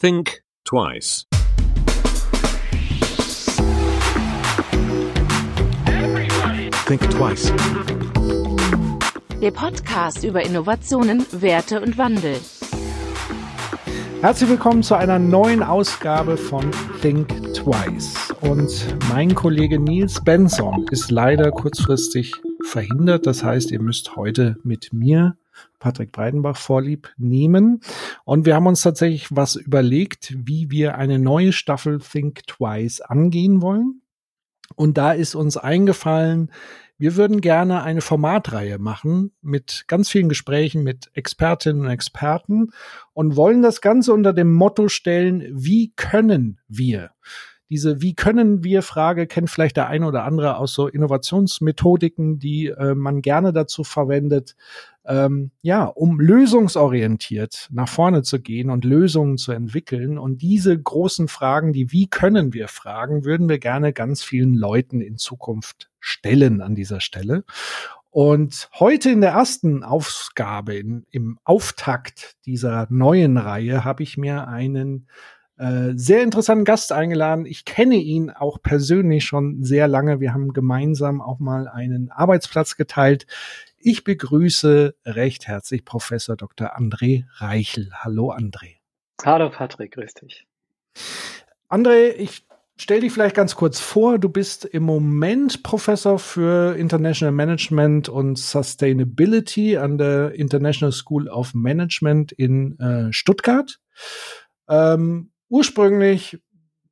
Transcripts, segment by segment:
Think twice. Think twice. Der Podcast über Innovationen, Werte und Wandel. Herzlich willkommen zu einer neuen Ausgabe von Think Twice. Und mein Kollege Nils Benson ist leider kurzfristig verhindert. Das heißt, ihr müsst heute mit mir, Patrick Breidenbach, vorlieb nehmen. Und wir haben uns tatsächlich was überlegt, wie wir eine neue Staffel Think Twice angehen wollen. Und da ist uns eingefallen, wir würden gerne eine Formatreihe machen mit ganz vielen Gesprächen mit Expertinnen und Experten und wollen das Ganze unter dem Motto stellen, wie können wir? Diese Wie können wir Frage kennt vielleicht der eine oder andere aus so Innovationsmethodiken, die äh, man gerne dazu verwendet, ähm, ja, um lösungsorientiert nach vorne zu gehen und Lösungen zu entwickeln. Und diese großen Fragen, die Wie können wir Fragen, würden wir gerne ganz vielen Leuten in Zukunft stellen an dieser Stelle. Und heute in der ersten Ausgabe, in, im Auftakt dieser neuen Reihe, habe ich mir einen äh, sehr interessanten Gast eingeladen. Ich kenne ihn auch persönlich schon sehr lange. Wir haben gemeinsam auch mal einen Arbeitsplatz geteilt. Ich begrüße recht herzlich Professor Dr. André Reichel. Hallo André. Hallo Patrick, grüß dich. André, ich stell dich vielleicht ganz kurz vor. Du bist im Moment Professor für International Management und Sustainability an der International School of Management in äh, Stuttgart. Ähm, ursprünglich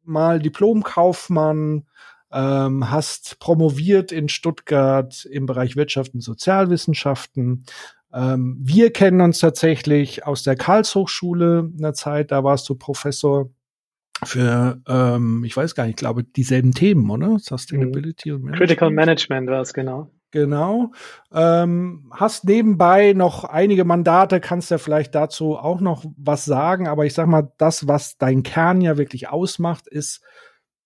mal Diplomkaufmann, ähm, hast promoviert in Stuttgart im Bereich Wirtschaft und Sozialwissenschaften. Ähm, wir kennen uns tatsächlich aus der Karlshochschule in der Zeit, da warst du Professor für, ähm, ich weiß gar nicht, ich glaube, dieselben Themen, oder? Sustainability mhm. und Management. Critical Management war es, genau. Genau. Ähm, hast nebenbei noch einige Mandate, kannst ja vielleicht dazu auch noch was sagen, aber ich sag mal, das, was dein Kern ja wirklich ausmacht, ist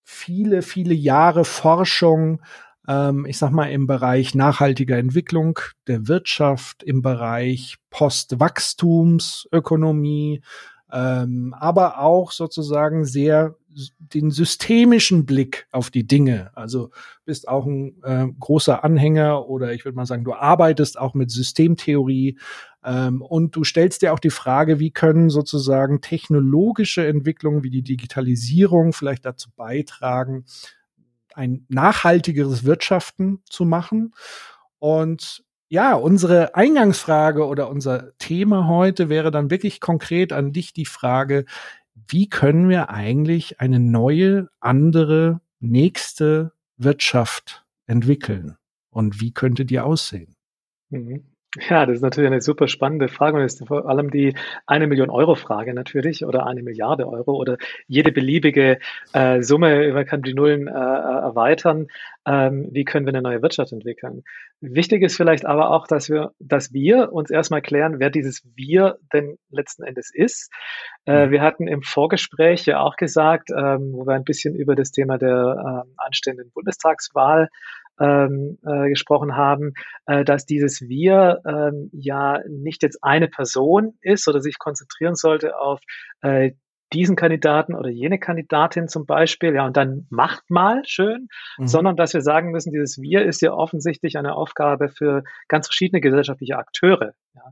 viele, viele Jahre Forschung, ähm, ich sag mal, im Bereich nachhaltiger Entwicklung der Wirtschaft, im Bereich Postwachstumsökonomie, ähm, aber auch sozusagen sehr den systemischen Blick auf die Dinge. Also bist auch ein äh, großer Anhänger oder ich würde mal sagen, du arbeitest auch mit Systemtheorie ähm, und du stellst dir auch die Frage, wie können sozusagen technologische Entwicklungen wie die Digitalisierung vielleicht dazu beitragen, ein nachhaltigeres Wirtschaften zu machen. Und ja, unsere Eingangsfrage oder unser Thema heute wäre dann wirklich konkret an dich die Frage, wie können wir eigentlich eine neue, andere, nächste Wirtschaft entwickeln? Und wie könnte die aussehen? Mhm. Ja, das ist natürlich eine super spannende Frage und das ist vor allem die eine Million Euro Frage natürlich oder eine Milliarde Euro oder jede beliebige äh, Summe, man kann die Nullen äh, erweitern. Ähm, wie können wir eine neue Wirtschaft entwickeln? Wichtig ist vielleicht aber auch, dass wir, dass wir uns erstmal klären, wer dieses Wir denn letzten Endes ist. Äh, mhm. wir hatten im Vorgespräch ja auch gesagt, ähm, wo wir ein bisschen über das Thema der äh, anstehenden Bundestagswahl ähm, äh, gesprochen haben, äh, dass dieses Wir ähm, ja nicht jetzt eine Person ist oder sich konzentrieren sollte auf äh, diesen Kandidaten oder jene Kandidatin zum Beispiel, ja, und dann macht mal schön, mhm. sondern dass wir sagen müssen, dieses Wir ist ja offensichtlich eine Aufgabe für ganz verschiedene gesellschaftliche Akteure. Ja.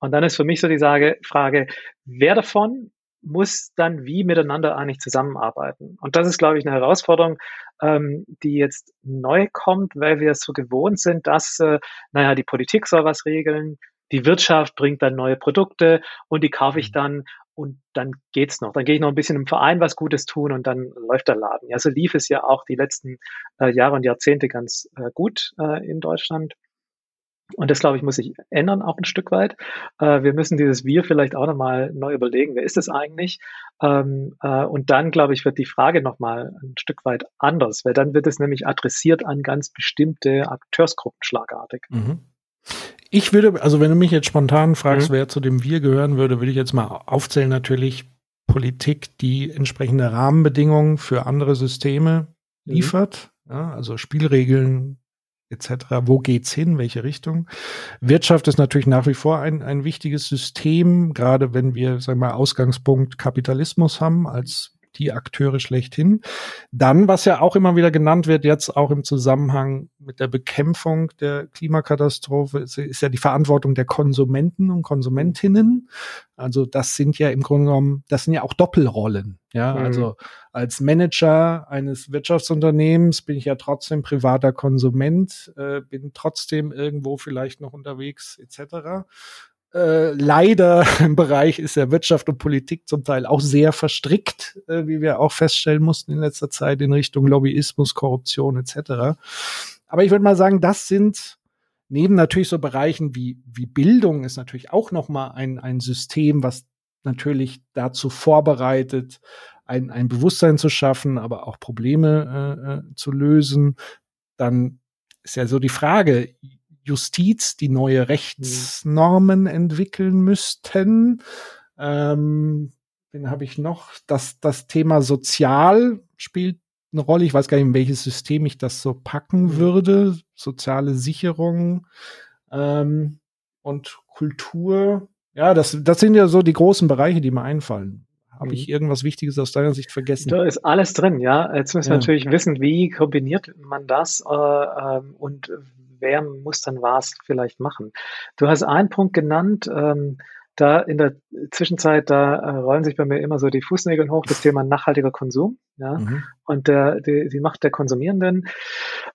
Und dann ist für mich so die Sage, Frage, wer davon muss dann wie miteinander eigentlich zusammenarbeiten. Und das ist, glaube ich, eine Herausforderung, ähm, die jetzt neu kommt, weil wir es so gewohnt sind, dass, äh, naja, die Politik soll was regeln, die Wirtschaft bringt dann neue Produkte und die kaufe ich mhm. dann und dann geht's noch. Dann gehe ich noch ein bisschen im Verein was Gutes tun und dann läuft der Laden. Ja, so lief es ja auch die letzten äh, Jahre und Jahrzehnte ganz äh, gut äh, in Deutschland. Und das, glaube ich, muss sich ändern auch ein Stück weit. Äh, wir müssen dieses Wir vielleicht auch nochmal neu überlegen, wer ist es eigentlich? Ähm, äh, und dann, glaube ich, wird die Frage nochmal ein Stück weit anders, weil dann wird es nämlich adressiert an ganz bestimmte Akteursgruppen schlagartig. Mhm. Ich würde, also wenn du mich jetzt spontan fragst, mhm. wer zu dem Wir gehören würde, würde ich jetzt mal aufzählen, natürlich Politik, die entsprechende Rahmenbedingungen für andere Systeme mhm. liefert. Mhm. Ja, also Spielregeln etc. Wo geht's hin? Welche Richtung? Wirtschaft ist natürlich nach wie vor ein, ein wichtiges System, gerade wenn wir, sagen wir mal, Ausgangspunkt Kapitalismus haben als die Akteure schlechthin. Dann, was ja auch immer wieder genannt wird, jetzt auch im Zusammenhang mit der Bekämpfung der Klimakatastrophe, ist, ist ja die Verantwortung der Konsumenten und Konsumentinnen. Also das sind ja im Grunde genommen, das sind ja auch Doppelrollen. Ja, mhm. also als Manager eines Wirtschaftsunternehmens bin ich ja trotzdem privater Konsument, äh, bin trotzdem irgendwo vielleicht noch unterwegs etc. Äh, leider im Bereich ist ja Wirtschaft und Politik zum Teil auch sehr verstrickt, äh, wie wir auch feststellen mussten in letzter Zeit in Richtung Lobbyismus, Korruption etc. Aber ich würde mal sagen, das sind neben natürlich so Bereichen wie, wie Bildung ist natürlich auch nochmal ein, ein System, was natürlich dazu vorbereitet, ein, ein Bewusstsein zu schaffen, aber auch Probleme äh, äh zu lösen. Dann ist ja so die Frage, Justiz, die neue Rechtsnormen entwickeln müssten. Ähm, den habe ich noch. Das, das Thema Sozial spielt eine Rolle. Ich weiß gar nicht, in welches System ich das so packen mhm. würde. Soziale Sicherung ähm, und Kultur. Ja, das, das sind ja so die großen Bereiche, die mir einfallen. Habe ich mhm. irgendwas Wichtiges aus deiner Sicht vergessen? Da ist alles drin, ja. Jetzt müssen wir ja. natürlich wissen, wie kombiniert man das äh, ähm, und wer muss dann was vielleicht machen. Du hast einen Punkt genannt, ähm, da in der Zwischenzeit, da äh, rollen sich bei mir immer so die Fußnägel hoch, das Thema nachhaltiger Konsum, ja, mhm. und der, die, die Macht der Konsumierenden.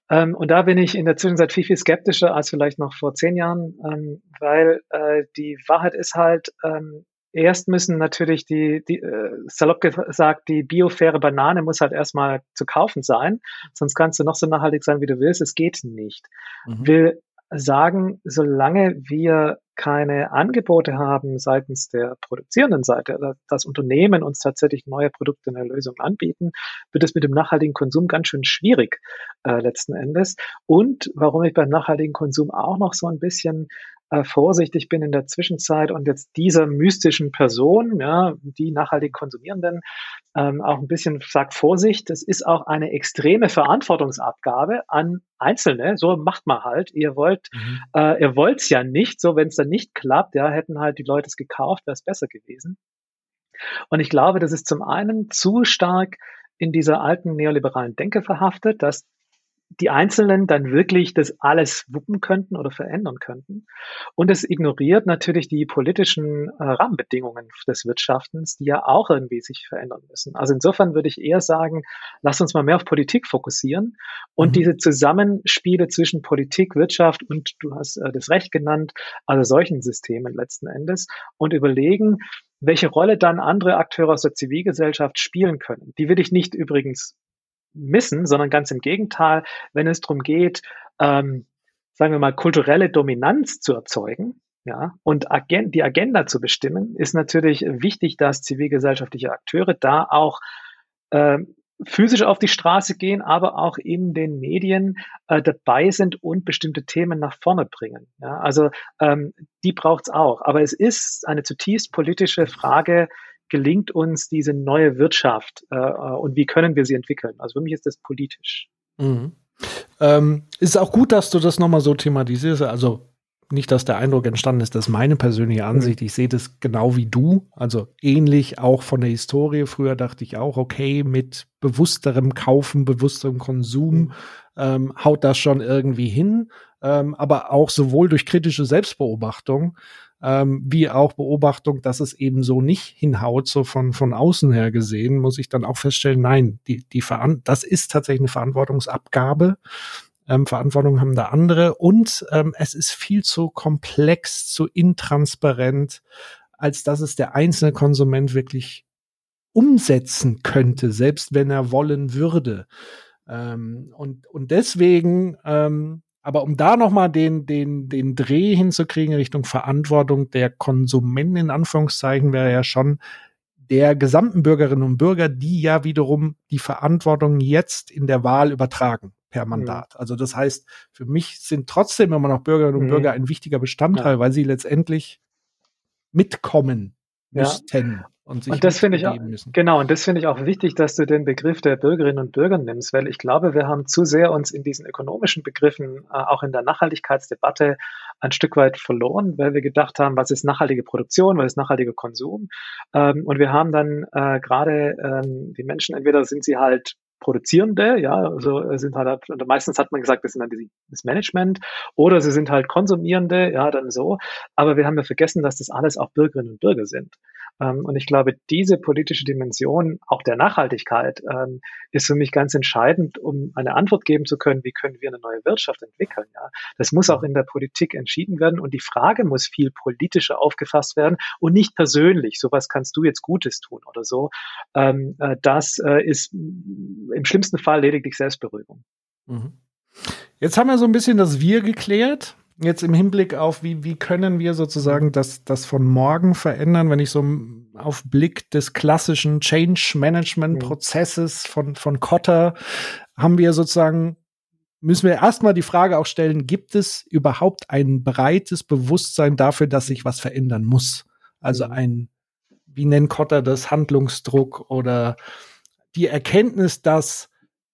Ähm, und da bin ich in der Zwischenzeit viel, viel skeptischer als vielleicht noch vor zehn Jahren, ähm, weil äh, die Wahrheit ist halt, ähm, erst müssen natürlich die, die äh, salopp gesagt, die biofaire Banane muss halt erstmal zu kaufen sein, sonst kannst du noch so nachhaltig sein, wie du willst. Es geht nicht. Mhm. Will sagen, solange wir keine Angebote haben seitens der produzierenden Seite, das Unternehmen uns tatsächlich neue Produkte und Lösungen anbieten, wird es mit dem nachhaltigen Konsum ganz schön schwierig äh, letzten Endes. Und warum ich beim nachhaltigen Konsum auch noch so ein bisschen äh, vorsichtig bin in der Zwischenzeit und jetzt dieser mystischen Person, ja, die nachhaltig Konsumierenden, ähm, auch ein bisschen sagt Vorsicht, das ist auch eine extreme Verantwortungsabgabe an Einzelne. So macht man halt. Ihr wollt, mhm. äh, ihr wollt's ja nicht. So, wenn es dann nicht klappt, ja, hätten halt die Leute es gekauft, wäre es besser gewesen. Und ich glaube, das ist zum einen zu stark in dieser alten neoliberalen Denke verhaftet, dass die Einzelnen dann wirklich das alles wuppen könnten oder verändern könnten. Und es ignoriert natürlich die politischen äh, Rahmenbedingungen des Wirtschaftens, die ja auch irgendwie sich verändern müssen. Also insofern würde ich eher sagen, lass uns mal mehr auf Politik fokussieren und mhm. diese Zusammenspiele zwischen Politik, Wirtschaft und du hast äh, das Recht genannt, also solchen Systemen letzten Endes und überlegen, welche Rolle dann andere Akteure aus der Zivilgesellschaft spielen können. Die will ich nicht übrigens missen, sondern ganz im Gegenteil, wenn es darum geht, ähm, sagen wir mal, kulturelle Dominanz zu erzeugen, ja, und die Agenda zu bestimmen, ist natürlich wichtig, dass zivilgesellschaftliche Akteure da auch äh, physisch auf die Straße gehen, aber auch in den Medien äh, dabei sind und bestimmte Themen nach vorne bringen. Ja, also ähm, die braucht's auch. Aber es ist eine zutiefst politische Frage, gelingt uns diese neue Wirtschaft äh, und wie können wir sie entwickeln? Also für mich ist das politisch. Mhm. Ähm, ist auch gut, dass du das nochmal so thematisierst. Also nicht, dass der Eindruck entstanden ist, dass meine persönliche mhm. Ansicht, ich sehe das genau wie du, also ähnlich auch von der Historie. Früher dachte ich auch, okay, mit bewussterem Kaufen, bewussterem Konsum mhm. ähm, haut das schon irgendwie hin. Ähm, aber auch sowohl durch kritische Selbstbeobachtung ähm, wie auch Beobachtung, dass es eben so nicht hinhaut, so von, von außen her gesehen, muss ich dann auch feststellen, nein, die, die Veran das ist tatsächlich eine Verantwortungsabgabe. Ähm, Verantwortung haben da andere und ähm, es ist viel zu komplex, zu intransparent, als dass es der einzelne Konsument wirklich umsetzen könnte, selbst wenn er wollen würde. Ähm, und, und deswegen ähm, aber um da nochmal den, den, den Dreh hinzukriegen Richtung Verantwortung der Konsumenten in Anführungszeichen wäre ja schon der gesamten Bürgerinnen und Bürger, die ja wiederum die Verantwortung jetzt in der Wahl übertragen per mhm. Mandat. Mhm. Also das heißt, für mich sind trotzdem immer noch Bürgerinnen und mhm. Bürger ein wichtiger Bestandteil, ja. weil sie letztendlich mitkommen müssten. Und sich und das finde ich auch, müssen. Genau, und das finde ich auch wichtig, dass du den Begriff der Bürgerinnen und Bürger nimmst, weil ich glaube, wir haben zu sehr uns in diesen ökonomischen Begriffen, äh, auch in der Nachhaltigkeitsdebatte, ein Stück weit verloren, weil wir gedacht haben, was ist nachhaltige Produktion, was ist nachhaltiger Konsum? Ähm, und wir haben dann äh, gerade ähm, die Menschen, entweder sind sie halt Produzierende, ja, also sind halt, meistens hat man gesagt, das sind dann die, das Management, oder sie sind halt Konsumierende, ja, dann so. Aber wir haben ja vergessen, dass das alles auch Bürgerinnen und Bürger sind. Ähm, und ich glaube, diese politische Dimension auch der Nachhaltigkeit ähm, ist für mich ganz entscheidend, um eine Antwort geben zu können, wie können wir eine neue Wirtschaft entwickeln. Ja? Das muss auch in der Politik entschieden werden und die Frage muss viel politischer aufgefasst werden und nicht persönlich. So was kannst du jetzt Gutes tun oder so. Ähm, äh, das äh, ist im schlimmsten Fall lediglich Selbstberuhigung. Mhm. Jetzt haben wir so ein bisschen das Wir geklärt jetzt im Hinblick auf, wie, wie können wir sozusagen das, das von morgen verändern, wenn ich so auf Blick des klassischen Change Management Prozesses von, von Kotter haben wir sozusagen, müssen wir erstmal die Frage auch stellen, gibt es überhaupt ein breites Bewusstsein dafür, dass sich was verändern muss? Also ein, wie nennt Kotter das, Handlungsdruck oder die Erkenntnis, dass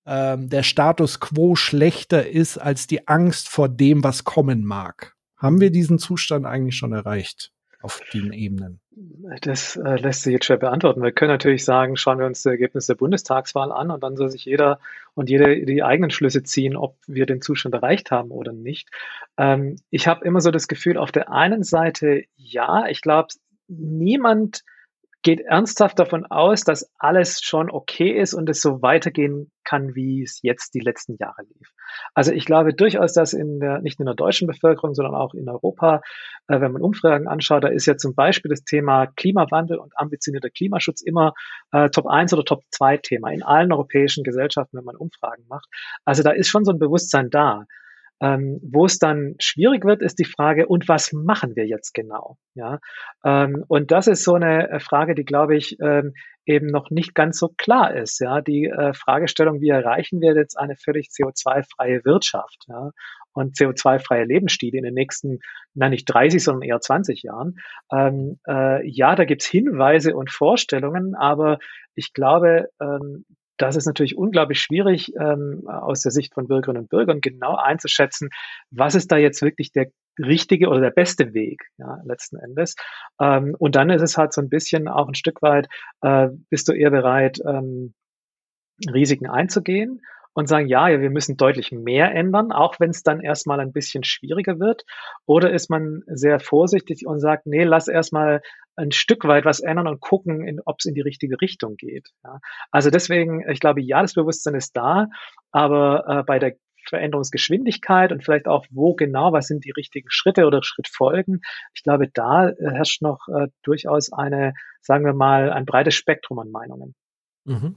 ähm, der Status quo schlechter ist als die Angst vor dem, was kommen mag. Haben wir diesen Zustand eigentlich schon erreicht auf den Ebenen? Das äh, lässt sich jetzt schwer beantworten. Wir können natürlich sagen, schauen wir uns das Ergebnis der Bundestagswahl an und dann soll sich jeder und jede die eigenen Schlüsse ziehen, ob wir den Zustand erreicht haben oder nicht. Ähm, ich habe immer so das Gefühl, auf der einen Seite ja, ich glaube, niemand geht ernsthaft davon aus, dass alles schon okay ist und es so weitergehen kann, wie es jetzt die letzten Jahre lief. Also ich glaube durchaus, dass in der, nicht nur in der deutschen Bevölkerung, sondern auch in Europa, äh, wenn man Umfragen anschaut, da ist ja zum Beispiel das Thema Klimawandel und ambitionierter Klimaschutz immer äh, Top 1 oder Top 2 Thema in allen europäischen Gesellschaften, wenn man Umfragen macht. Also da ist schon so ein Bewusstsein da. Ähm, wo es dann schwierig wird, ist die Frage, und was machen wir jetzt genau? Ja, ähm, und das ist so eine äh, Frage, die, glaube ich, ähm, eben noch nicht ganz so klar ist. Ja, die äh, Fragestellung, wie erreichen wir jetzt eine völlig CO2-freie Wirtschaft? Ja, und CO2-freie Lebensstile in den nächsten, na nicht 30, sondern eher 20 Jahren. Ähm, äh, ja, da gibt's Hinweise und Vorstellungen, aber ich glaube, ähm, das ist natürlich unglaublich schwierig ähm, aus der Sicht von Bürgerinnen und Bürgern genau einzuschätzen, was ist da jetzt wirklich der richtige oder der beste Weg, ja, letzten Endes. Ähm, und dann ist es halt so ein bisschen auch ein Stück weit, äh, bist du eher bereit, ähm, Risiken einzugehen und sagen, ja, ja, wir müssen deutlich mehr ändern, auch wenn es dann erstmal ein bisschen schwieriger wird? Oder ist man sehr vorsichtig und sagt, nee, lass erstmal ein Stück weit was ändern und gucken, ob es in die richtige Richtung geht. Ja. Also deswegen, ich glaube, ja, das Bewusstsein ist da, aber äh, bei der Veränderungsgeschwindigkeit und vielleicht auch, wo genau, was sind die richtigen Schritte oder Schrittfolgen. Ich glaube, da äh, herrscht noch äh, durchaus eine, sagen wir mal, ein breites Spektrum an Meinungen. Mhm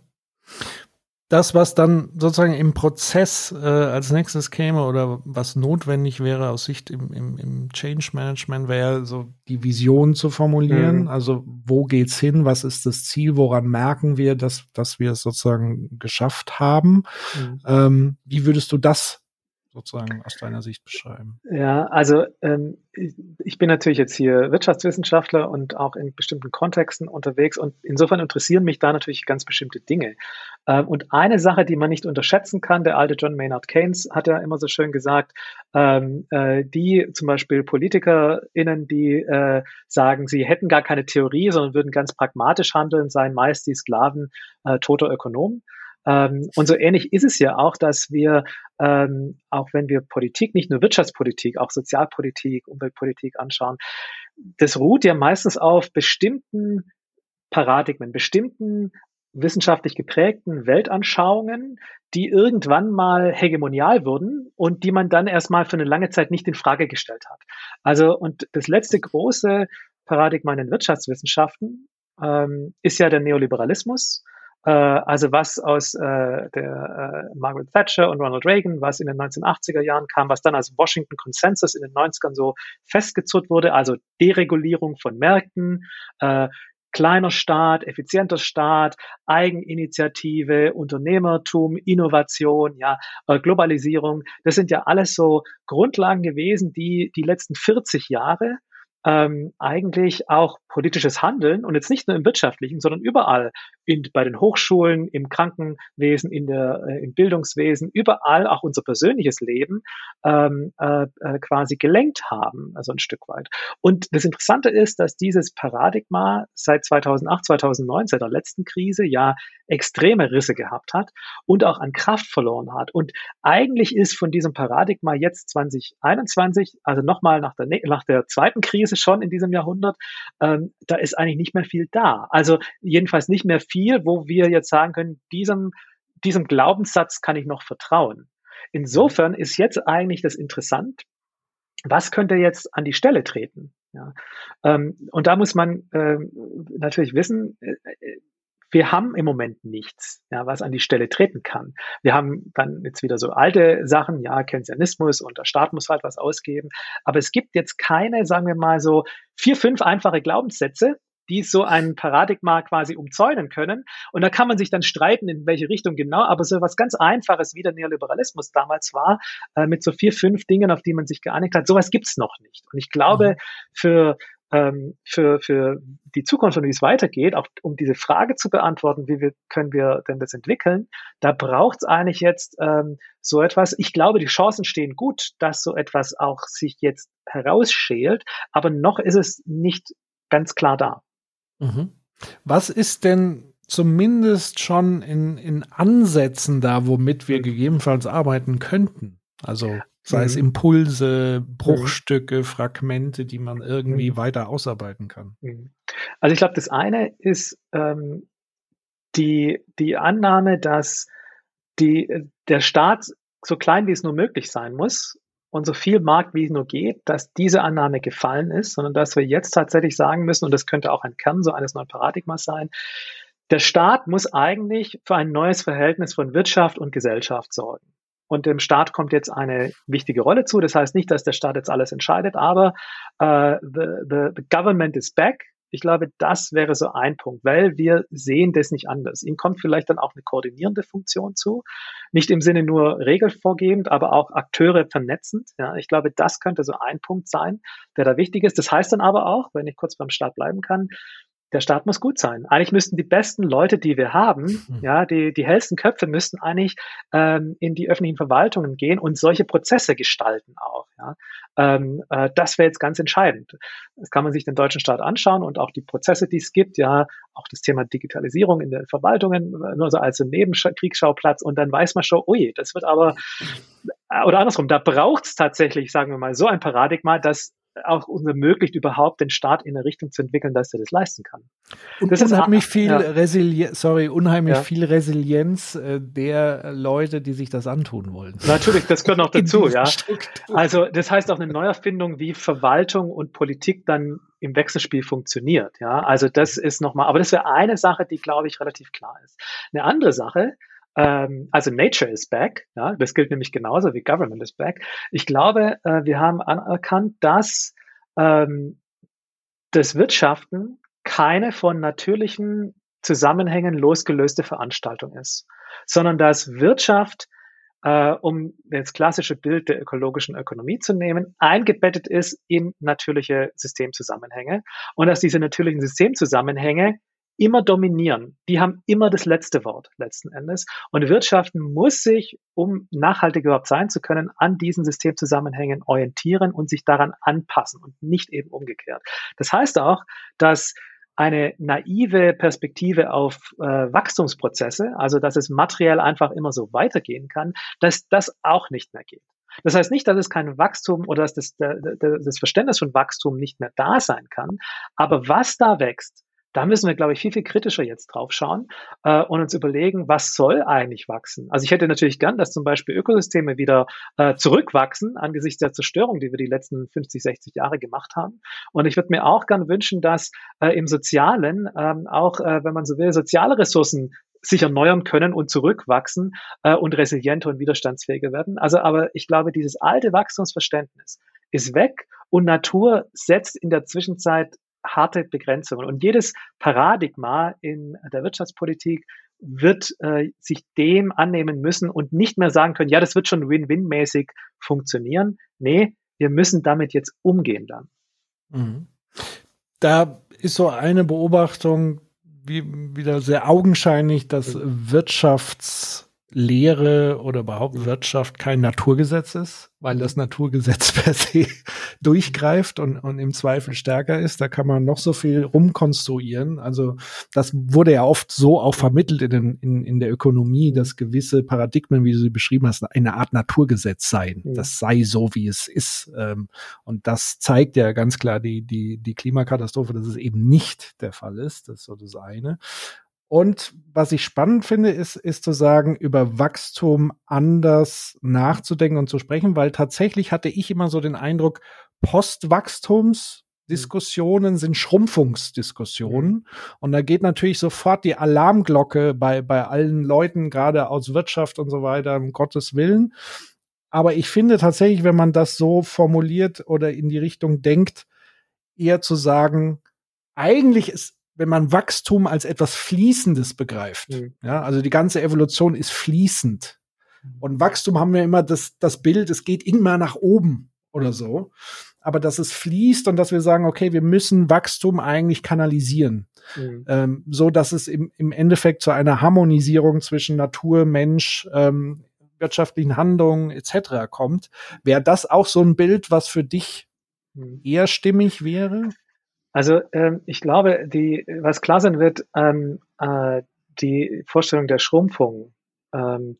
das, was dann sozusagen im Prozess äh, als nächstes käme oder was notwendig wäre aus Sicht im, im, im Change Management, wäre so die Vision zu formulieren. Mhm. Also wo geht's hin? Was ist das Ziel? Woran merken wir, dass, dass wir es sozusagen geschafft haben? Mhm. Ähm, wie würdest du das sozusagen aus deiner Sicht beschreiben? Ja, also ähm, ich bin natürlich jetzt hier Wirtschaftswissenschaftler und auch in bestimmten Kontexten unterwegs und insofern interessieren mich da natürlich ganz bestimmte Dinge. Ähm, und eine Sache, die man nicht unterschätzen kann, der alte John Maynard Keynes hat ja immer so schön gesagt, ähm, äh, die zum Beispiel PolitikerInnen, die äh, sagen, sie hätten gar keine Theorie, sondern würden ganz pragmatisch handeln, seien meist die Sklaven äh, toter Ökonomen. Ähm, und so ähnlich ist es ja auch, dass wir, ähm, auch wenn wir Politik, nicht nur Wirtschaftspolitik, auch Sozialpolitik, Umweltpolitik anschauen, das ruht ja meistens auf bestimmten Paradigmen, bestimmten wissenschaftlich geprägten Weltanschauungen, die irgendwann mal hegemonial wurden und die man dann erstmal für eine lange Zeit nicht in Frage gestellt hat. Also, und das letzte große Paradigma in den Wirtschaftswissenschaften ähm, ist ja der Neoliberalismus, also was aus äh, der äh, Margaret Thatcher und Ronald Reagan, was in den 1980er Jahren kam, was dann als Washington Consensus in den 90ern so festgezurrt wurde, also Deregulierung von Märkten, äh, kleiner Staat, effizienter Staat, Eigeninitiative, Unternehmertum, Innovation, ja, äh, Globalisierung. Das sind ja alles so Grundlagen gewesen, die die letzten 40 Jahre ähm, eigentlich auch politisches Handeln und jetzt nicht nur im wirtschaftlichen, sondern überall in, bei den Hochschulen, im Krankenwesen, in der, äh, im Bildungswesen, überall auch unser persönliches Leben ähm, äh, äh, quasi gelenkt haben, also ein Stück weit. Und das Interessante ist, dass dieses Paradigma seit 2008, 2009, seit der letzten Krise ja extreme Risse gehabt hat und auch an Kraft verloren hat. Und eigentlich ist von diesem Paradigma jetzt 2021, also nochmal nach der, nach der zweiten Krise schon in diesem Jahrhundert, ähm, da ist eigentlich nicht mehr viel da. Also jedenfalls nicht mehr viel, wo wir jetzt sagen können, diesem, diesem Glaubenssatz kann ich noch vertrauen. Insofern ist jetzt eigentlich das interessant, was könnte jetzt an die Stelle treten? Ja. Ähm, und da muss man ähm, natürlich wissen, äh, wir haben im Moment nichts, ja, was an die Stelle treten kann. Wir haben dann jetzt wieder so alte Sachen, ja, Keynesianismus und der Staat muss halt was ausgeben. Aber es gibt jetzt keine, sagen wir mal so, vier, fünf einfache Glaubenssätze, die so ein Paradigma quasi umzäunen können. Und da kann man sich dann streiten, in welche Richtung genau, aber so was ganz Einfaches, wie der Neoliberalismus damals war, äh, mit so vier, fünf Dingen, auf die man sich geeinigt hat, sowas gibt's noch nicht. Und ich glaube, mhm. für ähm, für, für die Zukunft und wie es weitergeht, auch um diese Frage zu beantworten, wie wir, können wir denn das entwickeln, da braucht es eigentlich jetzt ähm, so etwas. Ich glaube, die Chancen stehen gut, dass so etwas auch sich jetzt herausschält, aber noch ist es nicht ganz klar da. Mhm. Was ist denn zumindest schon in, in Ansätzen da, womit wir gegebenenfalls arbeiten könnten? Also Sei mhm. es Impulse, mhm. Bruchstücke, mhm. Fragmente, die man irgendwie mhm. weiter ausarbeiten kann. Mhm. Also ich glaube, das eine ist ähm, die, die Annahme, dass die, der Staat so klein wie es nur möglich sein muss und so viel Markt wie es nur geht, dass diese Annahme gefallen ist, sondern dass wir jetzt tatsächlich sagen müssen, und das könnte auch ein Kern so eines neuen Paradigmas sein, der Staat muss eigentlich für ein neues Verhältnis von Wirtschaft und Gesellschaft sorgen. Und dem Staat kommt jetzt eine wichtige Rolle zu. Das heißt nicht, dass der Staat jetzt alles entscheidet, aber uh, the, the, the government is back. Ich glaube, das wäre so ein Punkt, weil wir sehen das nicht anders. Ihm kommt vielleicht dann auch eine koordinierende Funktion zu. Nicht im Sinne nur regelvorgebend, aber auch Akteure vernetzend. Ja, ich glaube, das könnte so ein Punkt sein, der da wichtig ist. Das heißt dann aber auch, wenn ich kurz beim Staat bleiben kann, der Staat muss gut sein. Eigentlich müssten die besten Leute, die wir haben, mhm. ja, die, die hellsten Köpfe müssten eigentlich ähm, in die öffentlichen Verwaltungen gehen und solche Prozesse gestalten auch. Ja. Ähm, äh, das wäre jetzt ganz entscheidend. Das kann man sich den deutschen Staat anschauen und auch die Prozesse, die es gibt, ja, auch das Thema Digitalisierung in den Verwaltungen, nur so als Nebenkriegsschauplatz und dann weiß man schon, ui, das wird aber, oder andersrum, da braucht es tatsächlich, sagen wir mal, so ein Paradigma, dass auch uns ermöglicht, überhaupt den Staat in eine Richtung zu entwickeln, dass er das leisten kann. Und das unheimlich ist viel ja. Resilienz, sorry, unheimlich ja. viel Resilienz äh, der Leute, die sich das antun wollen. Natürlich, das gehört noch dazu, ja. Struktur. Also das heißt auch eine Neuerfindung, wie Verwaltung und Politik dann im Wechselspiel funktioniert, ja. Also das ist nochmal, aber das wäre eine Sache, die glaube ich relativ klar ist. Eine andere Sache, ähm, also Nature is back, ja, das gilt nämlich genauso wie Government is back. Ich glaube, äh, wir haben anerkannt, dass ähm, das Wirtschaften keine von natürlichen Zusammenhängen losgelöste Veranstaltung ist, sondern dass Wirtschaft, äh, um das klassische Bild der ökologischen Ökonomie zu nehmen, eingebettet ist in natürliche Systemzusammenhänge und dass diese natürlichen Systemzusammenhänge immer dominieren. Die haben immer das letzte Wort letzten Endes. Und Wirtschaften muss sich, um nachhaltig überhaupt sein zu können, an diesen Systemzusammenhängen orientieren und sich daran anpassen und nicht eben umgekehrt. Das heißt auch, dass eine naive Perspektive auf äh, Wachstumsprozesse, also dass es materiell einfach immer so weitergehen kann, dass das auch nicht mehr geht. Das heißt nicht, dass es kein Wachstum oder dass das, das Verständnis von Wachstum nicht mehr da sein kann, aber was da wächst, da müssen wir, glaube ich, viel, viel kritischer jetzt drauf schauen äh, und uns überlegen, was soll eigentlich wachsen. Also ich hätte natürlich gern, dass zum Beispiel Ökosysteme wieder äh, zurückwachsen angesichts der Zerstörung, die wir die letzten 50, 60 Jahre gemacht haben. Und ich würde mir auch gern wünschen, dass äh, im Sozialen ähm, auch, äh, wenn man so will, soziale Ressourcen sich erneuern können und zurückwachsen äh, und resilienter und widerstandsfähiger werden. Also, aber ich glaube, dieses alte Wachstumsverständnis ist weg und Natur setzt in der Zwischenzeit harte Begrenzungen. Und jedes Paradigma in der Wirtschaftspolitik wird äh, sich dem annehmen müssen und nicht mehr sagen können, ja, das wird schon win-win-mäßig funktionieren. Nee, wir müssen damit jetzt umgehen dann. Mhm. Da ist so eine Beobachtung wie, wieder sehr augenscheinlich, dass mhm. Wirtschaftslehre oder überhaupt Wirtschaft kein Naturgesetz ist weil das Naturgesetz per se durchgreift und, und im Zweifel stärker ist. Da kann man noch so viel rumkonstruieren. Also das wurde ja oft so auch vermittelt in, den, in, in der Ökonomie, dass gewisse Paradigmen, wie du sie beschrieben hast, eine Art Naturgesetz seien. Ja. Das sei so, wie es ist. Ähm, und das zeigt ja ganz klar die, die, die Klimakatastrophe, dass es eben nicht der Fall ist. Das ist so das eine. Und was ich spannend finde, ist, ist zu sagen, über Wachstum anders nachzudenken und zu sprechen, weil tatsächlich hatte ich immer so den Eindruck, Postwachstumsdiskussionen sind Schrumpfungsdiskussionen. Und da geht natürlich sofort die Alarmglocke bei, bei allen Leuten, gerade aus Wirtschaft und so weiter, um Gottes Willen. Aber ich finde tatsächlich, wenn man das so formuliert oder in die Richtung denkt, eher zu sagen, eigentlich ist wenn man Wachstum als etwas Fließendes begreift. Mhm. Ja, also die ganze Evolution ist fließend. Und Wachstum haben wir immer das, das Bild, es geht immer nach oben oder so. Aber dass es fließt und dass wir sagen, okay, wir müssen Wachstum eigentlich kanalisieren. Mhm. Ähm, so dass es im, im Endeffekt zu einer Harmonisierung zwischen Natur, Mensch, ähm, wirtschaftlichen Handlungen etc. kommt. Wäre das auch so ein Bild, was für dich mhm. eher stimmig wäre? Also ähm, ich glaube, die, was klar sein wird, ähm, äh, die Vorstellung der Schrumpfung, ähm,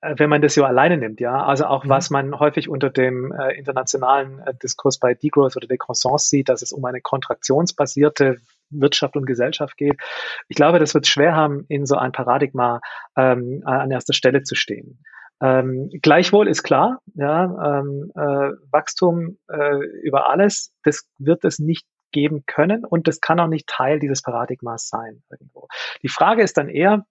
äh, wenn man das so alleine nimmt, ja, also auch mhm. was man häufig unter dem äh, internationalen äh, Diskurs bei Degrowth oder Decroissance sieht, dass es um eine kontraktionsbasierte Wirtschaft und Gesellschaft geht. Ich glaube, das wird schwer haben, in so ein Paradigma ähm, an erster Stelle zu stehen. Ähm, gleichwohl ist klar, ja, ähm, äh, Wachstum äh, über alles, das wird es nicht geben können und das kann auch nicht Teil dieses Paradigmas sein irgendwo. Die Frage ist dann eher,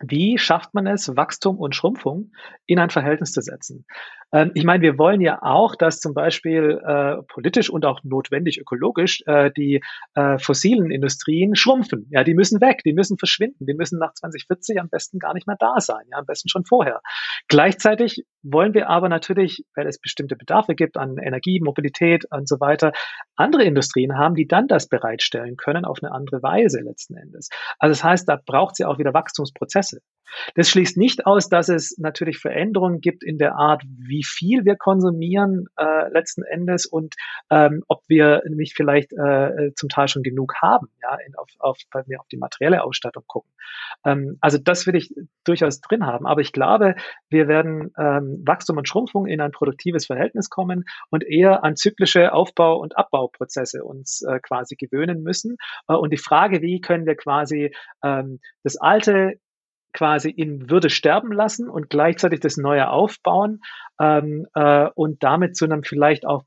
wie schafft man es, Wachstum und Schrumpfung in ein Verhältnis zu setzen? Ähm, ich meine, wir wollen ja auch, dass zum Beispiel äh, politisch und auch notwendig ökologisch äh, die äh, fossilen Industrien schrumpfen. Ja, die müssen weg, die müssen verschwinden, die müssen nach 2040 am besten gar nicht mehr da sein, ja, am besten schon vorher. Gleichzeitig wollen wir aber natürlich, weil es bestimmte Bedarfe gibt an Energie, Mobilität und so weiter, andere Industrien haben, die dann das bereitstellen können auf eine andere Weise letzten Endes. Also das heißt, da braucht sie auch wieder Wachstumsprozesse. Das schließt nicht aus, dass es natürlich Veränderungen gibt in der Art, wie viel wir konsumieren äh, letzten Endes und ähm, ob wir nicht vielleicht äh, zum Teil schon genug haben, ja, in, auf, auf, wenn wir auf die materielle Ausstattung gucken. Ähm, also das will ich durchaus drin haben. Aber ich glaube, wir werden ähm, Wachstum und Schrumpfung in ein produktives Verhältnis kommen und eher an zyklische Aufbau- und Abbauprozesse uns äh, quasi gewöhnen müssen. Äh, und die Frage, wie können wir quasi ähm, das alte quasi in Würde sterben lassen und gleichzeitig das Neue aufbauen ähm, äh, und damit zu einem vielleicht auch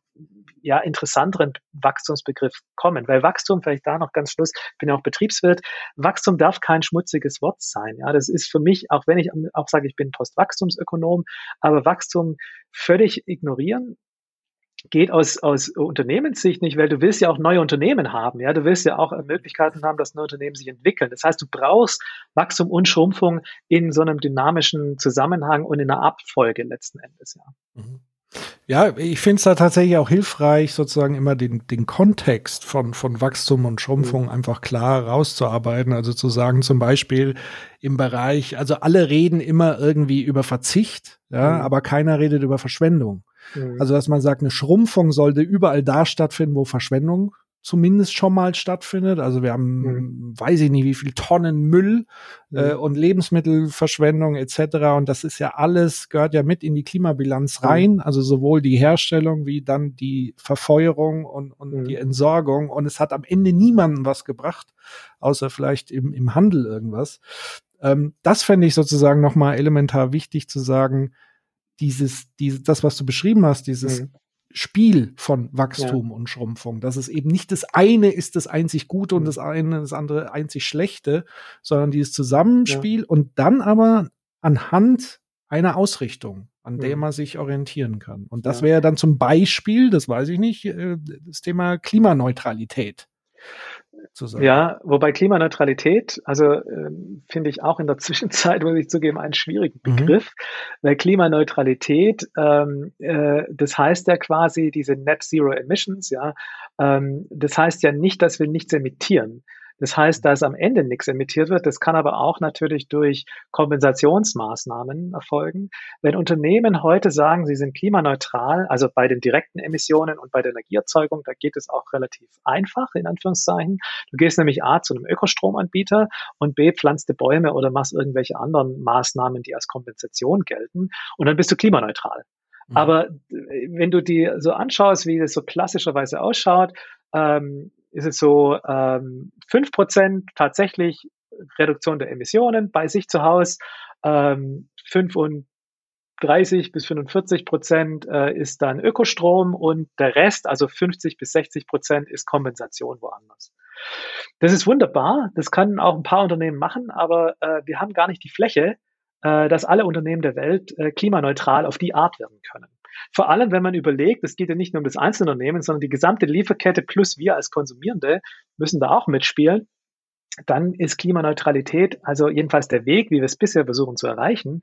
ja, interessanteren Wachstumsbegriff kommen. Weil Wachstum, vielleicht da noch ganz Schluss, ich bin ja auch Betriebswirt, Wachstum darf kein schmutziges Wort sein. Ja, das ist für mich, auch wenn ich auch sage, ich bin Postwachstumsökonom, aber Wachstum völlig ignorieren geht aus, aus Unternehmenssicht nicht, weil du willst ja auch neue Unternehmen haben. Ja, du willst ja auch Möglichkeiten haben, dass neue Unternehmen sich entwickeln. Das heißt, du brauchst Wachstum und Schrumpfung in so einem dynamischen Zusammenhang und in einer Abfolge letzten Endes. Ja. Mhm. Ja, ich finde es da tatsächlich auch hilfreich, sozusagen immer den, den Kontext von, von Wachstum und Schrumpfung mhm. einfach klar rauszuarbeiten. Also zu sagen, zum Beispiel im Bereich, also alle reden immer irgendwie über Verzicht, ja, mhm. aber keiner redet über Verschwendung. Mhm. Also, dass man sagt, eine Schrumpfung sollte überall da stattfinden, wo Verschwendung zumindest schon mal stattfindet. Also wir haben, mhm. weiß ich nicht, wie viel Tonnen Müll mhm. äh, und Lebensmittelverschwendung etc. Und das ist ja alles, gehört ja mit in die Klimabilanz mhm. rein. Mhm. Also sowohl die Herstellung wie dann die Verfeuerung und, und mhm. die Entsorgung. Und es hat am Ende niemandem was gebracht, außer vielleicht im, im Handel irgendwas. Ähm, das fände ich sozusagen nochmal elementar wichtig zu sagen, dieses, diese, das, was du beschrieben hast, dieses mhm. Spiel von Wachstum ja. und Schrumpfung, dass es eben nicht das eine ist das einzig Gute und mhm. das eine das andere einzig Schlechte, sondern dieses Zusammenspiel ja. und dann aber anhand einer Ausrichtung, an der mhm. man sich orientieren kann. Und das ja. wäre dann zum Beispiel, das weiß ich nicht, äh, das Thema Klimaneutralität zu sagen. Ja, wobei Klimaneutralität, also äh, finde ich auch in der Zwischenzeit, muss ich zugeben, einen schwierigen mhm. Begriff, mhm. weil Klimaneutralität, ähm, äh, das heißt ja quasi diese Net Zero Emissions, ja, Ähm, das heißt ja nicht, dass wir nichts emittieren. Das heißt, dass am Ende nichts emittiert wird. Das kann aber auch natürlich durch Kompensationsmaßnahmen erfolgen. Wenn Unternehmen heute sagen, sie sind klimaneutral, also bei den direkten Emissionen und bei der Energieerzeugung, da geht es auch relativ einfach, in Anführungszeichen. Du gehst nämlich A zu einem Ökostromanbieter und B pflanzt Bäume oder machst irgendwelche anderen Maßnahmen, die als Kompensation gelten und dann bist du klimaneutral. Mhm. Aber wenn du dir so anschaust, wie das so klassischerweise ausschaut, ähm, ist es so ähm, 5% tatsächlich Reduktion der Emissionen bei sich zu Hause, ähm, 35 bis 45 Prozent äh, ist dann Ökostrom und der Rest, also 50 bis 60 Prozent, ist Kompensation woanders. Das ist wunderbar, das können auch ein paar Unternehmen machen, aber äh, wir haben gar nicht die Fläche, äh, dass alle Unternehmen der Welt äh, klimaneutral auf die Art werden können. Vor allem, wenn man überlegt, es geht ja nicht nur um das Einzelunternehmen, sondern die gesamte Lieferkette plus wir als Konsumierende müssen da auch mitspielen. Dann ist Klimaneutralität, also jedenfalls der Weg, wie wir es bisher versuchen zu erreichen,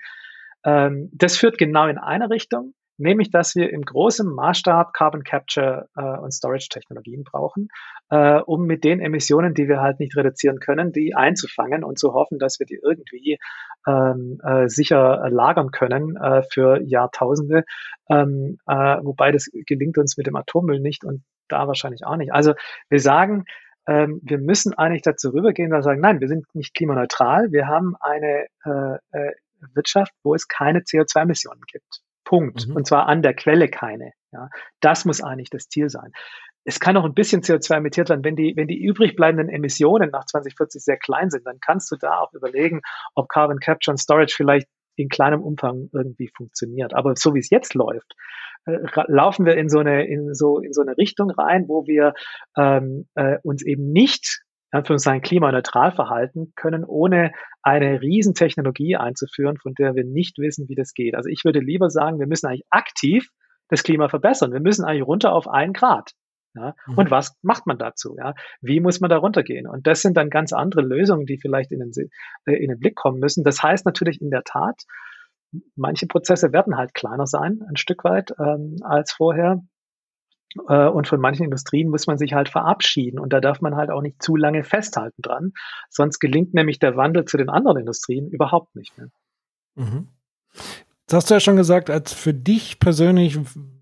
ähm, das führt genau in eine Richtung nämlich dass wir im großen Maßstab Carbon Capture äh, und Storage Technologien brauchen, äh, um mit den Emissionen, die wir halt nicht reduzieren können, die einzufangen und zu hoffen, dass wir die irgendwie ähm, äh, sicher lagern können äh, für Jahrtausende, ähm, äh, wobei das gelingt uns mit dem Atommüll nicht und da wahrscheinlich auch nicht. Also wir sagen, ähm, wir müssen eigentlich dazu rübergehen, dass wir sagen, nein, wir sind nicht klimaneutral, wir haben eine äh, äh, Wirtschaft, wo es keine CO2-Emissionen gibt. Punkt. Mhm. Und zwar an der Quelle keine. Ja, das muss eigentlich das Ziel sein. Es kann auch ein bisschen CO2 emittiert werden. Wenn die, wenn die übrig bleibenden Emissionen nach 2040 sehr klein sind, dann kannst du da auch überlegen, ob Carbon Capture und Storage vielleicht in kleinem Umfang irgendwie funktioniert. Aber so wie es jetzt läuft, äh, laufen wir in so eine in so in so eine Richtung rein, wo wir ähm, äh, uns eben nicht Anführungszeichen klimaneutral verhalten können, ohne eine Riesentechnologie einzuführen, von der wir nicht wissen, wie das geht. Also ich würde lieber sagen, wir müssen eigentlich aktiv das Klima verbessern. Wir müssen eigentlich runter auf ein Grad. Ja? Mhm. Und was macht man dazu? Ja? Wie muss man da runtergehen? Und das sind dann ganz andere Lösungen, die vielleicht in den, äh, in den Blick kommen müssen. Das heißt natürlich in der Tat, manche Prozesse werden halt kleiner sein, ein Stück weit ähm, als vorher. Äh, und von manchen Industrien muss man sich halt verabschieden. Und da darf man halt auch nicht zu lange festhalten dran. Sonst gelingt nämlich der Wandel zu den anderen Industrien überhaupt nicht mehr. Mhm. Das hast du ja schon gesagt, als für dich persönlich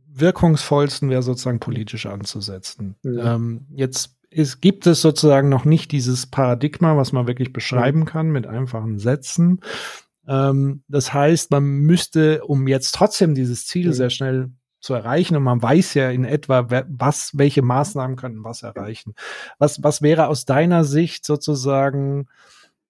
wirkungsvollsten wäre sozusagen politisch anzusetzen. Mhm. Ähm, jetzt ist, gibt es sozusagen noch nicht dieses Paradigma, was man wirklich beschreiben mhm. kann mit einfachen Sätzen. Ähm, das heißt, man müsste, um jetzt trotzdem dieses Ziel mhm. sehr schnell zu erreichen und man weiß ja in etwa, was, welche Maßnahmen könnten was erreichen. Was, was wäre aus deiner Sicht sozusagen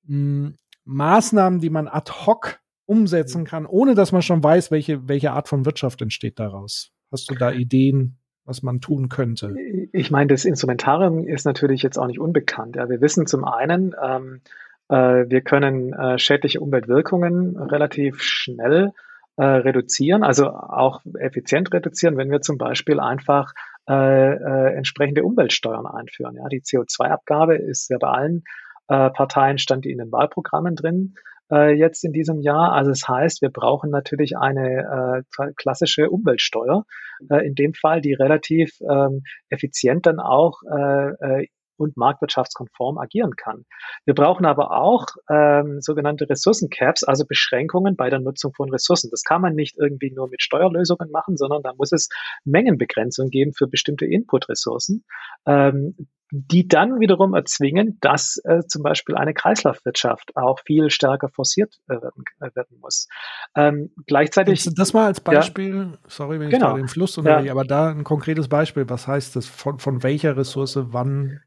mh, hm, Maßnahmen, die man ad hoc umsetzen kann, ohne dass man schon weiß, welche, welche Art von Wirtschaft entsteht daraus? Hast du da Ideen, was man tun könnte? Ich meine, das Instrumentarium ist natürlich jetzt auch nicht unbekannt. Ja, wir wissen zum einen, ähm, äh, wir können äh, schädliche Umweltwirkungen relativ schnell äh, reduzieren, also auch effizient reduzieren, wenn wir zum Beispiel einfach äh, äh, entsprechende Umweltsteuern einführen. Ja, die CO2-Abgabe ist ja bei allen äh, Parteien stand in den Wahlprogrammen drin äh, jetzt in diesem Jahr. Also es das heißt, wir brauchen natürlich eine äh, klassische Umweltsteuer, äh, in dem Fall, die relativ ähm, effizient dann auch äh, äh und marktwirtschaftskonform agieren kann. Wir brauchen aber auch ähm, sogenannte Ressourcencaps, also Beschränkungen bei der Nutzung von Ressourcen. Das kann man nicht irgendwie nur mit Steuerlösungen machen, sondern da muss es Mengenbegrenzungen geben für bestimmte Inputressourcen. Ähm, die dann wiederum erzwingen, dass äh, zum Beispiel eine Kreislaufwirtschaft auch viel stärker forciert äh, werden, äh, werden muss. Ähm, gleichzeitig. Das, das mal als Beispiel, ja, sorry, wenn ich genau, da den Fluss unterbreche, ja. aber da ein konkretes Beispiel. Was heißt das? Von, von welcher Ressource wann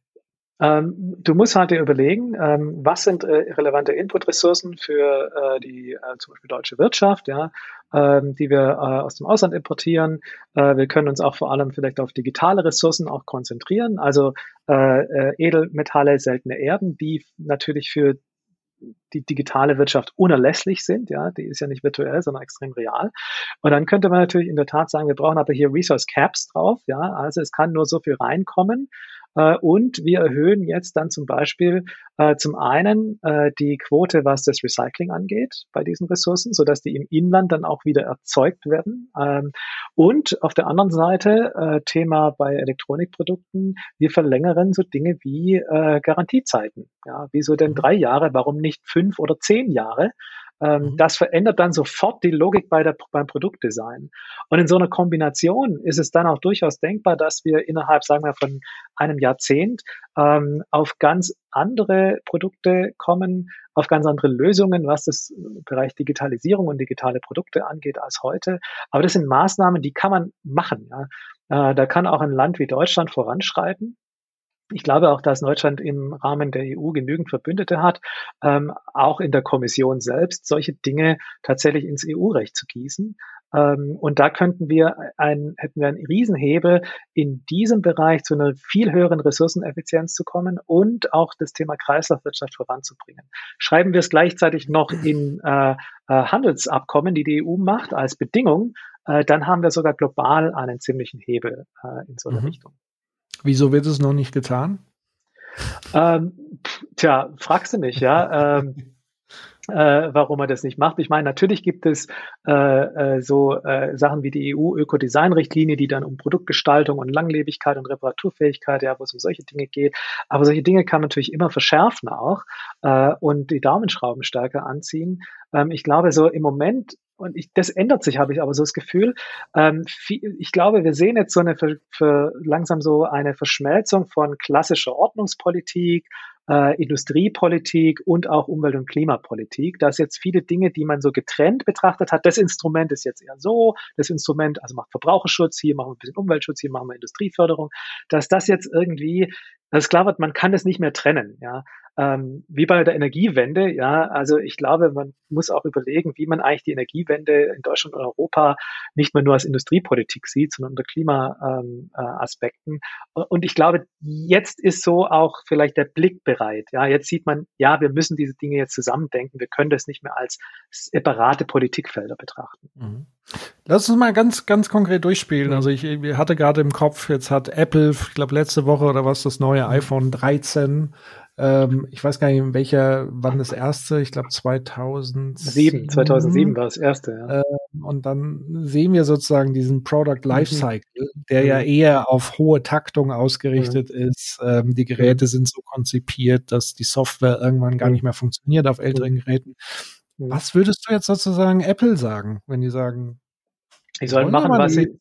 ähm, du musst halt dir überlegen, ähm, was sind äh, relevante Inputressourcen für äh, die äh, zum Beispiel deutsche Wirtschaft, ja, ähm, die wir äh, aus dem Ausland importieren. Äh, wir können uns auch vor allem vielleicht auf digitale Ressourcen auch konzentrieren, also äh, Edelmetalle, seltene Erden, die natürlich für die digitale Wirtschaft unerlässlich sind, ja, die ist ja nicht virtuell, sondern extrem real. Und dann könnte man natürlich in der Tat sagen, wir brauchen aber hier Resource Caps drauf, ja, also es kann nur so viel reinkommen und wir erhöhen jetzt dann zum Beispiel äh, zum einen äh, die Quote, was das Recycling angeht bei diesen Ressourcen, sodass die im Inland dann auch wieder erzeugt werden. Ähm, und auf der anderen Seite äh, Thema bei Elektronikprodukten, wir verlängern so Dinge wie äh, Garantiezeiten. Ja, wieso denn mhm. drei Jahre? Warum nicht fünf oder zehn Jahre? Ähm, mhm. Das verändert dann sofort die Logik bei der, beim Produktdesign. Und in so einer Kombination ist es dann auch durchaus denkbar, dass wir innerhalb, sagen wir, von einem Jahrzehnt ähm, auf ganz andere Produkte kommen, auf ganz andere Lösungen, was das Bereich Digitalisierung und digitale Produkte angeht als heute. Aber das sind Maßnahmen, die kann man machen. Ja. Äh, da kann auch ein Land wie Deutschland voranschreiten. Ich glaube auch, dass Deutschland im Rahmen der EU genügend Verbündete hat, ähm, auch in der Kommission selbst solche Dinge tatsächlich ins EU-Recht zu gießen. Ähm, und da könnten wir ein, hätten wir einen Riesenhebel in diesem Bereich zu einer viel höheren Ressourceneffizienz zu kommen und auch das Thema Kreislaufwirtschaft voranzubringen. Schreiben wir es gleichzeitig noch in äh, äh, Handelsabkommen, die die EU macht, als Bedingung, äh, dann haben wir sogar global einen ziemlichen Hebel äh, in so eine mhm. Richtung. Wieso wird es noch nicht getan? Ähm, tja, fragst du mich, ja. ähm, äh, warum er das nicht macht. Ich meine, natürlich gibt es äh, äh, so äh, Sachen wie die EU-Ökodesign-Richtlinie, die dann um Produktgestaltung und Langlebigkeit und Reparaturfähigkeit, ja, wo es um solche Dinge geht. Aber solche Dinge kann man natürlich immer verschärfen auch äh, und die Daumenschrauben stärker anziehen. Ähm, ich glaube, so im Moment und ich, das ändert sich, habe ich aber so das Gefühl. Ähm, viel, ich glaube, wir sehen jetzt so eine für, für langsam so eine Verschmelzung von klassischer Ordnungspolitik, äh, Industriepolitik und auch Umwelt- und Klimapolitik. Da ist jetzt viele Dinge, die man so getrennt betrachtet hat. Das Instrument ist jetzt eher so, das Instrument, also macht Verbraucherschutz, hier machen wir ein bisschen Umweltschutz, hier machen wir Industrieförderung, dass das jetzt irgendwie, dass klar wird, man kann das nicht mehr trennen. Ja, ähm, wie bei der Energiewende, ja, also ich glaube, man muss auch überlegen, wie man eigentlich die Energiewende in Deutschland und Europa nicht mehr nur als Industriepolitik sieht, sondern unter Klimaaspekten. Ähm, äh, und ich glaube, jetzt ist so auch vielleicht der Blick bereit. Ja, jetzt sieht man, ja, wir müssen diese Dinge jetzt zusammendenken. Wir können das nicht mehr als separate Politikfelder betrachten. Mhm. Lass uns mal ganz, ganz konkret durchspielen. Also ich, ich hatte gerade im Kopf, jetzt hat Apple, ich glaube letzte Woche oder was, das neue iPhone 13 ähm, ich weiß gar nicht, in welcher, wann das erste, ich glaube 2007. 2007 war das erste, ja. Ähm, und dann sehen wir sozusagen diesen Product mhm. Lifecycle, der mhm. ja eher auf hohe Taktung ausgerichtet mhm. ist. Ähm, die Geräte sind so konzipiert, dass die Software irgendwann gar nicht mehr funktioniert auf älteren Geräten. Was würdest du jetzt sozusagen Apple sagen, wenn die sagen, die sollen machen, was sie,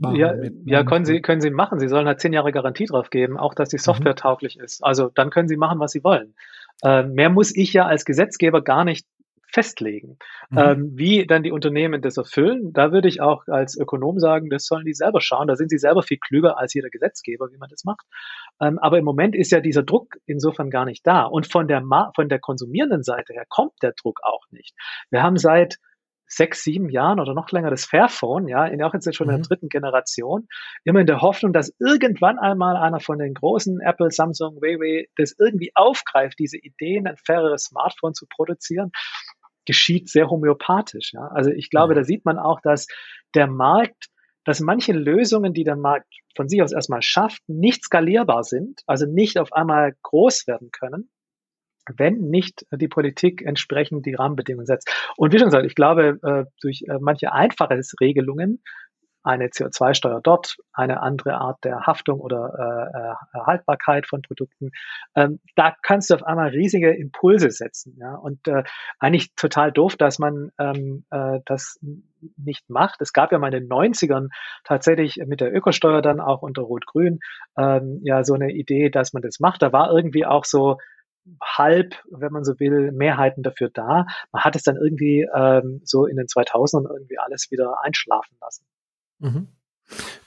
machen. Ja, ja können, sie, können sie machen. Sie sollen halt zehn Jahre Garantie drauf geben, auch dass die mhm. Software mhm. tauglich ist. Also dann können sie machen, was sie wollen. Äh, mehr muss ich ja als Gesetzgeber gar nicht festlegen. Mhm. Ähm, wie dann die Unternehmen das erfüllen, da würde ich auch als Ökonom sagen, das sollen die selber schauen. Da sind sie selber viel klüger als jeder Gesetzgeber, wie man das macht. Ähm, aber im Moment ist ja dieser Druck insofern gar nicht da. Und von der, Ma von der konsumierenden Seite her kommt der Druck auch nicht. Wir haben seit sechs, sieben Jahren oder noch länger das Fairphone, ja, in, auch jetzt schon in der mhm. dritten Generation, immer in der Hoffnung, dass irgendwann einmal einer von den großen Apple, Samsung, Huawei das irgendwie aufgreift, diese Ideen, ein faireres Smartphone zu produzieren, geschieht sehr homöopathisch. Ja. Also ich glaube, da sieht man auch, dass der Markt dass manche Lösungen, die der Markt von sich aus erstmal schafft, nicht skalierbar sind, also nicht auf einmal groß werden können wenn nicht die Politik entsprechend die Rahmenbedingungen setzt. Und wie schon gesagt, ich glaube, äh, durch äh, manche einfache Regelungen, eine CO2-Steuer dort, eine andere Art der Haftung oder äh, Haltbarkeit von Produkten. Ähm, da kannst du auf einmal riesige Impulse setzen. Und eigentlich total doof, dass man ähm, äh, das nicht macht. Es gab ja mal in den 90ern tatsächlich mit der Ökosteuer dann auch unter Rot-Grün ähm, ja so eine Idee, dass man das macht. Da war irgendwie auch so halb, wenn man so will, Mehrheiten dafür da. Man hat es dann irgendwie ähm, so in den 2000ern irgendwie alles wieder einschlafen lassen. Mhm.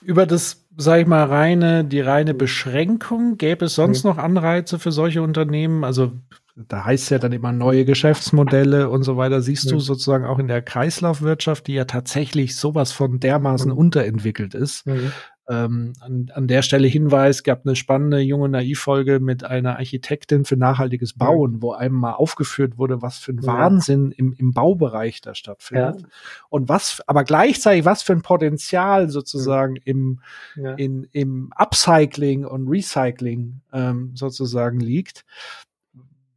Über das, sage ich mal, reine, die reine mhm. Beschränkung, gäbe es sonst mhm. noch Anreize für solche Unternehmen? Also da heißt es ja dann immer neue Geschäftsmodelle und so weiter. Siehst mhm. du sozusagen auch in der Kreislaufwirtschaft, die ja tatsächlich sowas von dermaßen mhm. unterentwickelt ist, mhm. Ähm, an, an der Stelle Hinweis, gab eine spannende junge Naivfolge mit einer Architektin für nachhaltiges Bauen, mhm. wo einem mal aufgeführt wurde, was für ein ja. Wahnsinn im, im Baubereich da stattfindet. Ja. Und was, aber gleichzeitig, was für ein Potenzial sozusagen mhm. im, ja. in, im Upcycling und Recycling ähm, sozusagen liegt.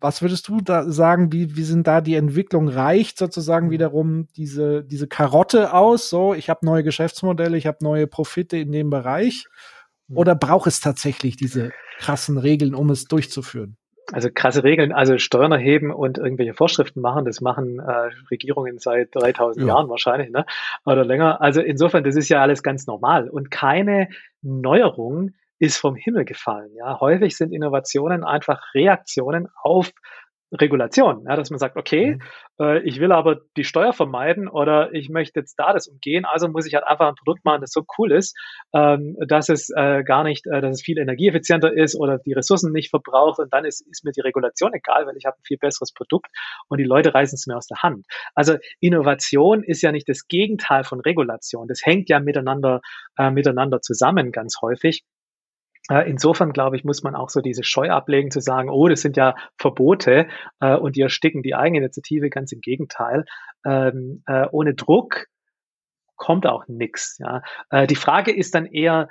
Was würdest du da sagen, wie, wie sind da die Entwicklungen? Reicht sozusagen mhm. wiederum diese, diese Karotte aus? So, ich habe neue Geschäftsmodelle, ich habe neue Profite in dem Bereich. Mhm. Oder braucht es tatsächlich diese krassen Regeln, um es durchzuführen? Also krasse Regeln, also Steuern erheben und irgendwelche Vorschriften machen, das machen äh, Regierungen seit 3000 ja. Jahren wahrscheinlich, ne? oder länger. Also insofern, das ist ja alles ganz normal und keine Neuerung ist vom Himmel gefallen. Ja, häufig sind Innovationen einfach Reaktionen auf Regulation, ja, dass man sagt, okay, mhm. äh, ich will aber die Steuer vermeiden oder ich möchte jetzt da das umgehen, also muss ich halt einfach ein Produkt machen, das so cool ist, ähm, dass es äh, gar nicht, äh, dass es viel energieeffizienter ist oder die Ressourcen nicht verbraucht und dann ist, ist mir die Regulation egal, weil ich habe ein viel besseres Produkt und die Leute reißen es mir aus der Hand. Also Innovation ist ja nicht das Gegenteil von Regulation, das hängt ja miteinander, äh, miteinander zusammen ganz häufig. Insofern, glaube ich, muss man auch so diese Scheu ablegen, zu sagen, oh, das sind ja Verbote äh, und die ersticken die Eigeninitiative. Ganz im Gegenteil. Ähm, äh, ohne Druck kommt auch nichts. Ja. Äh, die Frage ist dann eher,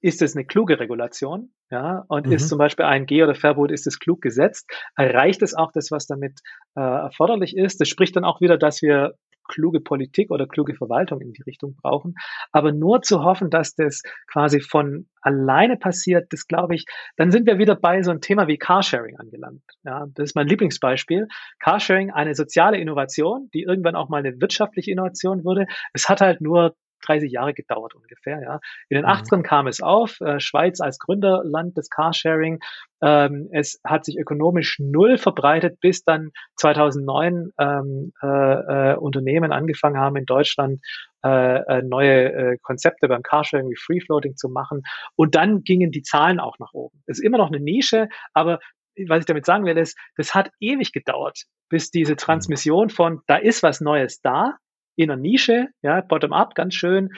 ist es eine kluge Regulation? Ja, und mhm. ist zum Beispiel ein G- oder Verbot, ist es klug gesetzt? Erreicht es auch das, was damit äh, erforderlich ist? Das spricht dann auch wieder, dass wir kluge Politik oder kluge Verwaltung in die Richtung brauchen. Aber nur zu hoffen, dass das quasi von alleine passiert, das glaube ich, dann sind wir wieder bei so einem Thema wie Carsharing angelangt. Ja, das ist mein Lieblingsbeispiel. Carsharing, eine soziale Innovation, die irgendwann auch mal eine wirtschaftliche Innovation wurde. Es hat halt nur 30 Jahre gedauert ungefähr. Ja. In den mhm. 80ern kam es auf, äh, Schweiz als Gründerland des Carsharing. Ähm, es hat sich ökonomisch null verbreitet, bis dann 2009 ähm, äh, äh, Unternehmen angefangen haben in Deutschland äh, äh, neue äh, Konzepte beim Carsharing wie Free Floating zu machen. Und dann gingen die Zahlen auch nach oben. Es ist immer noch eine Nische, aber was ich damit sagen will, ist, das hat ewig gedauert, bis diese mhm. Transmission von, da ist was Neues da, in einer Nische, ja, bottom-up, ganz schön.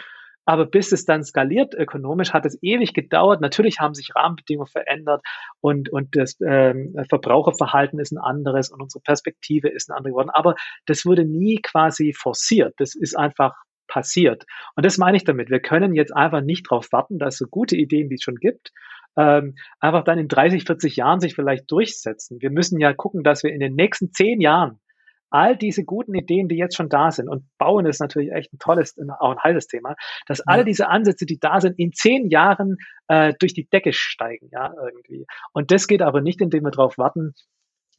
Aber bis es dann skaliert ökonomisch, hat es ewig gedauert. Natürlich haben sich Rahmenbedingungen verändert und, und das ähm, Verbraucherverhalten ist ein anderes und unsere Perspektive ist eine andere geworden. Aber das wurde nie quasi forciert. Das ist einfach passiert. Und das meine ich damit. Wir können jetzt einfach nicht darauf warten, dass so gute Ideen, die es schon gibt, ähm, einfach dann in 30, 40 Jahren sich vielleicht durchsetzen. Wir müssen ja gucken, dass wir in den nächsten zehn Jahren all diese guten Ideen, die jetzt schon da sind, und Bauen ist natürlich echt ein tolles, auch ein heißes Thema, dass alle diese Ansätze, die da sind, in zehn Jahren äh, durch die Decke steigen, ja, irgendwie. Und das geht aber nicht, indem wir darauf warten,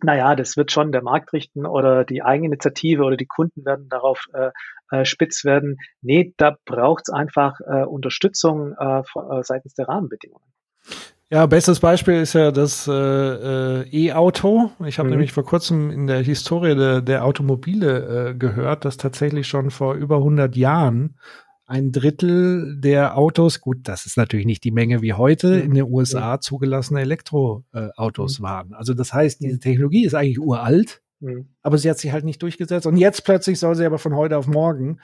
naja, das wird schon der Markt richten oder die Eigeninitiative oder die Kunden werden darauf äh, äh, spitz werden. Nee, da braucht es einfach äh, Unterstützung äh, äh, seitens der Rahmenbedingungen. Ja, bestes Beispiel ist ja das äh, äh, E-Auto. Ich habe mhm. nämlich vor kurzem in der Historie de, der Automobile äh, gehört, dass tatsächlich schon vor über 100 Jahren ein Drittel der Autos, gut, das ist natürlich nicht die Menge wie heute, in den USA zugelassene Elektroautos mhm. waren. Also das heißt, diese mhm. Technologie ist eigentlich uralt, mhm. aber sie hat sich halt nicht durchgesetzt. Und jetzt plötzlich soll sie aber von heute auf morgen.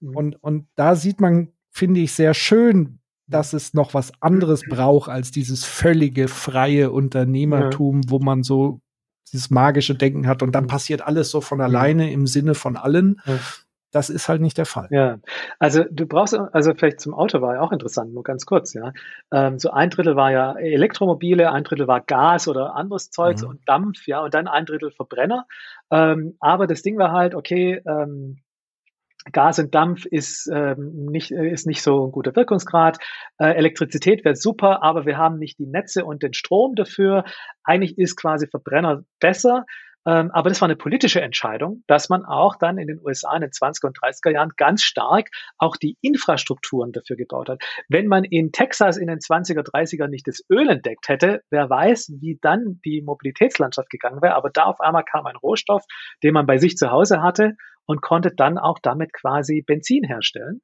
Mhm. Und, und da sieht man, finde ich, sehr schön, dass es noch was anderes braucht als dieses völlige freie Unternehmertum, ja. wo man so dieses magische Denken hat und dann passiert alles so von alleine im Sinne von allen. Ja. Das ist halt nicht der Fall. Ja, also du brauchst, also vielleicht zum Auto war ja auch interessant, nur ganz kurz, ja. Ähm, so ein Drittel war ja Elektromobile, ein Drittel war Gas oder anderes Zeug mhm. und Dampf, ja, und dann ein Drittel Verbrenner. Ähm, aber das Ding war halt, okay, ähm, Gas und Dampf ist, ähm, nicht, äh, ist nicht so ein guter Wirkungsgrad. Äh, Elektrizität wäre super, aber wir haben nicht die Netze und den Strom dafür. Eigentlich ist quasi Verbrenner besser. Ähm, aber das war eine politische Entscheidung, dass man auch dann in den USA in den 20er und 30er Jahren ganz stark auch die Infrastrukturen dafür gebaut hat. Wenn man in Texas in den 20er, 30er nicht das Öl entdeckt hätte, wer weiß, wie dann die Mobilitätslandschaft gegangen wäre. Aber da auf einmal kam ein Rohstoff, den man bei sich zu Hause hatte und konnte dann auch damit quasi Benzin herstellen.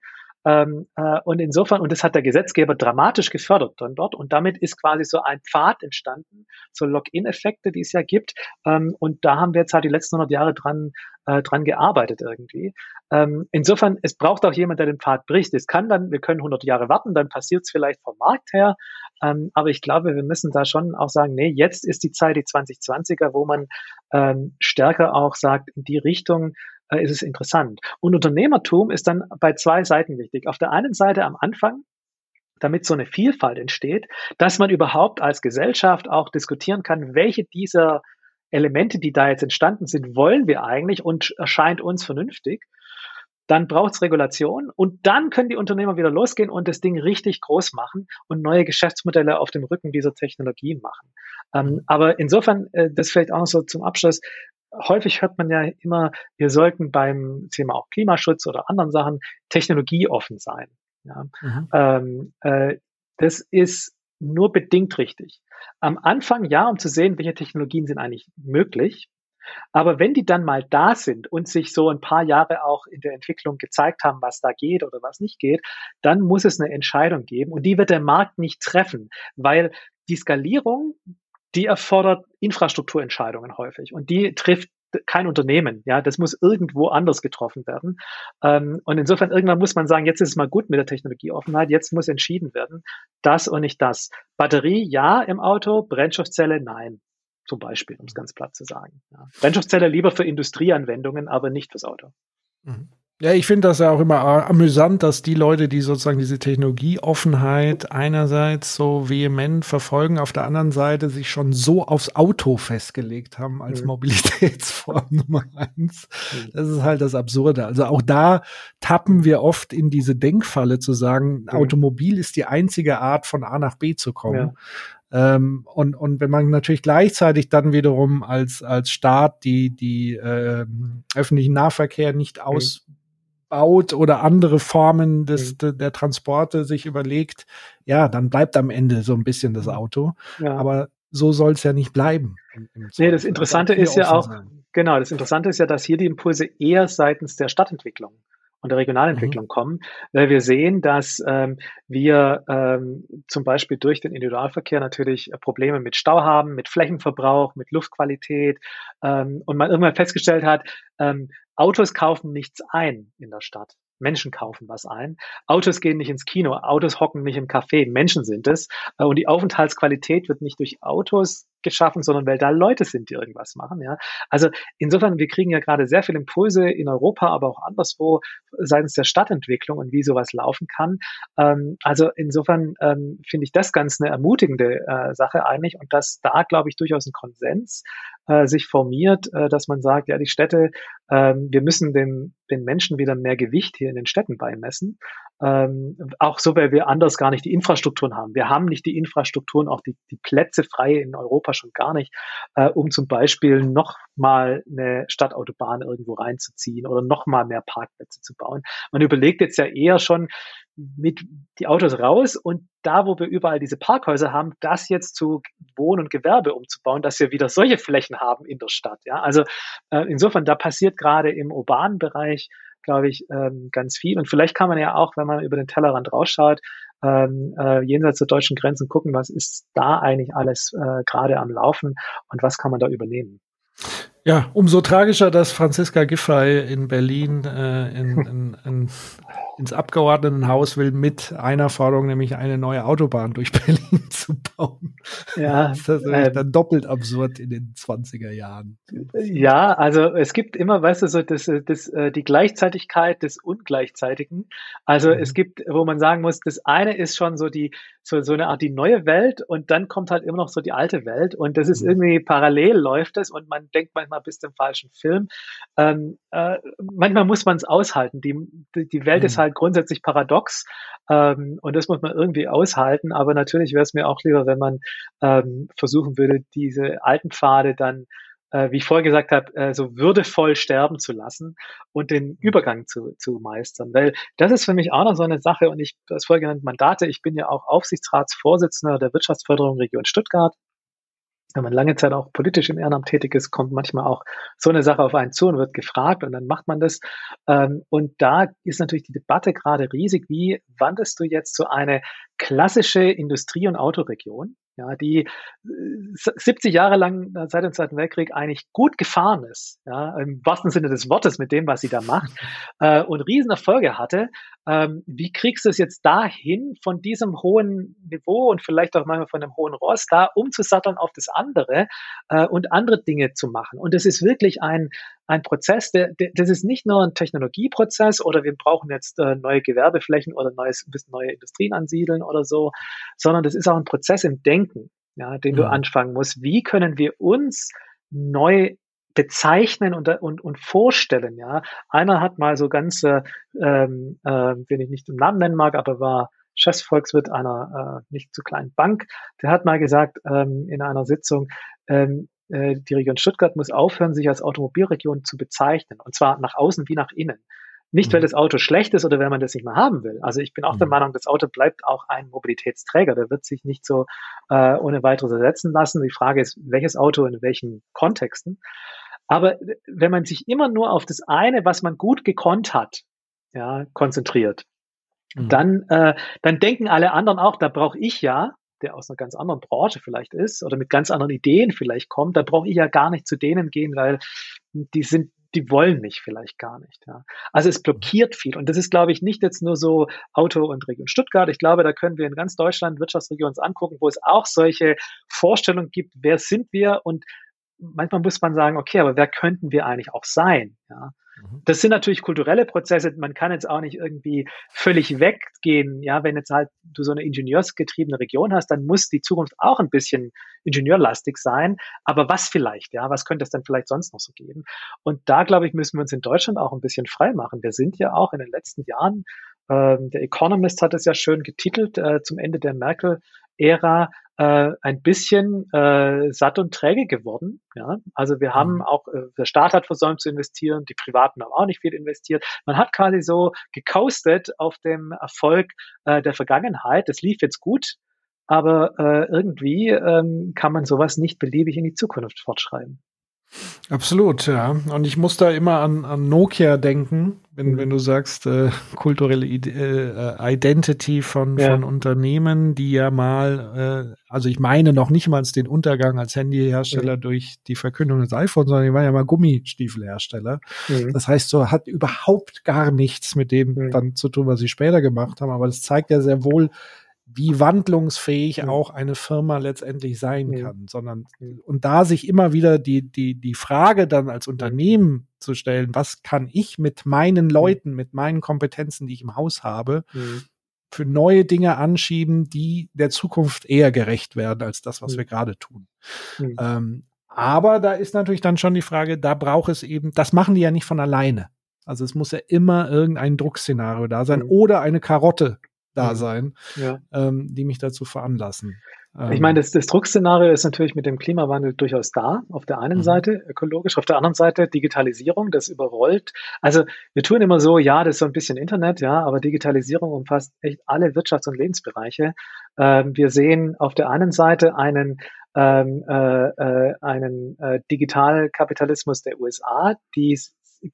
Ähm, äh, und insofern, und das hat der Gesetzgeber dramatisch gefördert dann dort. Und damit ist quasi so ein Pfad entstanden, so Login-Effekte, die es ja gibt. Ähm, und da haben wir jetzt halt die letzten 100 Jahre dran, äh, dran gearbeitet irgendwie. Ähm, insofern, es braucht auch jemand, der den Pfad bricht. Es kann dann, wir können 100 Jahre warten, dann passiert es vielleicht vom Markt her. Ähm, aber ich glaube, wir müssen da schon auch sagen, nee, jetzt ist die Zeit, die 2020er, wo man ähm, stärker auch sagt, in die Richtung, äh, ist es interessant. Und Unternehmertum ist dann bei zwei Seiten wichtig. Auf der einen Seite am Anfang, damit so eine Vielfalt entsteht, dass man überhaupt als Gesellschaft auch diskutieren kann, welche dieser Elemente, die da jetzt entstanden sind, wollen wir eigentlich und erscheint uns vernünftig. Dann braucht es Regulation und dann können die Unternehmer wieder losgehen und das Ding richtig groß machen und neue Geschäftsmodelle auf dem Rücken dieser Technologie machen. Ähm, aber insofern, äh, das vielleicht auch noch so zum Abschluss, häufig hört man ja immer, wir sollten beim Thema auch Klimaschutz oder anderen Sachen technologieoffen sein. Ja. Mhm. Ähm, äh, das ist nur bedingt richtig. Am Anfang ja, um zu sehen, welche Technologien sind eigentlich möglich. Aber wenn die dann mal da sind und sich so ein paar Jahre auch in der Entwicklung gezeigt haben, was da geht oder was nicht geht, dann muss es eine Entscheidung geben und die wird der Markt nicht treffen, weil die Skalierung die erfordert Infrastrukturentscheidungen häufig und die trifft kein Unternehmen. Ja, das muss irgendwo anders getroffen werden. Ähm, und insofern irgendwann muss man sagen, jetzt ist es mal gut mit der Technologieoffenheit. Jetzt muss entschieden werden, das und nicht das. Batterie ja im Auto, Brennstoffzelle nein. Zum Beispiel, um es ganz platt zu sagen. Ja. Brennstoffzelle lieber für Industrieanwendungen, aber nicht fürs Auto. Mhm. Ja, ich finde das ja auch immer amüsant, dass die Leute, die sozusagen diese Technologieoffenheit einerseits so vehement verfolgen, auf der anderen Seite sich schon so aufs Auto festgelegt haben als mhm. Mobilitätsform Nummer eins. Mhm. Das ist halt das Absurde. Also auch da tappen wir oft in diese Denkfalle zu sagen, mhm. Automobil ist die einzige Art von A nach B zu kommen. Ja. Ähm, und, und wenn man natürlich gleichzeitig dann wiederum als, als Staat die, die äh, öffentlichen Nahverkehr nicht aus baut oder andere Formen des, mhm. de, der Transporte sich überlegt, ja, dann bleibt am Ende so ein bisschen das mhm. Auto. Ja. Aber so soll es ja nicht bleiben. Nee, das Interessante ist ja auch, sein. genau, das Interessante ist ja, dass hier die Impulse eher seitens der Stadtentwicklung und der Regionalentwicklung mhm. kommen, weil wir sehen, dass ähm, wir ähm, zum Beispiel durch den Individualverkehr natürlich Probleme mit Stau haben, mit Flächenverbrauch, mit Luftqualität ähm, und man irgendwann festgestellt hat, ähm, Autos kaufen nichts ein in der Stadt. Menschen kaufen was ein. Autos gehen nicht ins Kino, Autos hocken nicht im Café, Menschen sind es. Äh, und die Aufenthaltsqualität wird nicht durch Autos geschaffen, sondern weil da Leute sind, die irgendwas machen. Ja. Also insofern, wir kriegen ja gerade sehr viele Impulse in Europa, aber auch anderswo seitens der Stadtentwicklung und wie sowas laufen kann. Ähm, also insofern ähm, finde ich das ganz eine ermutigende äh, Sache eigentlich und dass da, glaube ich, durchaus ein Konsens äh, sich formiert, äh, dass man sagt, ja, die Städte, ähm, wir müssen den, den Menschen wieder mehr Gewicht hier in den Städten beimessen. Ähm, auch so, weil wir anders gar nicht die Infrastrukturen haben. Wir haben nicht die Infrastrukturen, auch die, die Plätze frei in Europa schon gar nicht, äh, um zum Beispiel noch mal eine Stadtautobahn irgendwo reinzuziehen oder noch mal mehr Parkplätze zu bauen. Man überlegt jetzt ja eher schon, mit die Autos raus und da, wo wir überall diese Parkhäuser haben, das jetzt zu Wohn- und Gewerbe umzubauen, dass wir wieder solche Flächen haben in der Stadt. Ja, also äh, insofern, da passiert gerade im urbanen Bereich, glaube ich, ähm, ganz viel. Und vielleicht kann man ja auch, wenn man über den Tellerrand rausschaut, ähm, äh, jenseits der deutschen Grenzen gucken, was ist da eigentlich alles äh, gerade am Laufen und was kann man da übernehmen. Ja, umso tragischer, dass Franziska Giffey in Berlin äh, in, in, in, ins Abgeordnetenhaus will mit einer Forderung, nämlich eine neue Autobahn durch Berlin zu bauen. Ja, das ist äh, dann doppelt absurd in den 20er Jahren. Ja, also es gibt immer, weißt du, so das, das, äh, die Gleichzeitigkeit des Ungleichzeitigen. Also mhm. es gibt, wo man sagen muss, das eine ist schon so die so, so eine Art die neue Welt und dann kommt halt immer noch so die alte Welt und das ist mhm. irgendwie parallel läuft es und man denkt manchmal bist im falschen Film. Ähm, äh, manchmal muss man es aushalten. Die, die Welt mhm. ist halt grundsätzlich paradox ähm, und das muss man irgendwie aushalten. Aber natürlich wäre es mir auch lieber, wenn man ähm, versuchen würde, diese alten Pfade dann äh, wie ich vorher gesagt habe, äh, so würdevoll sterben zu lassen und den Übergang zu, zu meistern. Weil das ist für mich auch noch so eine Sache und ich, das vorher genannt Mandate, ich bin ja auch Aufsichtsratsvorsitzender der Wirtschaftsförderung Region Stuttgart. Wenn man lange Zeit auch politisch im Ehrenamt tätig ist, kommt manchmal auch so eine Sache auf einen zu und wird gefragt und dann macht man das. Ähm, und da ist natürlich die Debatte gerade riesig. Wie wandelst du jetzt so eine klassische Industrie- und Autoregion ja, die 70 äh, Jahre lang seit dem Zweiten Weltkrieg eigentlich gut gefahren ist, ja, im wahrsten Sinne des Wortes mit dem, was sie da macht, äh, und Riesenerfolge hatte. Ähm, wie kriegst du es jetzt dahin, von diesem hohen Niveau und vielleicht auch manchmal von einem hohen Ross da umzusatteln auf das andere äh, und andere Dinge zu machen? Und das ist wirklich ein, ein Prozess, der, der, das ist nicht nur ein Technologieprozess oder wir brauchen jetzt äh, neue Gewerbeflächen oder neues, ein bisschen neue Industrien ansiedeln oder so, sondern das ist auch ein Prozess im Denken, ja, den mhm. du anfangen musst. Wie können wir uns neu bezeichnen und, und, und vorstellen, ja. Einer hat mal so ganz, äh, ähm, äh, wenn ich nicht den Namen nennen mag, aber war Chefsvolkswirt einer äh, nicht zu kleinen Bank, der hat mal gesagt ähm, in einer Sitzung, ähm, äh, die Region Stuttgart muss aufhören, sich als Automobilregion zu bezeichnen. Und zwar nach außen wie nach innen. Nicht, weil mhm. das Auto schlecht ist oder weil man das nicht mehr haben will. Also ich bin auch der mhm. Meinung, das Auto bleibt auch ein Mobilitätsträger. Der wird sich nicht so äh, ohne weiteres ersetzen lassen. Die Frage ist, welches Auto in welchen Kontexten. Aber wenn man sich immer nur auf das eine, was man gut gekonnt hat, ja, konzentriert, mhm. dann, äh, dann denken alle anderen auch, da brauche ich ja der aus einer ganz anderen Branche vielleicht ist oder mit ganz anderen Ideen vielleicht kommt, da brauche ich ja gar nicht zu denen gehen, weil die sind, die wollen mich vielleicht gar nicht. Ja. Also es blockiert viel. Und das ist, glaube ich, nicht jetzt nur so Auto und Region Stuttgart. Ich glaube, da können wir in ganz Deutschland Wirtschaftsregionen angucken, wo es auch solche Vorstellungen gibt, wer sind wir und manchmal muss man sagen, okay, aber wer könnten wir eigentlich auch sein? Ja. Mhm. Das sind natürlich kulturelle Prozesse. Man kann jetzt auch nicht irgendwie völlig weggehen. Ja, wenn jetzt halt du so eine ingenieursgetriebene Region hast, dann muss die Zukunft auch ein bisschen ingenieurlastig sein. Aber was vielleicht? Ja, was könnte es denn vielleicht sonst noch so geben? Und da, glaube ich, müssen wir uns in Deutschland auch ein bisschen frei machen. Wir sind ja auch in den letzten Jahren, äh, der Economist hat es ja schön getitelt, äh, zum Ende der Merkel Ära äh, ein bisschen äh, satt und träge geworden. Ja? Also wir haben mhm. auch, äh, der Staat hat versäumt zu investieren, die Privaten haben auch nicht viel investiert. Man hat quasi so gecoastet auf dem Erfolg äh, der Vergangenheit. Das lief jetzt gut, aber äh, irgendwie ähm, kann man sowas nicht beliebig in die Zukunft fortschreiben. Absolut, ja. Und ich muss da immer an, an Nokia denken, wenn, mhm. wenn du sagst, äh, kulturelle Ide äh, Identity von, ja. von Unternehmen, die ja mal, äh, also ich meine noch nicht mal den Untergang als Handyhersteller mhm. durch die Verkündung des iPhones, sondern die waren ja mal Gummistiefelhersteller. Mhm. Das heißt, so hat überhaupt gar nichts mit dem mhm. dann zu tun, was sie später gemacht haben. Aber das zeigt ja sehr wohl, wie wandlungsfähig mhm. auch eine Firma letztendlich sein mhm. kann, sondern und da sich immer wieder die die die Frage dann als Unternehmen zu stellen, was kann ich mit meinen Leuten, mit meinen Kompetenzen, die ich im Haus habe, mhm. für neue Dinge anschieben, die der Zukunft eher gerecht werden als das, was wir gerade tun. Ähm, aber da ist natürlich dann schon die Frage, da braucht es eben, das machen die ja nicht von alleine. Also es muss ja immer irgendein Druckszenario da sein oder eine Karotte da mhm. sein, ja. ähm, die mich dazu veranlassen. Ich meine, das, das Druckszenario ist natürlich mit dem Klimawandel durchaus da. Auf der einen mhm. Seite ökologisch, auf der anderen Seite Digitalisierung, das überrollt. Also wir tun immer so, ja, das ist so ein bisschen Internet, ja, aber Digitalisierung umfasst echt alle Wirtschafts- und Lebensbereiche. Ähm, wir sehen auf der einen Seite einen ähm, äh, äh, einen äh, Digitalkapitalismus der USA, die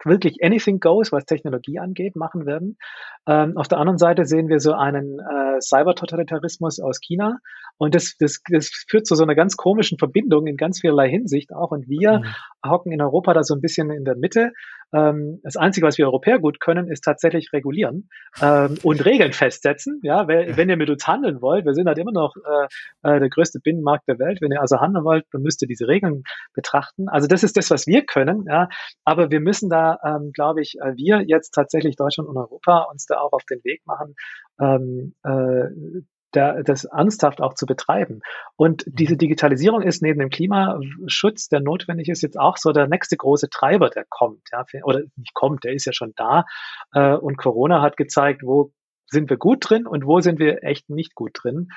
wirklich anything goes, was Technologie angeht, machen werden. Ähm, auf der anderen Seite sehen wir so einen äh, Cybertotalitarismus aus China und das, das, das führt zu so einer ganz komischen Verbindung in ganz vielerlei Hinsicht auch und wir mhm. hocken in Europa da so ein bisschen in der Mitte. Ähm, das Einzige, was wir Europäer gut können, ist tatsächlich regulieren ähm, und Regeln festsetzen. Ja, wenn, ihr mit uns handeln wollt, wir sind halt immer noch äh, äh, der größte Binnenmarkt der Welt. Wenn ihr also handeln wollt, dann müsst ihr diese Regeln betrachten. Also das ist das, was wir können. Ja, aber wir müssen da, ähm, glaube ich, äh, wir jetzt tatsächlich Deutschland und Europa uns da auch auf den Weg machen, ähm, äh, da, das ernsthaft auch zu betreiben. Und mhm. diese Digitalisierung ist neben dem Klimaschutz, der notwendig ist, jetzt auch so der nächste große Treiber, der kommt, ja, oder nicht kommt, der ist ja schon da. Äh, und Corona hat gezeigt, wo sind wir gut drin und wo sind wir echt nicht gut drin.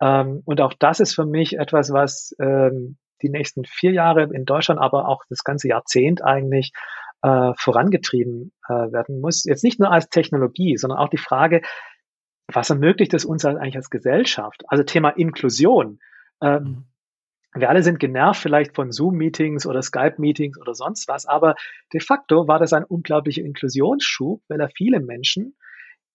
Ähm, und auch das ist für mich etwas, was ähm, die nächsten vier Jahre in Deutschland, aber auch das ganze Jahrzehnt eigentlich äh, vorangetrieben äh, werden muss. Jetzt nicht nur als Technologie, sondern auch die Frage, was ermöglicht es uns eigentlich als Gesellschaft? Also Thema Inklusion. Ähm, mhm. wir alle sind genervt vielleicht von Zoom-Meetings oder Skype-Meetings oder sonst was, aber de facto war das ein unglaublicher Inklusionsschub, weil er viele Menschen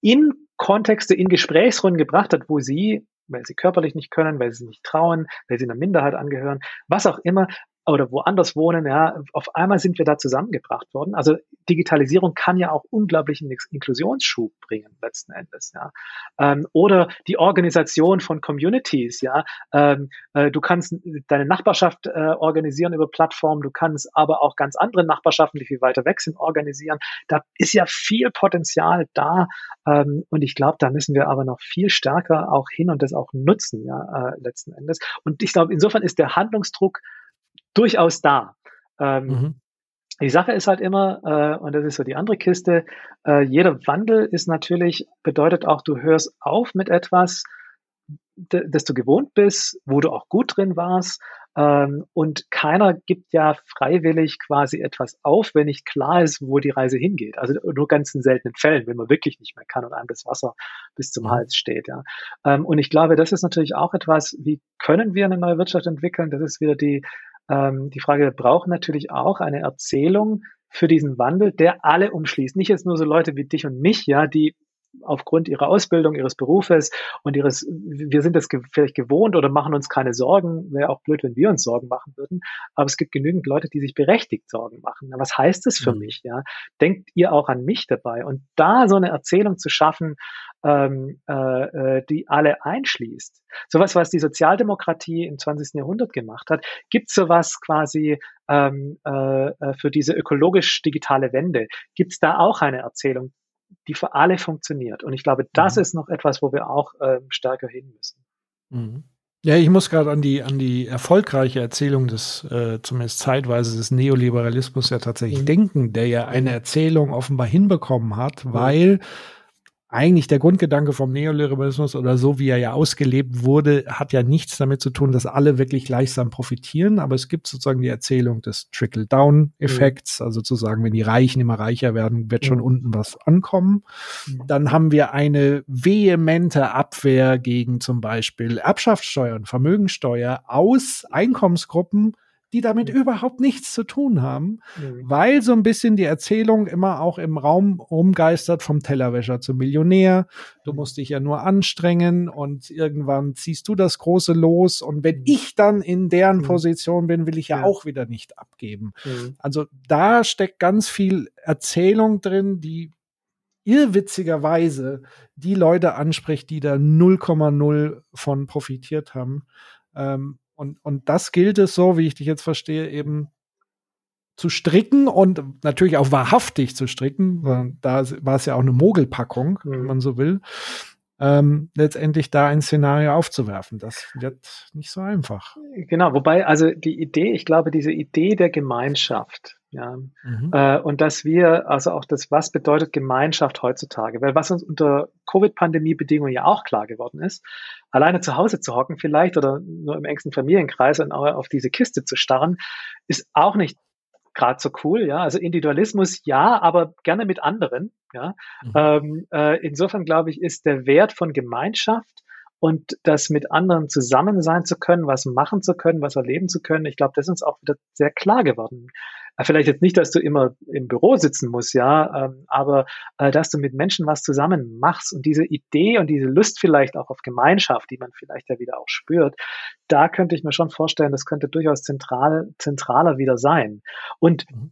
in Kontexte, in Gesprächsrunden gebracht hat, wo sie, weil sie körperlich nicht können, weil sie nicht trauen, weil sie einer Minderheit angehören, was auch immer, oder woanders wohnen, ja, auf einmal sind wir da zusammengebracht worden. Also Digitalisierung kann ja auch unglaublichen Inklusionsschub bringen letzten Endes, ja. Ähm, oder die Organisation von Communities, ja. Ähm, äh, du kannst deine Nachbarschaft äh, organisieren über Plattformen, du kannst aber auch ganz andere Nachbarschaften, die viel weiter weg sind, organisieren. Da ist ja viel Potenzial da ähm, und ich glaube, da müssen wir aber noch viel stärker auch hin und das auch nutzen, ja, äh, letzten Endes. Und ich glaube, insofern ist der Handlungsdruck durchaus da. Ähm, mhm. Die Sache ist halt immer, äh, und das ist so die andere Kiste, äh, jeder Wandel ist natürlich, bedeutet auch, du hörst auf mit etwas, das du gewohnt bist, wo du auch gut drin warst. Ähm, und keiner gibt ja freiwillig quasi etwas auf, wenn nicht klar ist, wo die Reise hingeht. Also nur ganz in seltenen Fällen, wenn man wirklich nicht mehr kann und einem das Wasser bis zum mhm. Hals steht. Ja. Ähm, und ich glaube, das ist natürlich auch etwas, wie können wir eine neue Wirtschaft entwickeln? Das ist wieder die ähm, die Frage, wir brauchen natürlich auch eine Erzählung für diesen Wandel, der alle umschließt. Nicht jetzt nur so Leute wie dich und mich, ja, die aufgrund ihrer Ausbildung, ihres Berufes und ihres, wir sind das vielleicht gewohnt oder machen uns keine Sorgen. Wäre auch blöd, wenn wir uns Sorgen machen würden. Aber es gibt genügend Leute, die sich berechtigt Sorgen machen. Was heißt das für mhm. mich? Ja, denkt ihr auch an mich dabei? Und da so eine Erzählung zu schaffen, ähm, äh, äh die alle einschließt. Sowas, was die Sozialdemokratie im 20. Jahrhundert gemacht hat, gibt sowas quasi ähm, äh, äh, für diese ökologisch-digitale Wende. Gibt es da auch eine Erzählung, die für alle funktioniert. Und ich glaube, das mhm. ist noch etwas, wo wir auch äh, stärker hin müssen. Mhm. Ja, ich muss gerade an die, an die erfolgreiche Erzählung des, äh, zumindest zeitweise des Neoliberalismus ja tatsächlich mhm. denken, der ja eine Erzählung offenbar hinbekommen hat, mhm. weil eigentlich der Grundgedanke vom Neoliberalismus oder so, wie er ja ausgelebt wurde, hat ja nichts damit zu tun, dass alle wirklich gleichsam profitieren. Aber es gibt sozusagen die Erzählung des Trickle-Down-Effekts, mhm. also zu sagen, wenn die Reichen immer reicher werden, wird schon mhm. unten was ankommen. Mhm. Dann haben wir eine vehemente Abwehr gegen zum Beispiel Erbschaftssteuer und Vermögensteuer aus Einkommensgruppen, die damit mhm. überhaupt nichts zu tun haben, mhm. weil so ein bisschen die Erzählung immer auch im Raum rumgeistert vom Tellerwäscher zum Millionär. Du mhm. musst dich ja nur anstrengen und irgendwann ziehst du das große Los und wenn mhm. ich dann in deren. Position bin, will ich ja, ja. auch wieder nicht abgeben. Also da steckt ganz viel Erzählung drin, die irrwitzigerweise die Leute anspricht, die da 0,0 von profitiert haben. Ähm, und, und das gilt es so, wie ich dich jetzt verstehe, eben zu stricken und natürlich auch wahrhaftig zu stricken. Mhm. Da war es ja auch eine Mogelpackung, mhm. wenn man so will. Ähm, letztendlich da ein Szenario aufzuwerfen. Das wird nicht so einfach. Genau, wobei also die Idee, ich glaube, diese Idee der Gemeinschaft, ja, mhm. äh, und dass wir, also auch das, was bedeutet Gemeinschaft heutzutage? Weil was uns unter Covid-Pandemie-Bedingungen ja auch klar geworden ist, alleine zu Hause zu hocken vielleicht oder nur im engsten Familienkreis und auf diese Kiste zu starren, ist auch nicht gerade so cool, ja. Also Individualismus ja, aber gerne mit anderen, ja. Mhm. Ähm, äh, insofern glaube ich, ist der Wert von Gemeinschaft und das mit anderen zusammen sein zu können, was machen zu können, was erleben zu können, ich glaube, das ist uns auch wieder sehr klar geworden. Äh, vielleicht jetzt nicht, dass du immer im Büro sitzen musst, ja, ähm, aber äh, dass du mit Menschen was zusammen machst und diese Idee und diese Lust vielleicht auch auf Gemeinschaft, die man vielleicht ja wieder auch spürt, da könnte ich mir schon vorstellen, das könnte durchaus zentral, zentraler wieder sein. Und mhm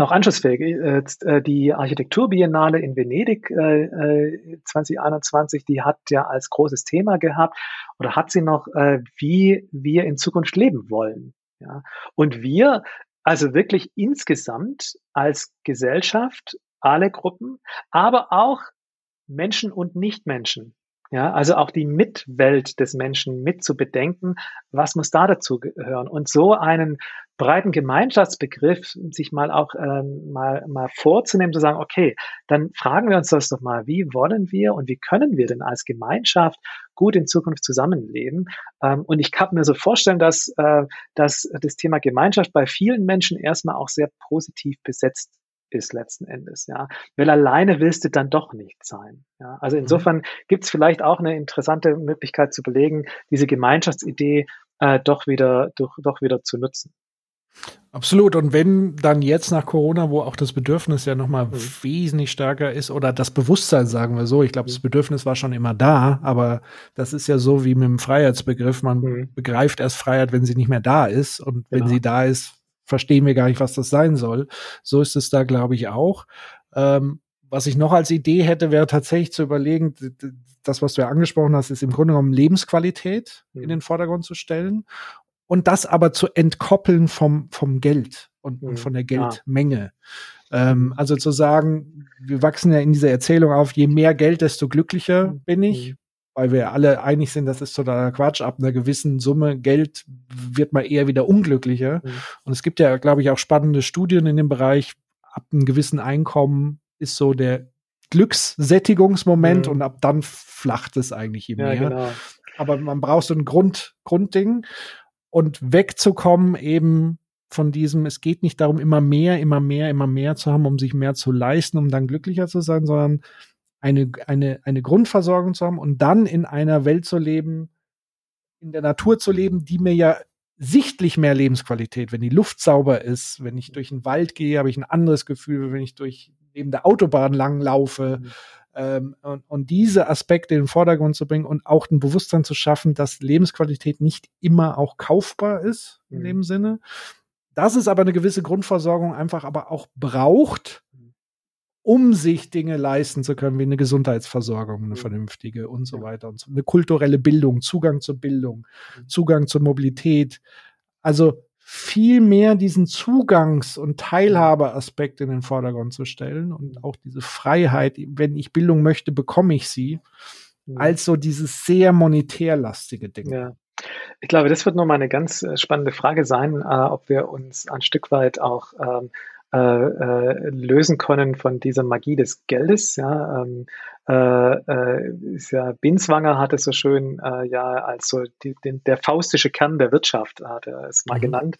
auch anschlussfähig. Äh, äh, die Architekturbiennale in Venedig 2021, die hat ja als großes Thema gehabt oder hat sie noch, wie wir in Zukunft leben wollen. Ja. Und wir also wirklich insgesamt als Gesellschaft, alle Gruppen, aber auch Menschen und Nichtmenschen. Ja, also auch die Mitwelt des Menschen mit zu bedenken, was muss da dazu gehören? Und so einen breiten Gemeinschaftsbegriff sich mal auch ähm, mal, mal vorzunehmen, zu sagen, okay, dann fragen wir uns das doch mal, wie wollen wir und wie können wir denn als Gemeinschaft gut in Zukunft zusammenleben? Ähm, und ich kann mir so vorstellen, dass, äh, dass das Thema Gemeinschaft bei vielen Menschen erstmal auch sehr positiv besetzt ist letzten Endes, ja. Weil alleine willst du dann doch nicht sein. Ja. Also mhm. insofern gibt es vielleicht auch eine interessante Möglichkeit zu belegen, diese Gemeinschaftsidee äh, doch wieder, doch, doch wieder zu nutzen. Absolut. Und wenn dann jetzt nach Corona, wo auch das Bedürfnis ja nochmal mhm. wesentlich stärker ist, oder das Bewusstsein, sagen wir so, ich glaube, das mhm. Bedürfnis war schon immer da, aber das ist ja so wie mit dem Freiheitsbegriff. Man mhm. begreift erst Freiheit, wenn sie nicht mehr da ist. Und wenn genau. sie da ist, verstehen wir gar nicht, was das sein soll. So ist es da, glaube ich, auch. Ähm, was ich noch als Idee hätte, wäre tatsächlich zu überlegen, das, was du ja angesprochen hast, ist im Grunde genommen Lebensqualität mhm. in den Vordergrund zu stellen und das aber zu entkoppeln vom, vom Geld und, mhm. und von der Geldmenge. Ja. Ähm, also zu sagen, wir wachsen ja in dieser Erzählung auf, je mehr Geld, desto glücklicher mhm. bin ich, mhm. weil wir alle einig sind, das ist totaler Quatsch. Ab einer gewissen Summe Geld wird man eher wieder unglücklicher. Mhm. Und es gibt ja, glaube ich, auch spannende Studien in dem Bereich. Ab einem gewissen Einkommen ist so der Glückssättigungsmoment mhm. und ab dann flacht es eigentlich je mehr. Ja, genau. Aber man braucht so ein Grund, Grundding und wegzukommen eben von diesem, es geht nicht darum, immer mehr, immer mehr, immer mehr zu haben, um sich mehr zu leisten, um dann glücklicher zu sein, sondern eine, eine, eine Grundversorgung zu haben und dann in einer Welt zu leben, in der Natur zu leben, die mir ja sichtlich mehr Lebensqualität, wenn die Luft sauber ist, wenn ich durch den Wald gehe, habe ich ein anderes Gefühl, wenn ich durch neben der Autobahn lang laufe, mhm. Ähm, und, und, diese Aspekte in den Vordergrund zu bringen und auch ein Bewusstsein zu schaffen, dass Lebensqualität nicht immer auch kaufbar ist in mhm. dem Sinne. Dass es aber eine gewisse Grundversorgung einfach aber auch braucht, um sich Dinge leisten zu können, wie eine Gesundheitsversorgung, eine mhm. vernünftige und so weiter und so. Eine kulturelle Bildung, Zugang zur Bildung, mhm. Zugang zur Mobilität. Also viel mehr diesen Zugangs- und Teilhabeaspekt in den Vordergrund zu stellen und auch diese Freiheit, wenn ich Bildung möchte, bekomme ich sie, als so dieses sehr monetärlastige Ding. Ja. Ich glaube, das wird nochmal eine ganz äh, spannende Frage sein, äh, ob wir uns ein Stück weit auch ähm, äh, äh, lösen können von dieser Magie des Geldes. Ja, ähm, äh, äh, ist ja Binswanger hat es so schön äh, ja als so die, den, der faustische Kern der Wirtschaft hat er es mal mhm. genannt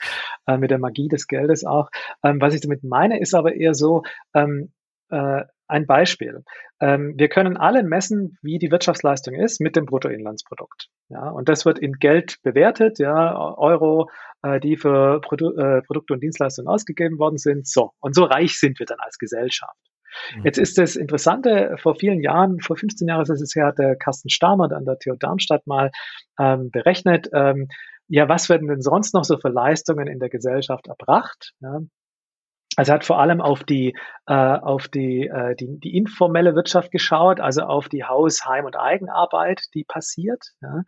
äh, mit der Magie des Geldes auch. Ähm, was ich damit meine, ist aber eher so ähm, äh, ein Beispiel. Ähm, wir können alle messen, wie die Wirtschaftsleistung ist mit dem Bruttoinlandsprodukt. Ja, und das wird in Geld bewertet, ja, Euro, äh, die für Produ äh, Produkte und Dienstleistungen ausgegeben worden sind. So. Und so reich sind wir dann als Gesellschaft. Mhm. Jetzt ist das Interessante, vor vielen Jahren, vor 15 Jahren ist es her, hat der Carsten Stamer an der TU Darmstadt mal ähm, berechnet, ähm, ja, was werden denn sonst noch so für Leistungen in der Gesellschaft erbracht? Ja? Also hat vor allem auf die, äh, auf die, äh, die, die informelle Wirtschaft geschaut, also auf die Haus-, Heim- und Eigenarbeit, die passiert. Ja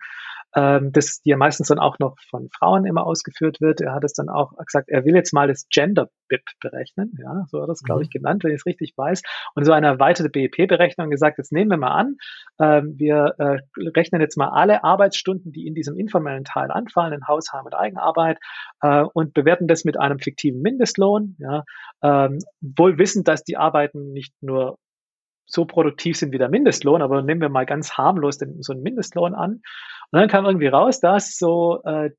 ähm, das, die ja meistens dann auch noch von Frauen immer ausgeführt wird. Er hat es dann auch gesagt, er will jetzt mal das Gender BIP berechnen, ja, so hat er es, glaube mhm. ich, genannt, wenn ich es richtig weiß. Und so eine erweiterte BEP-Berechnung gesagt, jetzt nehmen wir mal an, ähm, wir äh, rechnen jetzt mal alle Arbeitsstunden, die in diesem informellen Teil anfallen, in Haus, Heim und Eigenarbeit, äh, und bewerten das mit einem fiktiven Mindestlohn, ja, ähm, wohl wissend, dass die Arbeiten nicht nur so produktiv sind wie der Mindestlohn, aber nehmen wir mal ganz harmlos den, so einen Mindestlohn an. Und dann kam irgendwie raus, dass so äh,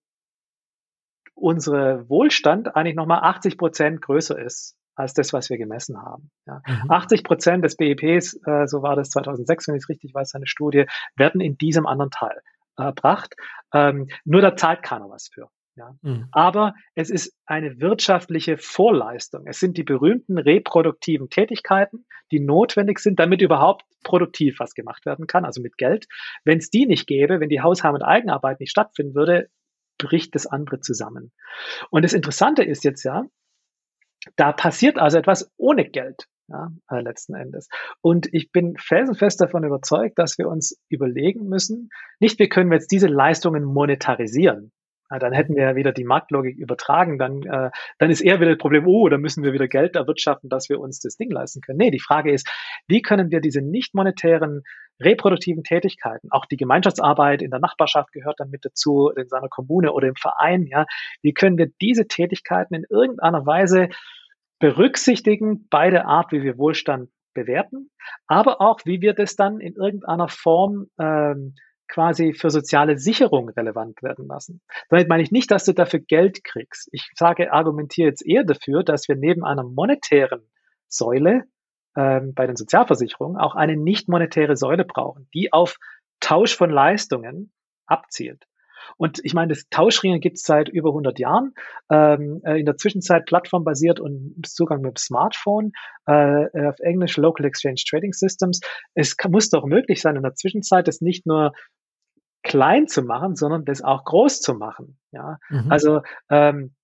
unsere Wohlstand eigentlich nochmal 80 Prozent größer ist als das, was wir gemessen haben. Ja. Mhm. 80 Prozent des BIPs, äh, so war das 2006, wenn ich es richtig weiß, eine Studie, werden in diesem anderen Teil erbracht. Ähm, nur da zahlt keiner was für. Ja. Mhm. Aber es ist eine wirtschaftliche Vorleistung. Es sind die berühmten reproduktiven Tätigkeiten, die notwendig sind, damit überhaupt produktiv was gemacht werden kann, also mit Geld. Wenn es die nicht gäbe, wenn die Hausheim- und Eigenarbeit nicht stattfinden würde, bricht das andere zusammen. Und das Interessante ist jetzt ja, da passiert also etwas ohne Geld. Ja, äh, letzten Endes. Und ich bin felsenfest davon überzeugt, dass wir uns überlegen müssen, nicht wir können jetzt diese Leistungen monetarisieren. Ja, dann hätten wir ja wieder die Marktlogik übertragen, dann, äh, dann ist eher wieder das Problem, oh, da müssen wir wieder Geld erwirtschaften, dass wir uns das Ding leisten können. Nee, die Frage ist, wie können wir diese nicht monetären reproduktiven Tätigkeiten, auch die Gemeinschaftsarbeit in der Nachbarschaft gehört dann mit dazu, in seiner Kommune oder im Verein, ja, wie können wir diese Tätigkeiten in irgendeiner Weise berücksichtigen bei der Art, wie wir Wohlstand bewerten, aber auch, wie wir das dann in irgendeiner Form ähm, quasi für soziale Sicherung relevant werden lassen. Damit meine ich nicht, dass du dafür Geld kriegst. Ich sage, argumentiere jetzt eher dafür, dass wir neben einer monetären Säule ähm, bei den Sozialversicherungen auch eine nicht monetäre Säule brauchen, die auf Tausch von Leistungen abzielt. Und ich meine, das Tauschringen gibt es seit über 100 Jahren. Ähm, äh, in der Zwischenzeit plattformbasiert und Zugang mit dem Smartphone, äh, auf Englisch Local Exchange Trading Systems. Es kann, muss doch möglich sein, in der Zwischenzeit das nicht nur klein zu machen, sondern das auch groß zu machen. Ja, mhm. also ähm,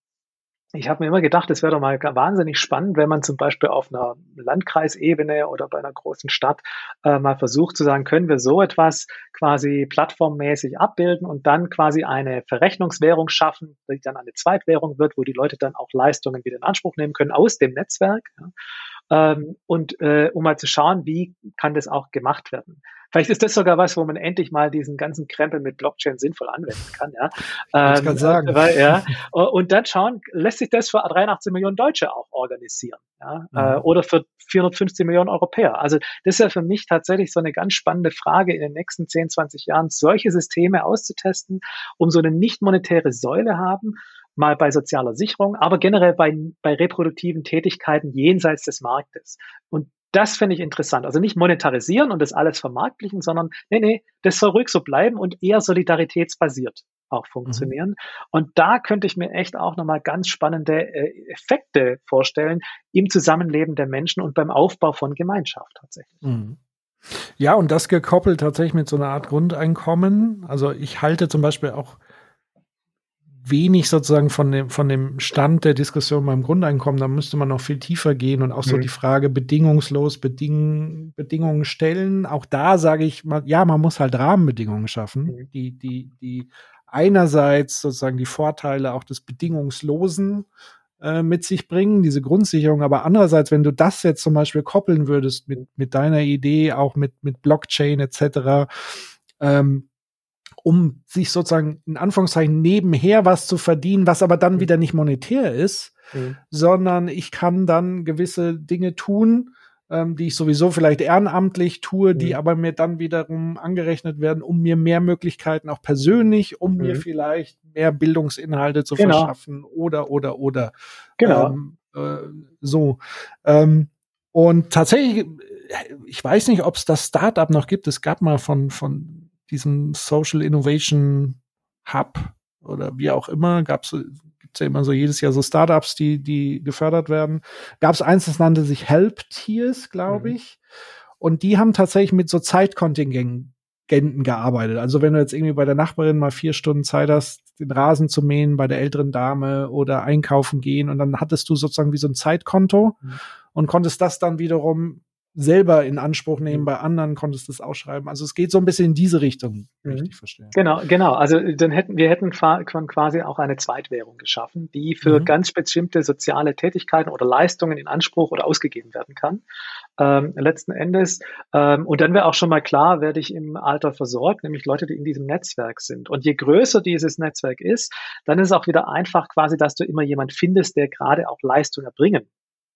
ich habe mir immer gedacht, es wäre doch mal wahnsinnig spannend, wenn man zum Beispiel auf einer Landkreisebene oder bei einer großen Stadt äh, mal versucht zu sagen, können wir so etwas quasi plattformmäßig abbilden und dann quasi eine Verrechnungswährung schaffen, die dann eine Zweitwährung wird, wo die Leute dann auch Leistungen wieder in Anspruch nehmen können aus dem Netzwerk. Ja. Ähm, und äh, um mal zu schauen, wie kann das auch gemacht werden. Vielleicht ist das sogar was, wo man endlich mal diesen ganzen Krempel mit Blockchain sinnvoll anwenden kann. Ja, ähm, kann sagen. Weil, ja, und dann schauen, lässt sich das für 83 Millionen Deutsche auch organisieren, ja, mhm. äh, oder für 450 Millionen Europäer. Also das ist ja für mich tatsächlich so eine ganz spannende Frage in den nächsten 10, 20 Jahren, solche Systeme auszutesten, um so eine nicht monetäre Säule haben mal bei sozialer Sicherung, aber generell bei, bei reproduktiven Tätigkeiten jenseits des Marktes. Und das finde ich interessant. Also nicht monetarisieren und das alles vermarktlichen, sondern nee, nee, das soll ruhig so bleiben und eher solidaritätsbasiert auch mhm. funktionieren. Mhm. Und da könnte ich mir echt auch nochmal ganz spannende äh, Effekte vorstellen im Zusammenleben der Menschen und beim Aufbau von Gemeinschaft tatsächlich. Mhm. Ja, und das gekoppelt tatsächlich mit so einer Art Grundeinkommen. Also ich halte zum Beispiel auch wenig sozusagen von dem, von dem Stand der Diskussion beim Grundeinkommen. Da müsste man noch viel tiefer gehen und auch so mhm. die Frage bedingungslos Beding Bedingungen stellen. Auch da sage ich mal, ja, man muss halt Rahmenbedingungen schaffen, mhm. die, die, die einerseits sozusagen die Vorteile auch des Bedingungslosen äh, mit sich bringen, diese Grundsicherung, aber andererseits, wenn du das jetzt zum Beispiel koppeln würdest mit, mit deiner Idee, auch mit, mit Blockchain etc., ähm, um sich sozusagen in Anführungszeichen nebenher was zu verdienen, was aber dann mhm. wieder nicht monetär ist, mhm. sondern ich kann dann gewisse Dinge tun, ähm, die ich sowieso vielleicht ehrenamtlich tue, mhm. die aber mir dann wiederum angerechnet werden, um mir mehr Möglichkeiten auch persönlich, um mir mhm. vielleicht mehr Bildungsinhalte zu genau. verschaffen oder oder oder genau ähm, äh, so ähm, und tatsächlich ich weiß nicht, ob es das Startup noch gibt. Es gab mal von von diesem Social Innovation Hub oder wie auch immer, gab's gibt's ja immer so jedes Jahr so Startups, die die gefördert werden. Gab es eins, das nannte sich Help Tiers, glaube mhm. ich. Und die haben tatsächlich mit so Zeitkontingenten gearbeitet. Also wenn du jetzt irgendwie bei der Nachbarin mal vier Stunden Zeit hast, den Rasen zu mähen, bei der älteren Dame oder einkaufen gehen und dann hattest du sozusagen wie so ein Zeitkonto mhm. und konntest das dann wiederum selber in Anspruch nehmen, mhm. bei anderen konntest du es ausschreiben. Also es geht so ein bisschen in diese Richtung, mhm. richtig verstehen. Genau, genau. Also dann hätten wir hätten quasi auch eine Zweitwährung geschaffen, die für mhm. ganz bestimmte soziale Tätigkeiten oder Leistungen in Anspruch oder ausgegeben werden kann. Ähm, letzten Endes. Ähm, und dann wäre auch schon mal klar, werde ich im Alter versorgt, nämlich Leute, die in diesem Netzwerk sind. Und je größer dieses Netzwerk ist, dann ist es auch wieder einfach quasi, dass du immer jemand findest, der gerade auch Leistung erbringen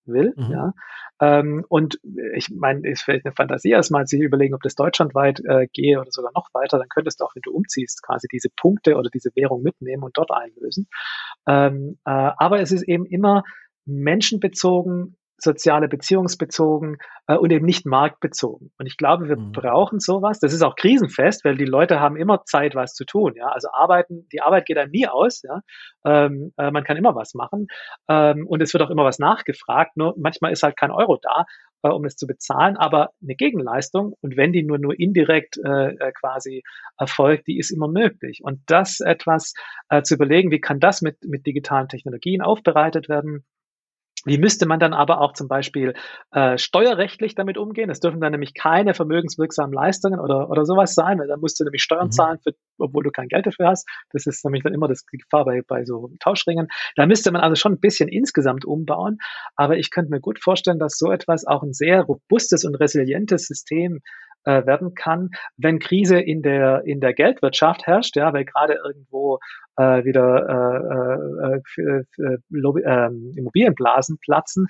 will. Mhm. Ja. Ähm, und ich meine, ist vielleicht eine Fantasie erstmal, sich überlegen, ob das deutschlandweit äh, gehe oder sogar noch weiter, dann könntest du auch, wenn du umziehst, quasi diese Punkte oder diese Währung mitnehmen und dort einlösen. Ähm, äh, aber es ist eben immer menschenbezogen, soziale beziehungsbezogen äh, und eben nicht marktbezogen. Und ich glaube, wir mhm. brauchen sowas. Das ist auch krisenfest, weil die Leute haben immer Zeit, was zu tun. Ja, also arbeiten, die Arbeit geht einem nie aus. Ja, ähm, äh, man kann immer was machen ähm, und es wird auch immer was nachgefragt. Nur manchmal ist halt kein Euro da, äh, um es zu bezahlen, aber eine Gegenleistung und wenn die nur nur indirekt äh, äh quasi erfolgt, die ist immer möglich. Und das etwas äh, zu überlegen, wie kann das mit mit digitalen Technologien aufbereitet werden? Wie müsste man dann aber auch zum Beispiel äh, steuerrechtlich damit umgehen? Es dürfen dann nämlich keine vermögenswirksamen Leistungen oder, oder sowas sein, weil dann musst du nämlich Steuern mhm. zahlen, für, obwohl du kein Geld dafür hast. Das ist nämlich dann immer das die Gefahr bei, bei so Tauschringen. Da müsste man also schon ein bisschen insgesamt umbauen. Aber ich könnte mir gut vorstellen, dass so etwas auch ein sehr robustes und resilientes System äh, werden kann, wenn Krise in der in der Geldwirtschaft herrscht, ja, weil gerade irgendwo äh, wieder äh, äh, für Lobby, äh, Immobilienblasen platzen,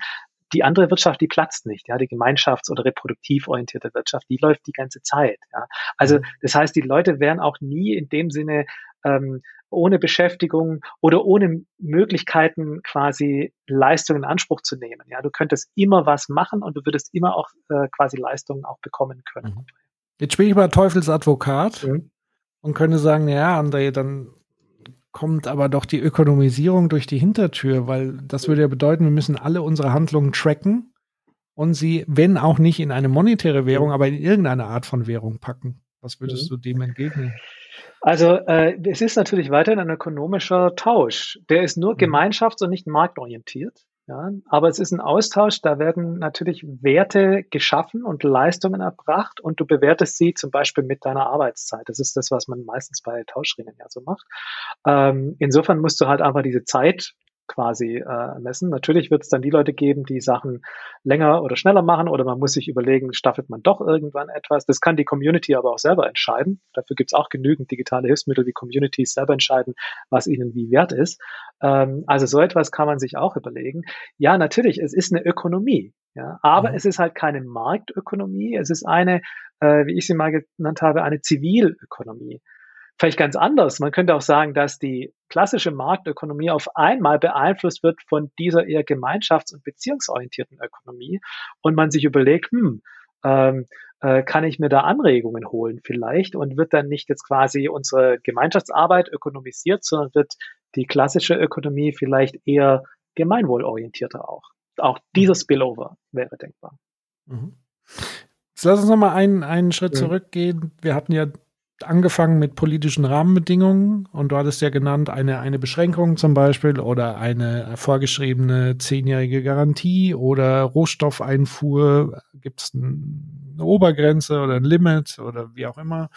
die andere Wirtschaft, die platzt nicht, ja, die gemeinschafts- oder reproduktiv orientierte Wirtschaft, die läuft die ganze Zeit, ja. Also mhm. das heißt, die Leute werden auch nie in dem Sinne ähm, ohne Beschäftigung oder ohne Möglichkeiten quasi Leistungen in Anspruch zu nehmen. Ja, du könntest immer was machen und du würdest immer auch äh, quasi Leistungen auch bekommen können. Mhm. Jetzt spiele ich mal Teufelsadvokat mhm. und könnte sagen, ja, André, dann kommt aber doch die Ökonomisierung durch die Hintertür, weil das würde ja bedeuten, wir müssen alle unsere Handlungen tracken und sie, wenn auch nicht in eine monetäre Währung, aber in irgendeine Art von Währung packen. Was würdest mhm. du dem entgegnen? Also äh, es ist natürlich weiterhin ein ökonomischer Tausch. Der ist nur mhm. gemeinschafts- und nicht marktorientiert. Ja, aber es ist ein Austausch, da werden natürlich Werte geschaffen und Leistungen erbracht und du bewertest sie zum Beispiel mit deiner Arbeitszeit. Das ist das, was man meistens bei Tauschringen ja so macht. Ähm, insofern musst du halt einfach diese Zeit quasi äh, messen. Natürlich wird es dann die Leute geben, die Sachen länger oder schneller machen oder man muss sich überlegen, staffelt man doch irgendwann etwas. Das kann die Community aber auch selber entscheiden. Dafür gibt es auch genügend digitale Hilfsmittel, wie Communities selber entscheiden, was ihnen wie wert ist. Ähm, also so etwas kann man sich auch überlegen. Ja, natürlich, es ist eine Ökonomie. Ja, aber mhm. es ist halt keine Marktökonomie, es ist eine, äh, wie ich sie mal genannt habe, eine Zivilökonomie vielleicht ganz anders. Man könnte auch sagen, dass die klassische Marktökonomie auf einmal beeinflusst wird von dieser eher gemeinschafts- und beziehungsorientierten Ökonomie und man sich überlegt, hm, ähm, äh, kann ich mir da Anregungen holen vielleicht und wird dann nicht jetzt quasi unsere Gemeinschaftsarbeit ökonomisiert, sondern wird die klassische Ökonomie vielleicht eher gemeinwohlorientierter auch. Auch dieser Spillover wäre denkbar. Mhm. Jetzt lass uns nochmal einen, einen Schritt mhm. zurückgehen. Wir hatten ja angefangen mit politischen Rahmenbedingungen und du hattest ja genannt, eine, eine Beschränkung zum Beispiel oder eine vorgeschriebene zehnjährige Garantie oder Rohstoffeinfuhr, gibt es eine Obergrenze oder ein Limit oder wie auch immer.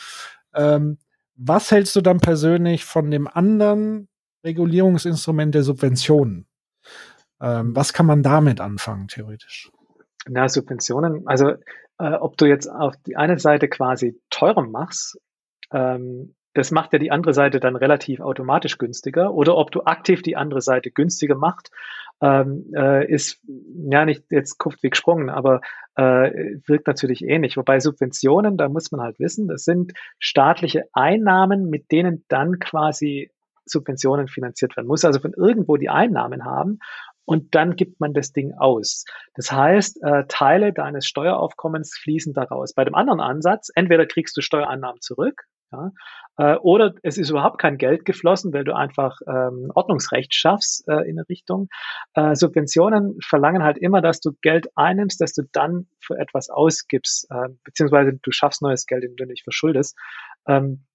Ähm, was hältst du dann persönlich von dem anderen Regulierungsinstrument der Subventionen? Ähm, was kann man damit anfangen, theoretisch? Na, Subventionen, also äh, ob du jetzt auf die eine Seite quasi teurer machst ähm, das macht ja die andere Seite dann relativ automatisch günstiger. Oder ob du aktiv die andere Seite günstiger macht, ähm, äh, ist ja nicht jetzt Kupft wie gesprungen, aber äh, wirkt natürlich ähnlich. Wobei Subventionen, da muss man halt wissen, das sind staatliche Einnahmen, mit denen dann quasi Subventionen finanziert werden. Muss also von irgendwo die Einnahmen haben und dann gibt man das Ding aus. Das heißt, äh, Teile deines Steueraufkommens fließen daraus. Bei dem anderen Ansatz, entweder kriegst du Steuereinnahmen zurück, ja? Äh, oder es ist überhaupt kein Geld geflossen, weil du einfach ähm, Ordnungsrecht schaffst äh, in eine Richtung. Äh, Subventionen verlangen halt immer, dass du Geld einnimmst, dass du dann für etwas ausgibst, äh, beziehungsweise du schaffst neues Geld, indem du dich verschuldest. Ähm,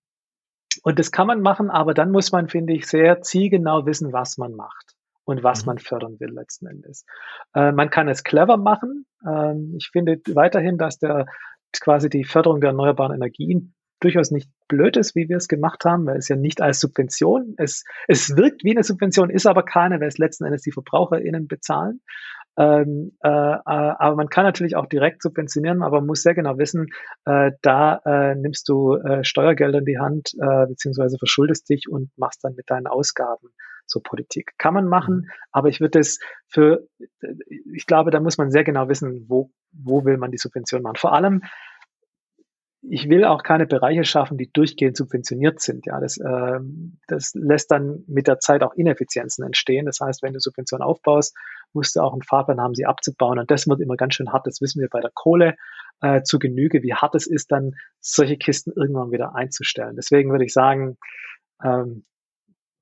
und das kann man machen, aber dann muss man, finde ich, sehr zielgenau wissen, was man macht und was mhm. man fördern will letzten Endes. Äh, man kann es clever machen. Ähm, ich finde weiterhin, dass der quasi die Förderung der erneuerbaren Energien durchaus nicht blöd ist, wie wir es gemacht haben, weil es ja nicht als Subvention, es, es wirkt wie eine Subvention, ist aber keine, weil es letzten Endes die VerbraucherInnen bezahlen. Ähm, äh, äh, aber man kann natürlich auch direkt subventionieren, aber man muss sehr genau wissen, äh, da äh, nimmst du äh, Steuergelder in die Hand, äh, beziehungsweise verschuldest dich und machst dann mit deinen Ausgaben so Politik. Kann man machen, mhm. aber ich würde es für, ich glaube, da muss man sehr genau wissen, wo, wo will man die Subvention machen. Vor allem, ich will auch keine Bereiche schaffen, die durchgehend subventioniert sind. Ja, das, äh, das lässt dann mit der Zeit auch Ineffizienzen entstehen. Das heißt, wenn du Subventionen aufbaust, musst du auch einen Fahrplan haben, sie abzubauen. Und das wird immer ganz schön hart. Das wissen wir bei der Kohle äh, zu Genüge, wie hart es ist, dann solche Kisten irgendwann wieder einzustellen. Deswegen würde ich sagen, ähm,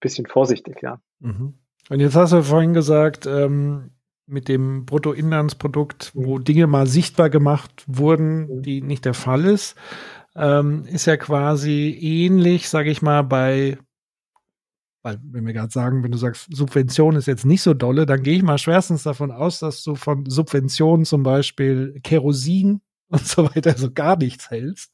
bisschen vorsichtig, ja. Mhm. Und jetzt hast du vorhin gesagt, ähm, mit dem Bruttoinlandsprodukt, wo Dinge mal sichtbar gemacht wurden, die nicht der Fall ist, ähm, ist ja quasi ähnlich, sage ich mal, bei, weil wenn wir gerade sagen, wenn du sagst, Subvention ist jetzt nicht so dolle, dann gehe ich mal schwerstens davon aus, dass du von Subventionen zum Beispiel Kerosin und so weiter so gar nichts hältst.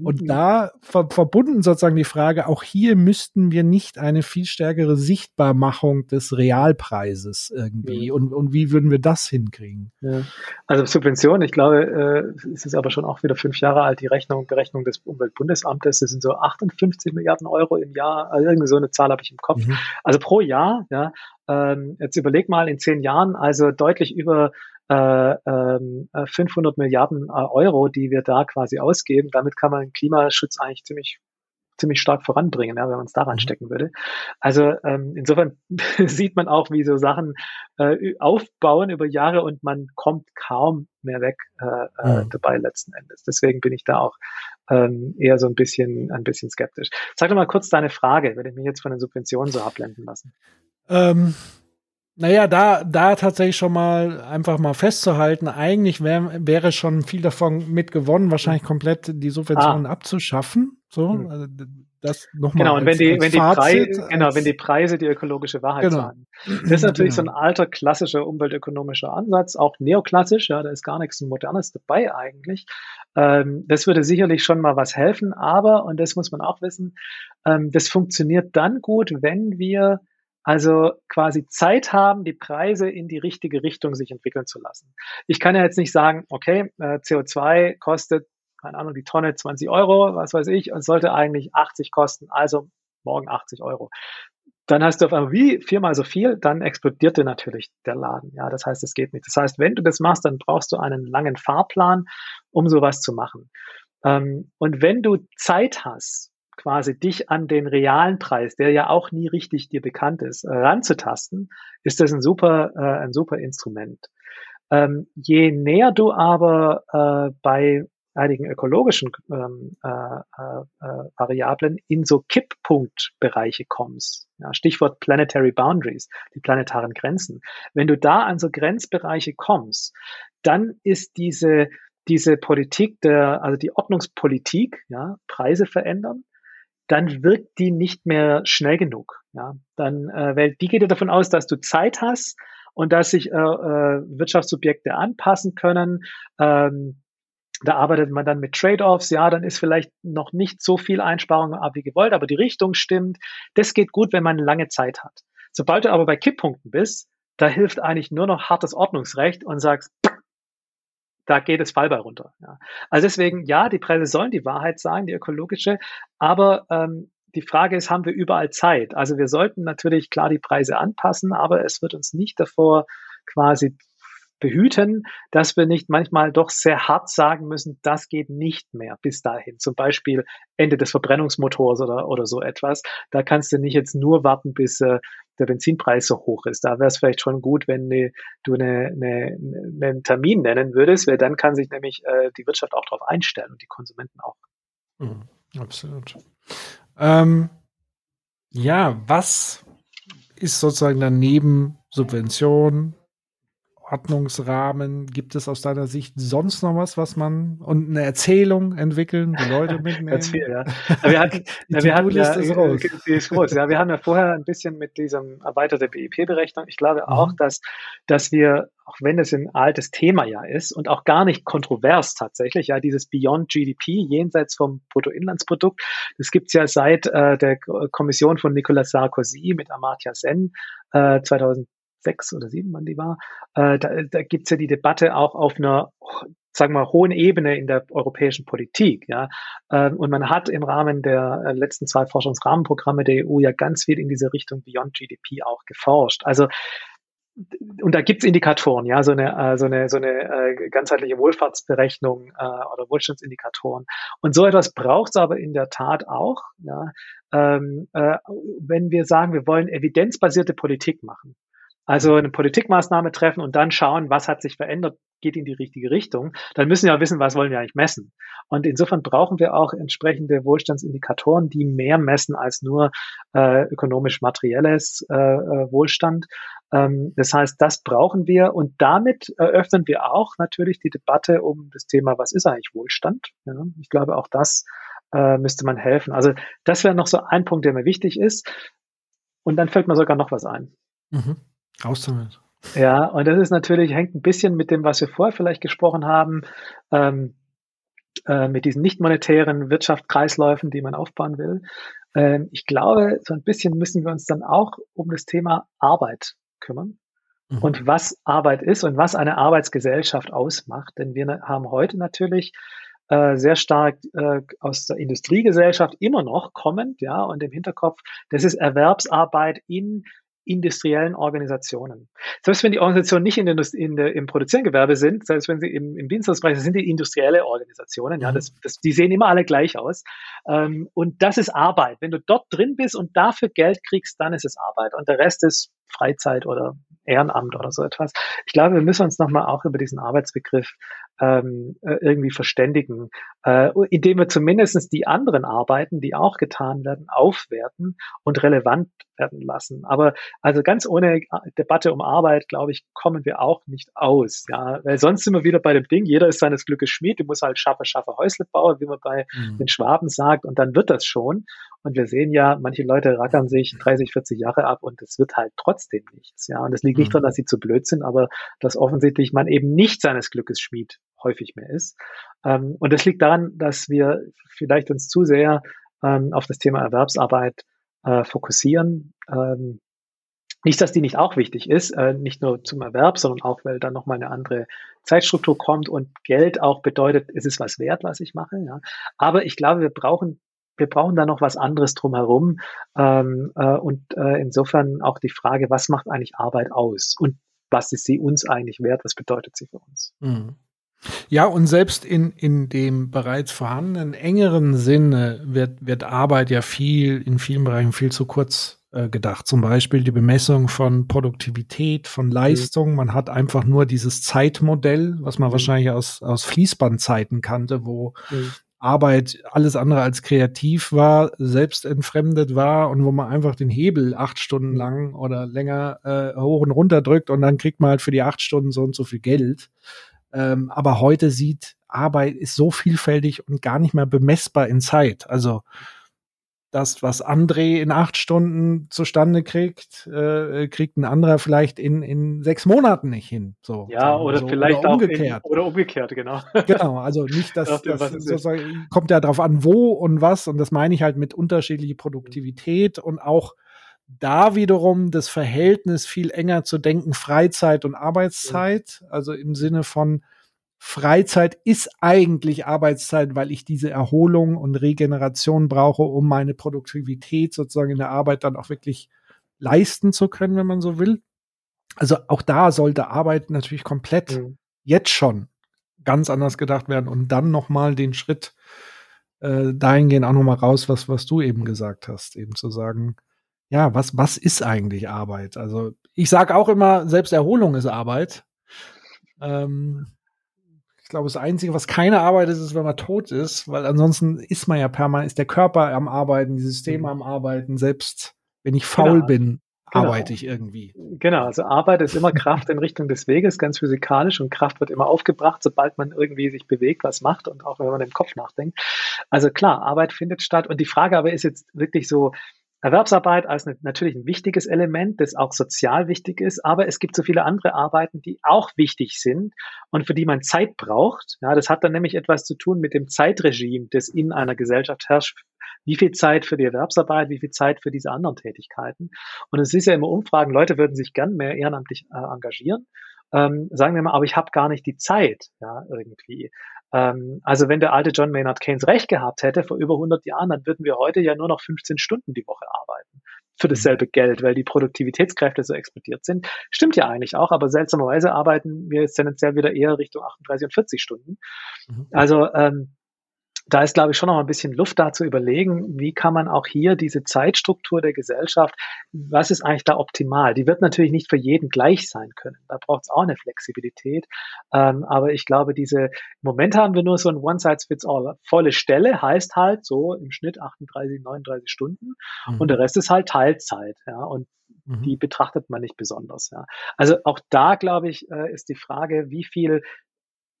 Und da ver verbunden sozusagen die Frage, auch hier müssten wir nicht eine viel stärkere Sichtbarmachung des Realpreises irgendwie ja. und, und wie würden wir das hinkriegen? Ja. Also Subvention, ich glaube, äh, es ist aber schon auch wieder fünf Jahre alt, die Rechnung, Berechnung des Umweltbundesamtes, das sind so 58 Milliarden Euro im Jahr, also irgendwie so eine Zahl habe ich im Kopf. Mhm. Also pro Jahr, ja. Ähm, jetzt überleg mal in zehn Jahren, also deutlich über äh, 500 ähm, äh, Milliarden äh, Euro, die wir da quasi ausgeben. Damit kann man Klimaschutz eigentlich ziemlich ziemlich stark voranbringen, ja, wenn man es daran mhm. stecken würde. Also ähm, insofern sieht man auch, wie so Sachen äh, aufbauen über Jahre und man kommt kaum mehr weg äh, äh, mhm. dabei letzten Endes. Deswegen bin ich da auch ähm, eher so ein bisschen, ein bisschen skeptisch. Sag doch mal kurz deine Frage, wenn ich mich jetzt von den Subventionen so abblenden lassen. Ähm, naja, da, da tatsächlich schon mal einfach mal festzuhalten, eigentlich wär, wäre schon viel davon mit gewonnen, wahrscheinlich komplett die Subventionen ah. abzuschaffen. So, hm. also das nochmal. Genau, und wenn die, wenn die Preise, genau, wenn die Preise die ökologische Wahrheit genau. sagen. Das ist natürlich genau. so ein alter klassischer umweltökonomischer Ansatz, auch neoklassisch, ja, da ist gar nichts Modernes dabei eigentlich. Ähm, das würde sicherlich schon mal was helfen, aber, und das muss man auch wissen, ähm, das funktioniert dann gut, wenn wir also quasi Zeit haben, die Preise in die richtige Richtung sich entwickeln zu lassen. Ich kann ja jetzt nicht sagen, okay, äh, CO2 kostet, keine Ahnung, die Tonne 20 Euro, was weiß ich, und sollte eigentlich 80 kosten, also morgen 80 Euro. Dann hast du auf einmal wie viermal so viel, dann explodiert dir natürlich der Laden. Ja, das heißt, es geht nicht. Das heißt, wenn du das machst, dann brauchst du einen langen Fahrplan, um sowas zu machen. Ähm, und wenn du Zeit hast, quasi dich an den realen Preis, der ja auch nie richtig dir bekannt ist, ranzutasten, ist das ein super, äh, ein super Instrument. Ähm, je näher du aber äh, bei einigen ökologischen ähm, äh, äh, äh, Variablen in so Kipppunktbereiche kommst, ja, Stichwort Planetary Boundaries, die planetaren Grenzen. Wenn du da an so Grenzbereiche kommst, dann ist diese diese Politik der, also die Ordnungspolitik, ja, Preise verändern, dann wirkt die nicht mehr schnell genug. Ja, dann, äh, weil die geht ja davon aus, dass du Zeit hast und dass sich äh, äh, Wirtschaftssubjekte anpassen können. Ähm, da arbeitet man dann mit Trade-offs. Ja, dann ist vielleicht noch nicht so viel Einsparung ab wie gewollt, aber die Richtung stimmt. Das geht gut, wenn man lange Zeit hat. Sobald du aber bei Kipppunkten bist, da hilft eigentlich nur noch hartes Ordnungsrecht und sagst, da geht es Fallball runter. Ja. Also deswegen, ja, die Preise sollen die Wahrheit sagen, die ökologische, aber ähm, die Frage ist, haben wir überall Zeit? Also wir sollten natürlich klar die Preise anpassen, aber es wird uns nicht davor quasi behüten, dass wir nicht manchmal doch sehr hart sagen müssen, das geht nicht mehr bis dahin. Zum Beispiel Ende des Verbrennungsmotors oder, oder so etwas. Da kannst du nicht jetzt nur warten, bis äh, der Benzinpreis so hoch ist. Da wäre es vielleicht schon gut, wenn ne, du ne, ne, einen Termin nennen würdest, weil dann kann sich nämlich äh, die Wirtschaft auch darauf einstellen und die Konsumenten auch. Mhm, absolut. Ähm, ja, was ist sozusagen daneben Subvention, Ordnungsrahmen? Gibt es aus deiner Sicht sonst noch was, was man und eine Erzählung entwickeln, die Leute mitnehmen? Ganz viel, ja. Wir hatten, ja, wir hatten ja, ist groß. Die ist groß. Ja, wir haben ja vorher ein bisschen mit diesem erweiterte BIP-Berechnung. Ich glaube auch, mhm. dass, dass wir, auch wenn es ein altes Thema ja ist und auch gar nicht kontrovers tatsächlich, ja, dieses Beyond GDP, jenseits vom Bruttoinlandsprodukt, das gibt's ja seit äh, der Kommission von Nicolas Sarkozy mit Amartya Sen äh, 2000 sechs oder sieben, wann die war, äh, da, da gibt es ja die Debatte auch auf einer sagen wir, hohen Ebene in der europäischen Politik. Ja? Ähm, und man hat im Rahmen der äh, letzten zwei Forschungsrahmenprogramme der EU ja ganz viel in diese Richtung Beyond GDP auch geforscht. Also und da gibt's Indikatoren, ja, so eine, äh, so eine, so eine äh, ganzheitliche Wohlfahrtsberechnung äh, oder Wohlstandsindikatoren. Und so etwas braucht's aber in der Tat auch, ja, ähm, äh, wenn wir sagen, wir wollen evidenzbasierte Politik machen. Also eine Politikmaßnahme treffen und dann schauen, was hat sich verändert, geht in die richtige Richtung. Dann müssen wir ja wissen, was wollen wir eigentlich messen. Und insofern brauchen wir auch entsprechende Wohlstandsindikatoren, die mehr messen als nur äh, ökonomisch-materielles äh, äh, Wohlstand. Ähm, das heißt, das brauchen wir und damit eröffnen wir auch natürlich die Debatte um das Thema, was ist eigentlich Wohlstand? Ja, ich glaube, auch das äh, müsste man helfen. Also das wäre noch so ein Punkt, der mir wichtig ist. Und dann fällt mir sogar noch was ein. Mhm. Raus damit. Ja, und das ist natürlich, hängt ein bisschen mit dem, was wir vorher vielleicht gesprochen haben, ähm, äh, mit diesen nicht monetären Wirtschaftskreisläufen, die man aufbauen will. Ähm, ich glaube, so ein bisschen müssen wir uns dann auch um das Thema Arbeit kümmern mhm. und was Arbeit ist und was eine Arbeitsgesellschaft ausmacht. Denn wir haben heute natürlich äh, sehr stark äh, aus der Industriegesellschaft immer noch kommend, ja, und im Hinterkopf, das ist Erwerbsarbeit in industriellen Organisationen. Selbst wenn die Organisationen nicht in der, in der, im Produzierengewerbe sind, selbst wenn sie im, im Dienstleistungsbereich sind, sind die industrielle Organisationen. Ja, mhm. das, das, die sehen immer alle gleich aus. Ähm, und das ist Arbeit. Wenn du dort drin bist und dafür Geld kriegst, dann ist es Arbeit und der Rest ist Freizeit oder Ehrenamt oder so etwas. Ich glaube, wir müssen uns nochmal auch über diesen Arbeitsbegriff ähm, äh, irgendwie verständigen, äh, indem wir zumindestens die anderen Arbeiten, die auch getan werden, aufwerten und relevant werden lassen. Aber also ganz ohne Debatte um Arbeit, glaube ich, kommen wir auch nicht aus. Ja, weil sonst sind wir wieder bei dem Ding, jeder ist seines Glückes Schmied, du musst halt schaffe, schaffe Häusle bauen, wie man bei mhm. den Schwaben sagt, und dann wird das schon. Und wir sehen ja, manche Leute rackern sich 30, 40 Jahre ab und es wird halt trotzdem nichts. Ja, und es liegt nicht mhm. daran, dass sie zu blöd sind, aber dass offensichtlich man eben nicht seines Glückes Schmied häufig mehr ist. Ähm, und das liegt daran, dass wir vielleicht uns zu sehr ähm, auf das Thema Erwerbsarbeit äh, fokussieren. Ähm, nicht, dass die nicht auch wichtig ist, äh, nicht nur zum Erwerb, sondern auch, weil dann nochmal eine andere Zeitstruktur kommt und Geld auch bedeutet, es ist was wert, was ich mache. Ja. Aber ich glaube, wir brauchen wir brauchen da noch was anderes drumherum. Ähm, äh, und äh, insofern auch die Frage, was macht eigentlich Arbeit aus? Und was ist sie uns eigentlich wert? Was bedeutet sie für uns? Mhm. Ja, und selbst in, in dem bereits vorhandenen engeren Sinne wird, wird Arbeit ja viel, in vielen Bereichen viel zu kurz äh, gedacht. Zum Beispiel die Bemessung von Produktivität, von mhm. Leistung. Man hat einfach nur dieses Zeitmodell, was man mhm. wahrscheinlich aus, aus Fließbandzeiten kannte, wo mhm. Arbeit alles andere als kreativ war, selbst entfremdet war und wo man einfach den Hebel acht Stunden lang oder länger äh, hoch und runter drückt und dann kriegt man halt für die acht Stunden so und so viel Geld. Ähm, aber heute sieht Arbeit ist so vielfältig und gar nicht mehr bemessbar in Zeit. Also das, was André in acht Stunden zustande kriegt, äh, kriegt ein anderer vielleicht in, in sechs Monaten nicht hin. So, ja, oder so. vielleicht oder umgekehrt. In, oder umgekehrt, genau. Genau, also nicht, dass das sozusagen kommt ja darauf an, wo und was. Und das meine ich halt mit unterschiedlicher Produktivität und auch da wiederum das Verhältnis viel enger zu denken, Freizeit und Arbeitszeit. Also im Sinne von, Freizeit ist eigentlich Arbeitszeit, weil ich diese Erholung und Regeneration brauche, um meine Produktivität sozusagen in der Arbeit dann auch wirklich leisten zu können, wenn man so will. Also auch da sollte Arbeit natürlich komplett mhm. jetzt schon ganz anders gedacht werden und dann noch mal den Schritt äh, dahingehend auch noch mal raus, was was du eben gesagt hast, eben zu sagen, ja, was was ist eigentlich Arbeit? Also ich sage auch immer, selbst Erholung ist Arbeit. Ähm, glaube, das Einzige, was keine Arbeit ist, ist, wenn man tot ist, weil ansonsten ist man ja permanent, ist der Körper am Arbeiten, die Systeme mhm. am Arbeiten, selbst wenn ich faul genau. bin, genau. arbeite ich irgendwie. Genau, also Arbeit ist immer Kraft in Richtung des Weges, ganz physikalisch und Kraft wird immer aufgebracht, sobald man irgendwie sich bewegt, was macht und auch wenn man im Kopf nachdenkt. Also klar, Arbeit findet statt und die Frage aber ist jetzt wirklich so, Erwerbsarbeit als natürlich ein wichtiges Element, das auch sozial wichtig ist, aber es gibt so viele andere Arbeiten, die auch wichtig sind und für die man Zeit braucht. Ja, das hat dann nämlich etwas zu tun mit dem Zeitregime, das in einer Gesellschaft herrscht. Wie viel Zeit für die Erwerbsarbeit, wie viel Zeit für diese anderen Tätigkeiten? Und es ist ja immer Umfragen, Leute würden sich gern mehr ehrenamtlich äh, engagieren. Ähm, sagen wir mal, aber ich habe gar nicht die Zeit, ja, irgendwie. Ähm, also wenn der alte John Maynard Keynes recht gehabt hätte vor über 100 Jahren, dann würden wir heute ja nur noch 15 Stunden die Woche arbeiten für dasselbe Geld, weil die Produktivitätskräfte so explodiert sind. Stimmt ja eigentlich auch, aber seltsamerweise arbeiten wir jetzt tendenziell wieder eher Richtung 38 und 40 Stunden. Mhm. Also ähm, da ist, glaube ich, schon noch ein bisschen Luft da zu überlegen, wie kann man auch hier diese Zeitstruktur der Gesellschaft, was ist eigentlich da optimal? Die wird natürlich nicht für jeden gleich sein können. Da braucht es auch eine Flexibilität. Ähm, aber ich glaube, diese, im Moment haben wir nur so ein One-Size-Fits-All. Volle Stelle heißt halt so im Schnitt 38, 39 Stunden mhm. und der Rest ist halt Teilzeit. Ja, und mhm. die betrachtet man nicht besonders. Ja. Also auch da, glaube ich, äh, ist die Frage, wie viel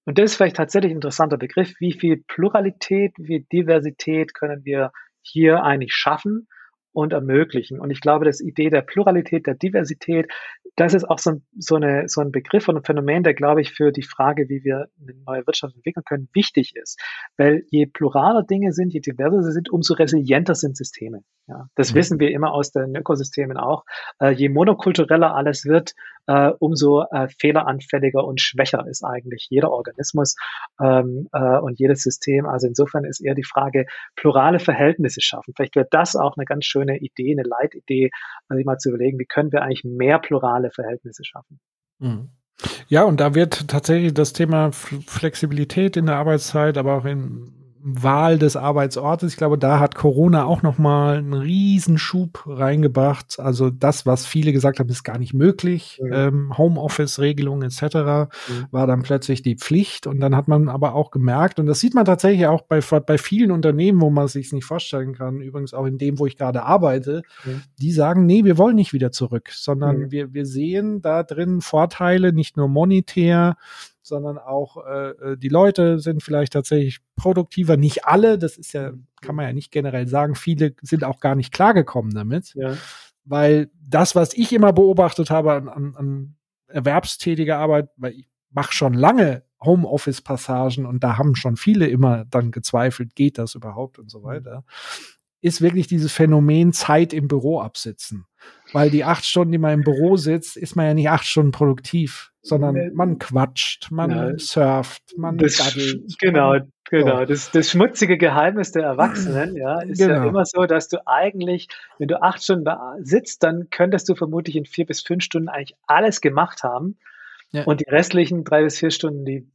und das ist vielleicht tatsächlich ein interessanter Begriff. Wie viel Pluralität, wie viel Diversität können wir hier eigentlich schaffen und ermöglichen? Und ich glaube, das Idee der Pluralität, der Diversität, das ist auch so ein, so, eine, so ein Begriff und ein Phänomen, der, glaube ich, für die Frage, wie wir eine neue Wirtschaft entwickeln können, wichtig ist. Weil je pluraler Dinge sind, je diverser sie sind, umso resilienter sind Systeme. Ja, das mhm. wissen wir immer aus den Ökosystemen auch. Äh, je monokultureller alles wird, äh, umso äh, fehleranfälliger und schwächer ist eigentlich jeder Organismus ähm, äh, und jedes System. Also insofern ist eher die Frage, plurale Verhältnisse schaffen. Vielleicht wäre das auch eine ganz schöne schöne Idee, eine Leitidee, sich mal zu überlegen, wie können wir eigentlich mehr plurale Verhältnisse schaffen. Mhm. Ja, und da wird tatsächlich das Thema Flexibilität in der Arbeitszeit, aber auch in Wahl des Arbeitsortes. Ich glaube, da hat Corona auch noch mal einen Riesenschub reingebracht. Also das, was viele gesagt haben, ist gar nicht möglich. Mhm. Ähm, Homeoffice-Regelungen etc. Mhm. war dann plötzlich die Pflicht. Und dann hat man aber auch gemerkt, und das sieht man tatsächlich auch bei, bei vielen Unternehmen, wo man sich nicht vorstellen kann, übrigens auch in dem, wo ich gerade arbeite, mhm. die sagen, nee, wir wollen nicht wieder zurück, sondern wir, wir sehen da drin Vorteile, nicht nur monetär, sondern auch äh, äh, die Leute sind vielleicht tatsächlich produktiver. Nicht alle, das ist ja, kann man ja nicht generell sagen. Viele sind auch gar nicht klargekommen damit. Ja. Weil das, was ich immer beobachtet habe an, an, an erwerbstätiger Arbeit, weil ich mache schon lange Homeoffice-Passagen und da haben schon viele immer dann gezweifelt, geht das überhaupt und so mhm. weiter, ist wirklich dieses Phänomen Zeit im Büro absitzen. Weil die acht Stunden, die man im Büro sitzt, ist man ja nicht acht Stunden produktiv sondern man quatscht, man ja, surft, man das, daddelt. Genau, man, genau. So. Das, das schmutzige Geheimnis der Erwachsenen, ja, ist genau. ja immer so, dass du eigentlich, wenn du acht Stunden da sitzt, dann könntest du vermutlich in vier bis fünf Stunden eigentlich alles gemacht haben. Ja. Und die restlichen drei bis vier Stunden, die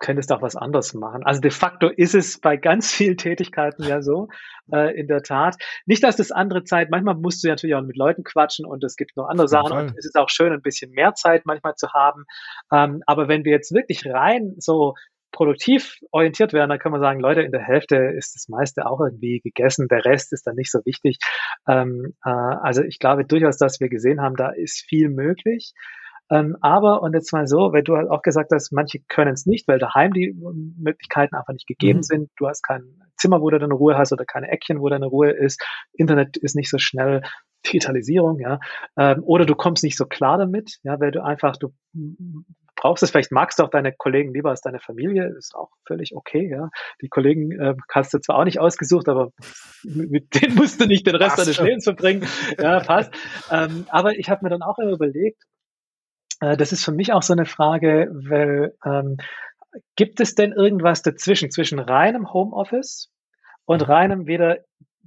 könntest auch was anderes machen. Also de facto ist es bei ganz vielen Tätigkeiten ja so, äh, in der Tat. Nicht, dass das andere Zeit, manchmal musst du natürlich auch mit Leuten quatschen und es gibt noch andere Sachen und es ist auch schön, ein bisschen mehr Zeit manchmal zu haben. Ähm, aber wenn wir jetzt wirklich rein so produktiv orientiert werden, dann kann man sagen, Leute, in der Hälfte ist das meiste auch irgendwie gegessen, der Rest ist dann nicht so wichtig. Ähm, äh, also ich glaube durchaus, dass wir gesehen haben, da ist viel möglich. Ähm, aber, und jetzt mal so, weil du halt auch gesagt hast, manche können es nicht, weil daheim die Möglichkeiten einfach nicht gegeben mhm. sind. Du hast kein Zimmer, wo du deine Ruhe hast oder keine Eckchen, wo deine Ruhe ist. Internet ist nicht so schnell. Digitalisierung, ja. Ähm, oder du kommst nicht so klar damit, ja, weil du einfach, du brauchst es, vielleicht magst du auch deine Kollegen lieber als deine Familie, ist auch völlig okay, ja. Die Kollegen äh, hast du zwar auch nicht ausgesucht, aber mit denen musst du nicht den Rest deines Lebens verbringen. Ja, passt. Ähm, aber ich habe mir dann auch immer überlegt, äh, das ist für mich auch so eine Frage, weil ähm, gibt es denn irgendwas dazwischen, zwischen reinem Homeoffice und mhm. reinem wieder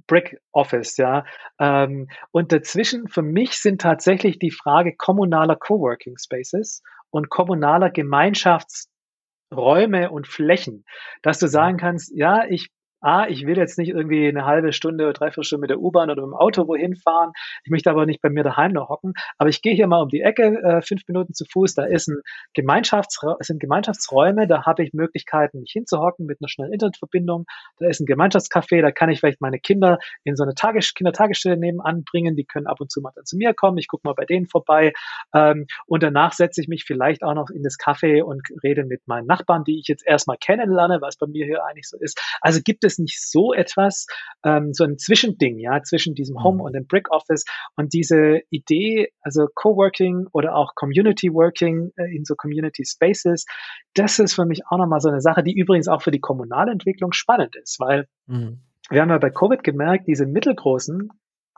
Brick Office, ja. Ähm, und dazwischen für mich sind tatsächlich die Frage kommunaler Coworking Spaces und kommunaler Gemeinschaftsräume und Flächen, dass du sagen kannst, ja, ich ah, ich will jetzt nicht irgendwie eine halbe Stunde oder dreiviertel Stunde mit der U-Bahn oder mit dem Auto wohin fahren. Ich möchte aber nicht bei mir daheim noch hocken. Aber ich gehe hier mal um die Ecke, äh, fünf Minuten zu Fuß. Da ist ein Gemeinschaftsra sind Gemeinschaftsräume. Da habe ich Möglichkeiten, mich hinzuhocken mit einer schnellen Internetverbindung. Da ist ein Gemeinschaftscafé. Da kann ich vielleicht meine Kinder in so eine Tages Kindertagesstelle nebenan bringen. Die können ab und zu mal dann zu mir kommen. Ich gucke mal bei denen vorbei. Ähm, und danach setze ich mich vielleicht auch noch in das Café und rede mit meinen Nachbarn, die ich jetzt erstmal kennenlerne, was bei mir hier eigentlich so ist. Also gibt es es nicht so etwas, ähm, so ein Zwischending, ja, zwischen diesem Home mhm. und dem Brick Office und diese Idee, also Coworking oder auch Community Working äh, in so Community Spaces, das ist für mich auch nochmal so eine Sache, die übrigens auch für die kommunale Entwicklung spannend ist, weil mhm. wir haben ja bei Covid gemerkt, diese mittelgroßen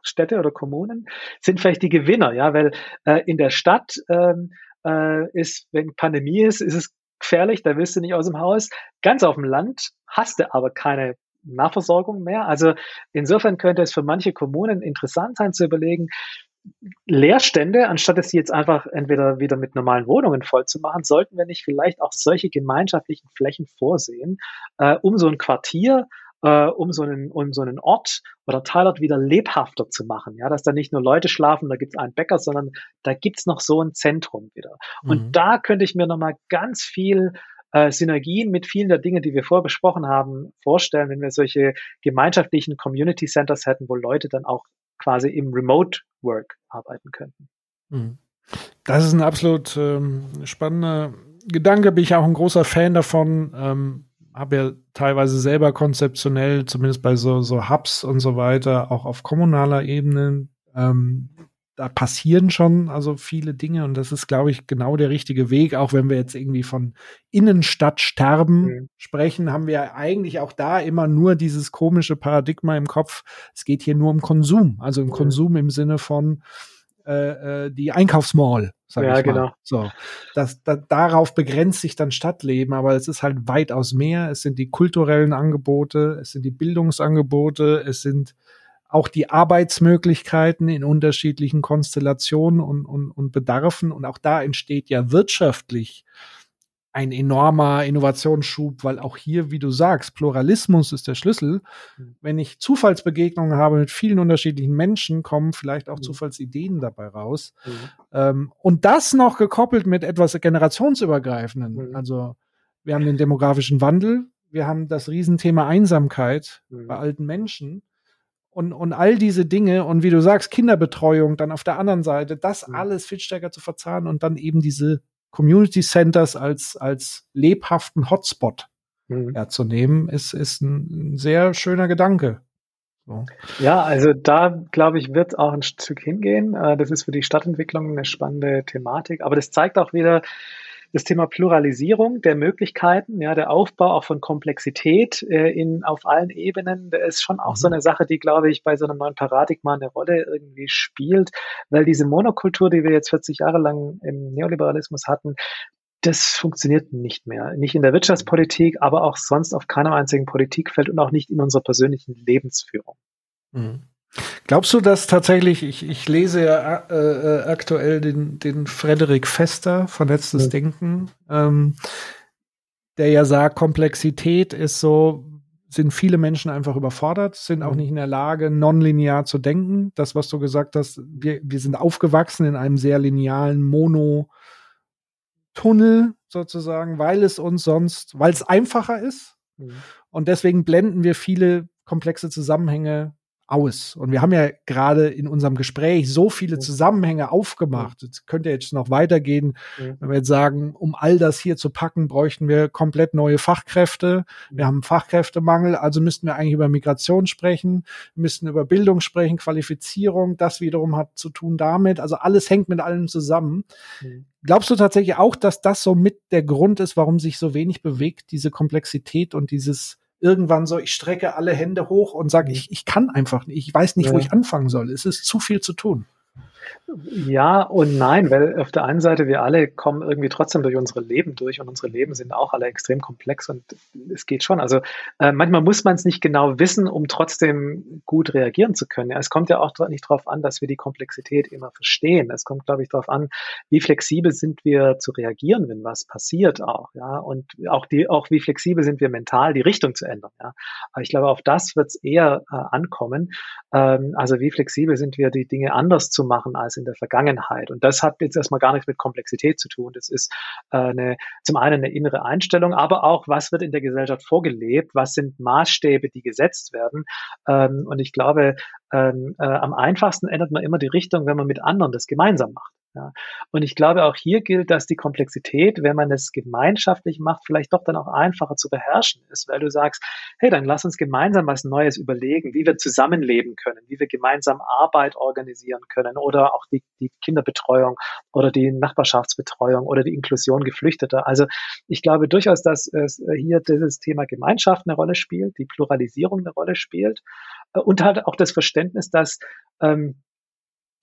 Städte oder Kommunen sind vielleicht die Gewinner, ja, weil äh, in der Stadt ähm, äh, ist, wenn Pandemie ist, ist es gefährlich, da willst du nicht aus dem Haus. Ganz auf dem Land hast du aber keine Nahversorgung mehr. Also insofern könnte es für manche Kommunen interessant sein zu überlegen, Leerstände, anstatt es jetzt einfach entweder wieder mit normalen Wohnungen voll zu machen, sollten wir nicht vielleicht auch solche gemeinschaftlichen Flächen vorsehen, äh, um so ein Quartier, äh, um so einen, um so einen Ort oder Teilort wieder lebhafter zu machen. Ja, dass da nicht nur Leute schlafen, da gibt es einen Bäcker, sondern da gibt es noch so ein Zentrum wieder. Und mhm. da könnte ich mir nochmal ganz viel äh, Synergien mit vielen der Dinge, die wir vorher besprochen haben, vorstellen, wenn wir solche gemeinschaftlichen Community Centers hätten, wo Leute dann auch quasi im Remote Work arbeiten könnten. Mhm. Das ist ein absolut ähm, spannender Gedanke. Bin ich auch ein großer Fan davon. Ähm, habe ja teilweise selber konzeptionell, zumindest bei so, so Hubs und so weiter, auch auf kommunaler Ebene ähm, da passieren schon also viele Dinge und das ist, glaube ich, genau der richtige Weg. Auch wenn wir jetzt irgendwie von Innenstadtsterben mhm. sprechen, haben wir eigentlich auch da immer nur dieses komische Paradigma im Kopf. Es geht hier nur um Konsum, also um mhm. Konsum im Sinne von äh, äh die Einkaufsmall, sag ja, ich mal. Genau. So, das, da, darauf begrenzt sich dann Stadtleben, aber es ist halt weitaus mehr. Es sind die kulturellen Angebote, es sind die Bildungsangebote, es sind auch die Arbeitsmöglichkeiten in unterschiedlichen Konstellationen und, und, und Bedarfen. Und auch da entsteht ja wirtschaftlich ein enormer Innovationsschub, weil auch hier, wie du sagst, Pluralismus ist der Schlüssel. Mhm. Wenn ich Zufallsbegegnungen habe mit vielen unterschiedlichen Menschen, kommen vielleicht auch mhm. Zufallsideen dabei raus. Mhm. Ähm, und das noch gekoppelt mit etwas generationsübergreifenden. Mhm. Also wir haben den demografischen Wandel, wir haben das Riesenthema Einsamkeit mhm. bei alten Menschen und, und all diese Dinge und wie du sagst, Kinderbetreuung dann auf der anderen Seite, das mhm. alles viel stärker zu verzahnen und dann eben diese Community Centers als, als lebhaften Hotspot mhm. ja, zu nehmen, ist, ist ein, sehr schöner Gedanke. So. Ja, also da glaube ich, wird auch ein Stück hingehen. Äh, das ist für die Stadtentwicklung eine spannende Thematik. Aber das zeigt auch wieder, das Thema Pluralisierung der Möglichkeiten, ja, der Aufbau auch von Komplexität äh, in, auf allen Ebenen, der ist schon auch mhm. so eine Sache, die, glaube ich, bei so einem neuen Paradigma eine Rolle irgendwie spielt, weil diese Monokultur, die wir jetzt 40 Jahre lang im Neoliberalismus hatten, das funktioniert nicht mehr. Nicht in der Wirtschaftspolitik, aber auch sonst auf keinem einzigen Politikfeld und auch nicht in unserer persönlichen Lebensführung. Mhm. Glaubst du, dass tatsächlich, ich, ich lese ja äh, äh, aktuell den, den Frederik Fester, Vernetztes mhm. Denken, ähm, der ja sagt, Komplexität ist so, sind viele Menschen einfach überfordert, sind auch nicht in der Lage, nonlinear zu denken. Das, was du gesagt hast, wir, wir sind aufgewachsen in einem sehr linealen Mono-Tunnel sozusagen, weil es uns sonst, weil es einfacher ist. Mhm. Und deswegen blenden wir viele komplexe Zusammenhänge aus. Und wir haben ja gerade in unserem Gespräch so viele Zusammenhänge aufgemacht. Jetzt könnte jetzt noch weitergehen, wenn wir jetzt sagen, um all das hier zu packen, bräuchten wir komplett neue Fachkräfte. Wir haben Fachkräftemangel, also müssten wir eigentlich über Migration sprechen, müssten über Bildung sprechen, Qualifizierung. Das wiederum hat zu tun damit. Also alles hängt mit allem zusammen. Glaubst du tatsächlich auch, dass das so mit der Grund ist, warum sich so wenig bewegt, diese Komplexität und dieses irgendwann so, ich strecke alle Hände hoch und sage, ich, ich kann einfach nicht, ich weiß nicht, ja. wo ich anfangen soll. Es ist zu viel zu tun. Ja und nein, weil auf der einen Seite wir alle kommen irgendwie trotzdem durch unsere Leben durch und unsere Leben sind auch alle extrem komplex und es geht schon. Also äh, manchmal muss man es nicht genau wissen, um trotzdem gut reagieren zu können. Ja, es kommt ja auch nicht darauf an, dass wir die Komplexität immer verstehen. Es kommt, glaube ich, darauf an, wie flexibel sind wir zu reagieren, wenn was passiert auch. Ja, und auch die, auch wie flexibel sind wir mental, die Richtung zu ändern. Ja, aber ich glaube, auf das wird es eher äh, ankommen. Ähm, also wie flexibel sind wir, die Dinge anders zu machen als in der Vergangenheit. Und das hat jetzt erstmal gar nichts mit Komplexität zu tun. Das ist äh, eine, zum einen eine innere Einstellung, aber auch, was wird in der Gesellschaft vorgelebt, was sind Maßstäbe, die gesetzt werden. Ähm, und ich glaube, ähm, äh, am einfachsten ändert man immer die Richtung, wenn man mit anderen das gemeinsam macht. Ja. Und ich glaube, auch hier gilt, dass die Komplexität, wenn man es gemeinschaftlich macht, vielleicht doch dann auch einfacher zu beherrschen ist, weil du sagst, hey, dann lass uns gemeinsam was Neues überlegen, wie wir zusammenleben können, wie wir gemeinsam Arbeit organisieren können oder auch die, die Kinderbetreuung oder die Nachbarschaftsbetreuung oder die Inklusion Geflüchteter. Also ich glaube durchaus, dass es hier dieses Thema Gemeinschaft eine Rolle spielt, die Pluralisierung eine Rolle spielt äh, und halt auch das Verständnis, dass ähm,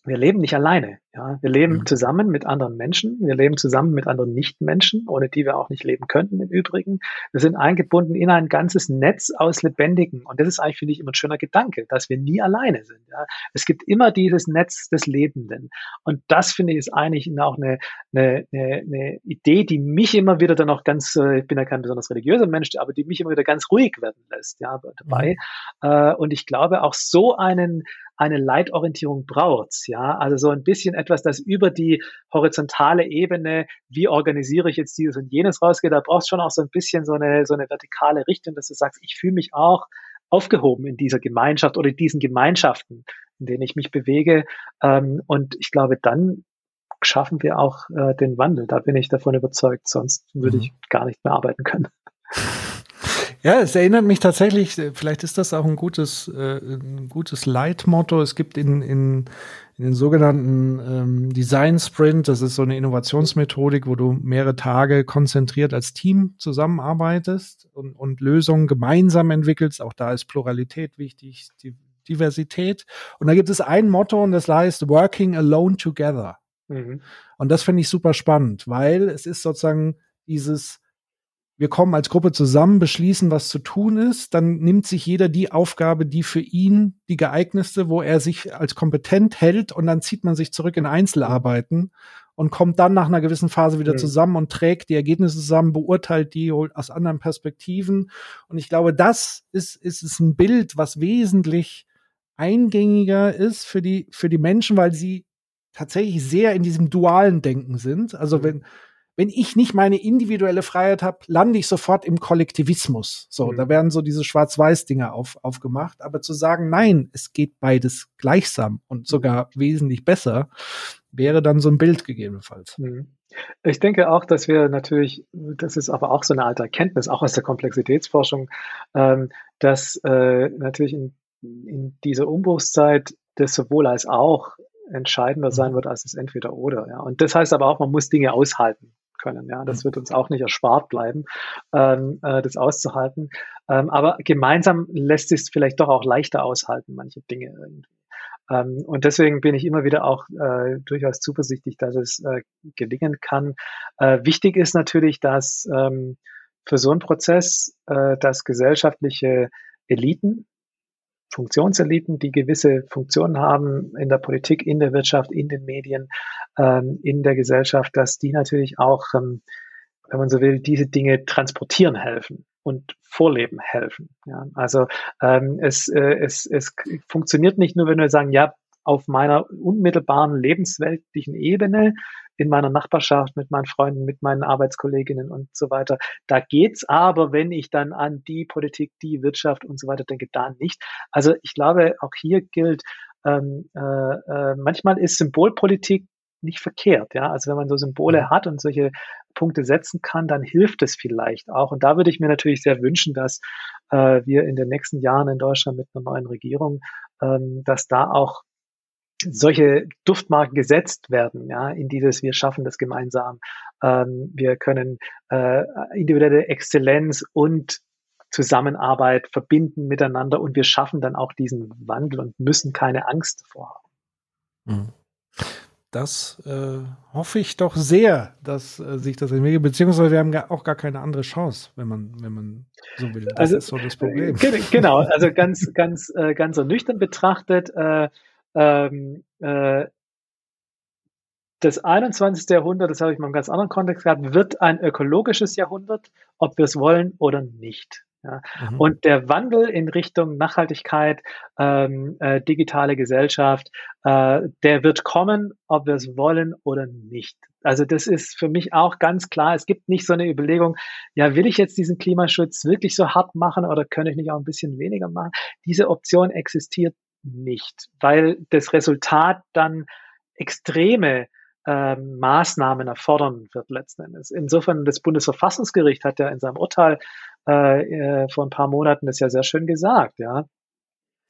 wir leben nicht alleine. Ja, wir leben mhm. zusammen mit anderen Menschen. Wir leben zusammen mit anderen Nichtmenschen, ohne die wir auch nicht leben könnten im Übrigen. Wir sind eingebunden in ein ganzes Netz aus Lebendigen. Und das ist eigentlich, finde ich, immer ein schöner Gedanke, dass wir nie alleine sind. Ja. Es gibt immer dieses Netz des Lebenden. Und das, finde ich, ist eigentlich auch eine, eine, eine, Idee, die mich immer wieder dann auch ganz, äh, ich bin ja kein besonders religiöser Mensch, aber die mich immer wieder ganz ruhig werden lässt, ja, dabei. Mhm. Und ich glaube, auch so einen, eine Leitorientierung braucht's, ja. Also so ein bisschen etwas, das über die horizontale Ebene, wie organisiere ich jetzt dieses und jenes rausgeht, da brauchst du schon auch so ein bisschen so eine, so eine vertikale Richtung, dass du sagst, ich fühle mich auch aufgehoben in dieser Gemeinschaft oder in diesen Gemeinschaften, in denen ich mich bewege. Ähm, und ich glaube, dann schaffen wir auch äh, den Wandel. Da bin ich davon überzeugt, sonst würde mhm. ich gar nicht mehr arbeiten können. Ja, es erinnert mich tatsächlich, vielleicht ist das auch ein gutes, äh, ein gutes Leitmotto. Es gibt in, in, in den sogenannten ähm, Design Sprint, das ist so eine Innovationsmethodik, wo du mehrere Tage konzentriert als Team zusammenarbeitest und, und Lösungen gemeinsam entwickelst. Auch da ist Pluralität wichtig, die Diversität. Und da gibt es ein Motto und das heißt Working Alone Together. Mhm. Und das finde ich super spannend, weil es ist sozusagen dieses wir kommen als Gruppe zusammen, beschließen, was zu tun ist, dann nimmt sich jeder die Aufgabe, die für ihn die geeignetste, wo er sich als kompetent hält und dann zieht man sich zurück in Einzelarbeiten und kommt dann nach einer gewissen Phase wieder mhm. zusammen und trägt die Ergebnisse zusammen, beurteilt die aus anderen Perspektiven. Und ich glaube, das ist, ist, ist ein Bild, was wesentlich eingängiger ist für die, für die Menschen, weil sie tatsächlich sehr in diesem dualen Denken sind. Also mhm. wenn, wenn ich nicht meine individuelle Freiheit habe, lande ich sofort im Kollektivismus. So, mhm. da werden so diese Schwarz-Weiß-Dinge auf, aufgemacht. Aber zu sagen, nein, es geht beides gleichsam und sogar wesentlich besser, wäre dann so ein Bild gegebenenfalls. Mhm. Ich denke auch, dass wir natürlich, das ist aber auch so eine alte Erkenntnis, auch aus der Komplexitätsforschung, ähm, dass äh, natürlich in, in dieser Umbruchszeit das sowohl als auch entscheidender mhm. sein wird als das entweder oder. Ja. Und das heißt aber auch, man muss Dinge aushalten können. Ja, das mhm. wird uns auch nicht erspart bleiben, ähm, äh, das auszuhalten. Ähm, aber gemeinsam lässt sich es vielleicht doch auch leichter aushalten, manche Dinge irgendwie. Ähm, und deswegen bin ich immer wieder auch äh, durchaus zuversichtlich, dass es äh, gelingen kann. Äh, wichtig ist natürlich, dass ähm, für so einen Prozess, äh, dass gesellschaftliche Eliten Funktionseliten, die gewisse Funktionen haben in der Politik, in der Wirtschaft, in den Medien, ähm, in der Gesellschaft, dass die natürlich auch, ähm, wenn man so will, diese Dinge transportieren helfen und vorleben helfen. Ja, also ähm, es, äh, es, es funktioniert nicht nur, wenn wir sagen, ja, auf meiner unmittelbaren lebensweltlichen Ebene in meiner Nachbarschaft, mit meinen Freunden, mit meinen Arbeitskolleginnen und so weiter. Da geht's aber, wenn ich dann an die Politik, die Wirtschaft und so weiter denke, da nicht. Also ich glaube, auch hier gilt, ähm, äh, äh, manchmal ist Symbolpolitik nicht verkehrt. Ja, also wenn man so Symbole hat und solche Punkte setzen kann, dann hilft es vielleicht auch. Und da würde ich mir natürlich sehr wünschen, dass äh, wir in den nächsten Jahren in Deutschland mit einer neuen Regierung, ähm, dass da auch solche Duftmarken gesetzt werden, ja, in dieses wir schaffen das gemeinsam. Ähm, wir können äh, individuelle Exzellenz und Zusammenarbeit verbinden miteinander und wir schaffen dann auch diesen Wandel und müssen keine Angst davor haben. Mhm. Das äh, hoffe ich doch sehr, dass äh, sich das entwickelt, beziehungsweise wir haben auch gar keine andere Chance, wenn man, wenn man so will. Das also, ist so das Problem. Genau, also ganz, ganz, äh, ganz so nüchtern betrachtet, äh, ähm, äh, das 21. Jahrhundert, das habe ich mal im ganz anderen Kontext gehabt, wird ein ökologisches Jahrhundert, ob wir es wollen oder nicht. Ja. Mhm. Und der Wandel in Richtung Nachhaltigkeit, ähm, äh, digitale Gesellschaft, äh, der wird kommen, ob wir es wollen oder nicht. Also das ist für mich auch ganz klar. Es gibt nicht so eine Überlegung, ja, will ich jetzt diesen Klimaschutz wirklich so hart machen oder kann ich nicht auch ein bisschen weniger machen? Diese Option existiert nicht, weil das Resultat dann extreme ähm, Maßnahmen erfordern wird letzten Endes. Insofern, das Bundesverfassungsgericht hat ja in seinem Urteil äh, äh, vor ein paar Monaten das ja sehr schön gesagt, ja.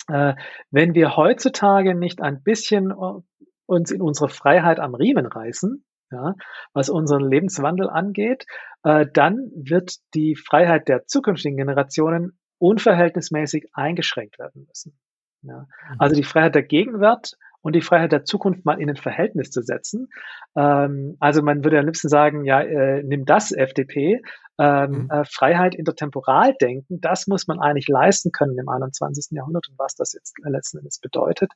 Äh, wenn wir heutzutage nicht ein bisschen äh, uns in unsere Freiheit am Riemen reißen, ja, was unseren Lebenswandel angeht, äh, dann wird die Freiheit der zukünftigen Generationen unverhältnismäßig eingeschränkt werden müssen. Ja. Mhm. Also die Freiheit der Gegenwart und die Freiheit der Zukunft mal in ein Verhältnis zu setzen. Ähm, also man würde am liebsten sagen, ja, äh, nimm das FDP. Ähm, mhm. äh, Freiheit intertemporal denken, das muss man eigentlich leisten können im 21. Jahrhundert und was das jetzt letzten Endes bedeutet.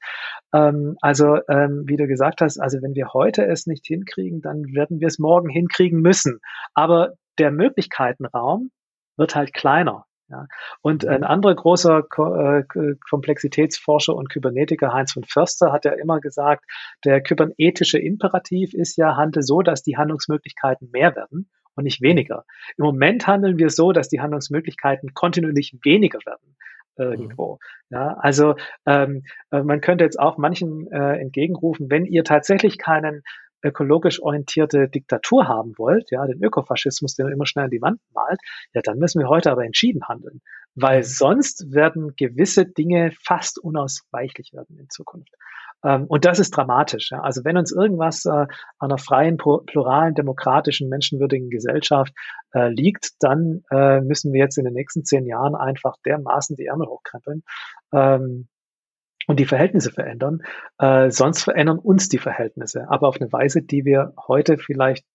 Ähm, also ähm, wie du gesagt hast, also wenn wir heute es nicht hinkriegen, dann werden wir es morgen hinkriegen müssen. Aber der Möglichkeitenraum wird halt kleiner. Ja. Und ein anderer großer Ko äh, Komplexitätsforscher und Kybernetiker, Heinz von Förster, hat ja immer gesagt, der kybernetische Imperativ ist ja, handle so, dass die Handlungsmöglichkeiten mehr werden und nicht weniger. Im Moment handeln wir so, dass die Handlungsmöglichkeiten kontinuierlich weniger werden irgendwo. Mhm. Ja, also ähm, äh, man könnte jetzt auch manchen äh, entgegenrufen, wenn ihr tatsächlich keinen ökologisch orientierte Diktatur haben wollt, ja, den Ökofaschismus, den ihr immer schnell an die Wand malt, ja, dann müssen wir heute aber entschieden handeln, weil mhm. sonst werden gewisse Dinge fast unausweichlich werden in Zukunft. Ähm, und das ist dramatisch. Ja. Also wenn uns irgendwas äh, an einer freien, pluralen, demokratischen, menschenwürdigen Gesellschaft äh, liegt, dann äh, müssen wir jetzt in den nächsten zehn Jahren einfach dermaßen die Ärmel hochkrempeln, ähm, und die Verhältnisse verändern. Äh, sonst verändern uns die Verhältnisse, aber auf eine Weise, die wir heute vielleicht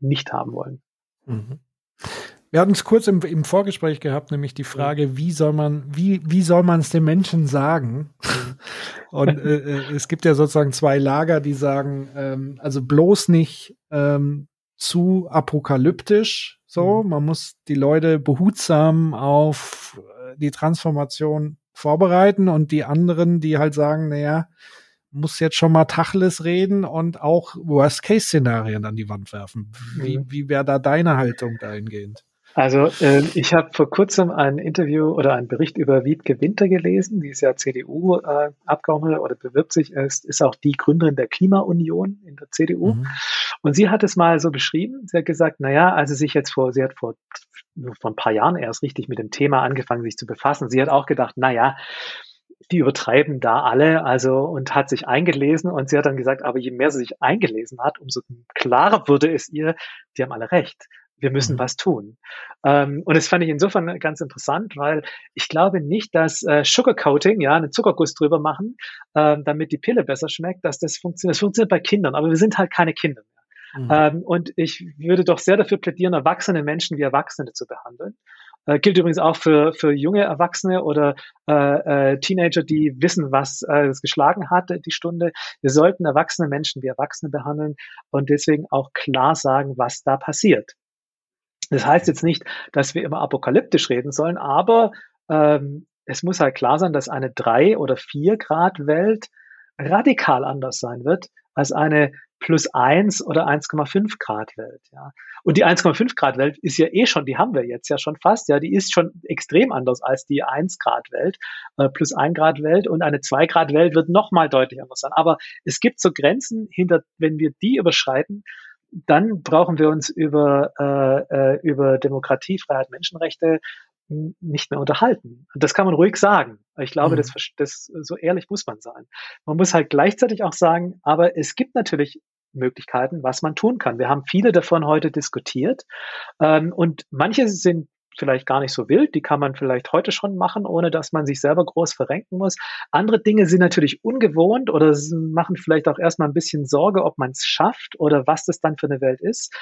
nicht haben wollen. Mhm. Wir hatten es kurz im, im, Vorgespräch gehabt, nämlich die Frage, wie soll man, wie, wie soll man es den Menschen sagen? Und äh, äh, es gibt ja sozusagen zwei Lager, die sagen, ähm, also bloß nicht ähm, zu apokalyptisch. So, mhm. man muss die Leute behutsam auf äh, die Transformation vorbereiten und die anderen, die halt sagen, naja, muss jetzt schon mal Tacheles reden und auch Worst-Case-Szenarien an die Wand werfen. Wie, mhm. wie wäre da deine Haltung dahingehend? Also äh, ich habe vor kurzem ein Interview oder einen Bericht über Wiebke Winter gelesen, die ist ja CDU-Abgeordnete äh, oder bewirbt sich, ist, ist auch die Gründerin der Klimaunion in der CDU. Mhm. Und sie hat es mal so beschrieben, sie hat gesagt, naja, also sich jetzt vor, sie hat vor, vor ein paar Jahren erst richtig mit dem Thema angefangen, sich zu befassen. Sie hat auch gedacht, naja, die übertreiben da alle, also und hat sich eingelesen und sie hat dann gesagt, aber je mehr sie sich eingelesen hat, umso klarer wurde es ihr, die haben alle recht. Wir müssen mhm. was tun. Ähm, und das fand ich insofern ganz interessant, weil ich glaube nicht, dass äh, Sugarcoating, ja, einen Zuckerguss drüber machen, äh, damit die Pille besser schmeckt, dass das funktioniert. Das funktioniert bei Kindern, aber wir sind halt keine Kinder mehr. Mhm. Ähm, und ich würde doch sehr dafür plädieren, erwachsene Menschen wie Erwachsene zu behandeln. Äh, gilt übrigens auch für, für junge Erwachsene oder äh, äh, Teenager, die wissen, was äh, es geschlagen hat, die Stunde. Wir sollten erwachsene Menschen wie Erwachsene behandeln und deswegen auch klar sagen, was da passiert. Das heißt jetzt nicht, dass wir immer apokalyptisch reden sollen, aber ähm, es muss halt klar sein, dass eine drei oder vier Grad Welt radikal anders sein wird als eine plus eins oder 1,5 Grad Welt. Ja. Und die 1,5 Grad Welt ist ja eh schon, die haben wir jetzt ja schon fast, ja, die ist schon extrem anders als die 1 Grad Welt, äh, plus 1 Grad Welt und eine 2 Grad Welt wird nochmal deutlich anders sein. Aber es gibt so Grenzen, hinter, wenn wir die überschreiten, dann brauchen wir uns über, äh, äh über Demokratie, Freiheit, Menschenrechte nicht mehr unterhalten. Und das kann man ruhig sagen. Ich glaube, mhm. das, das, so ehrlich muss man sein. Man muss halt gleichzeitig auch sagen, aber es gibt natürlich Möglichkeiten, was man tun kann. Wir haben viele davon heute diskutiert ähm, und manche sind vielleicht gar nicht so wild, die kann man vielleicht heute schon machen, ohne dass man sich selber groß verrenken muss. Andere Dinge sind natürlich ungewohnt oder machen vielleicht auch erstmal ein bisschen Sorge, ob man es schafft oder was das dann für eine Welt ist.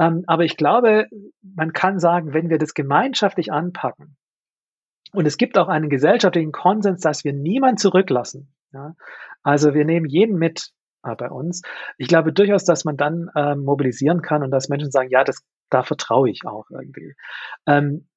Ähm, aber ich glaube, man kann sagen, wenn wir das gemeinschaftlich anpacken, und es gibt auch einen gesellschaftlichen Konsens, dass wir niemanden zurücklassen. Ja? Also wir nehmen jeden mit, äh, bei uns. Ich glaube durchaus, dass man dann ähm, mobilisieren kann und dass Menschen sagen, ja, das, da vertraue ich auch irgendwie. Ähm,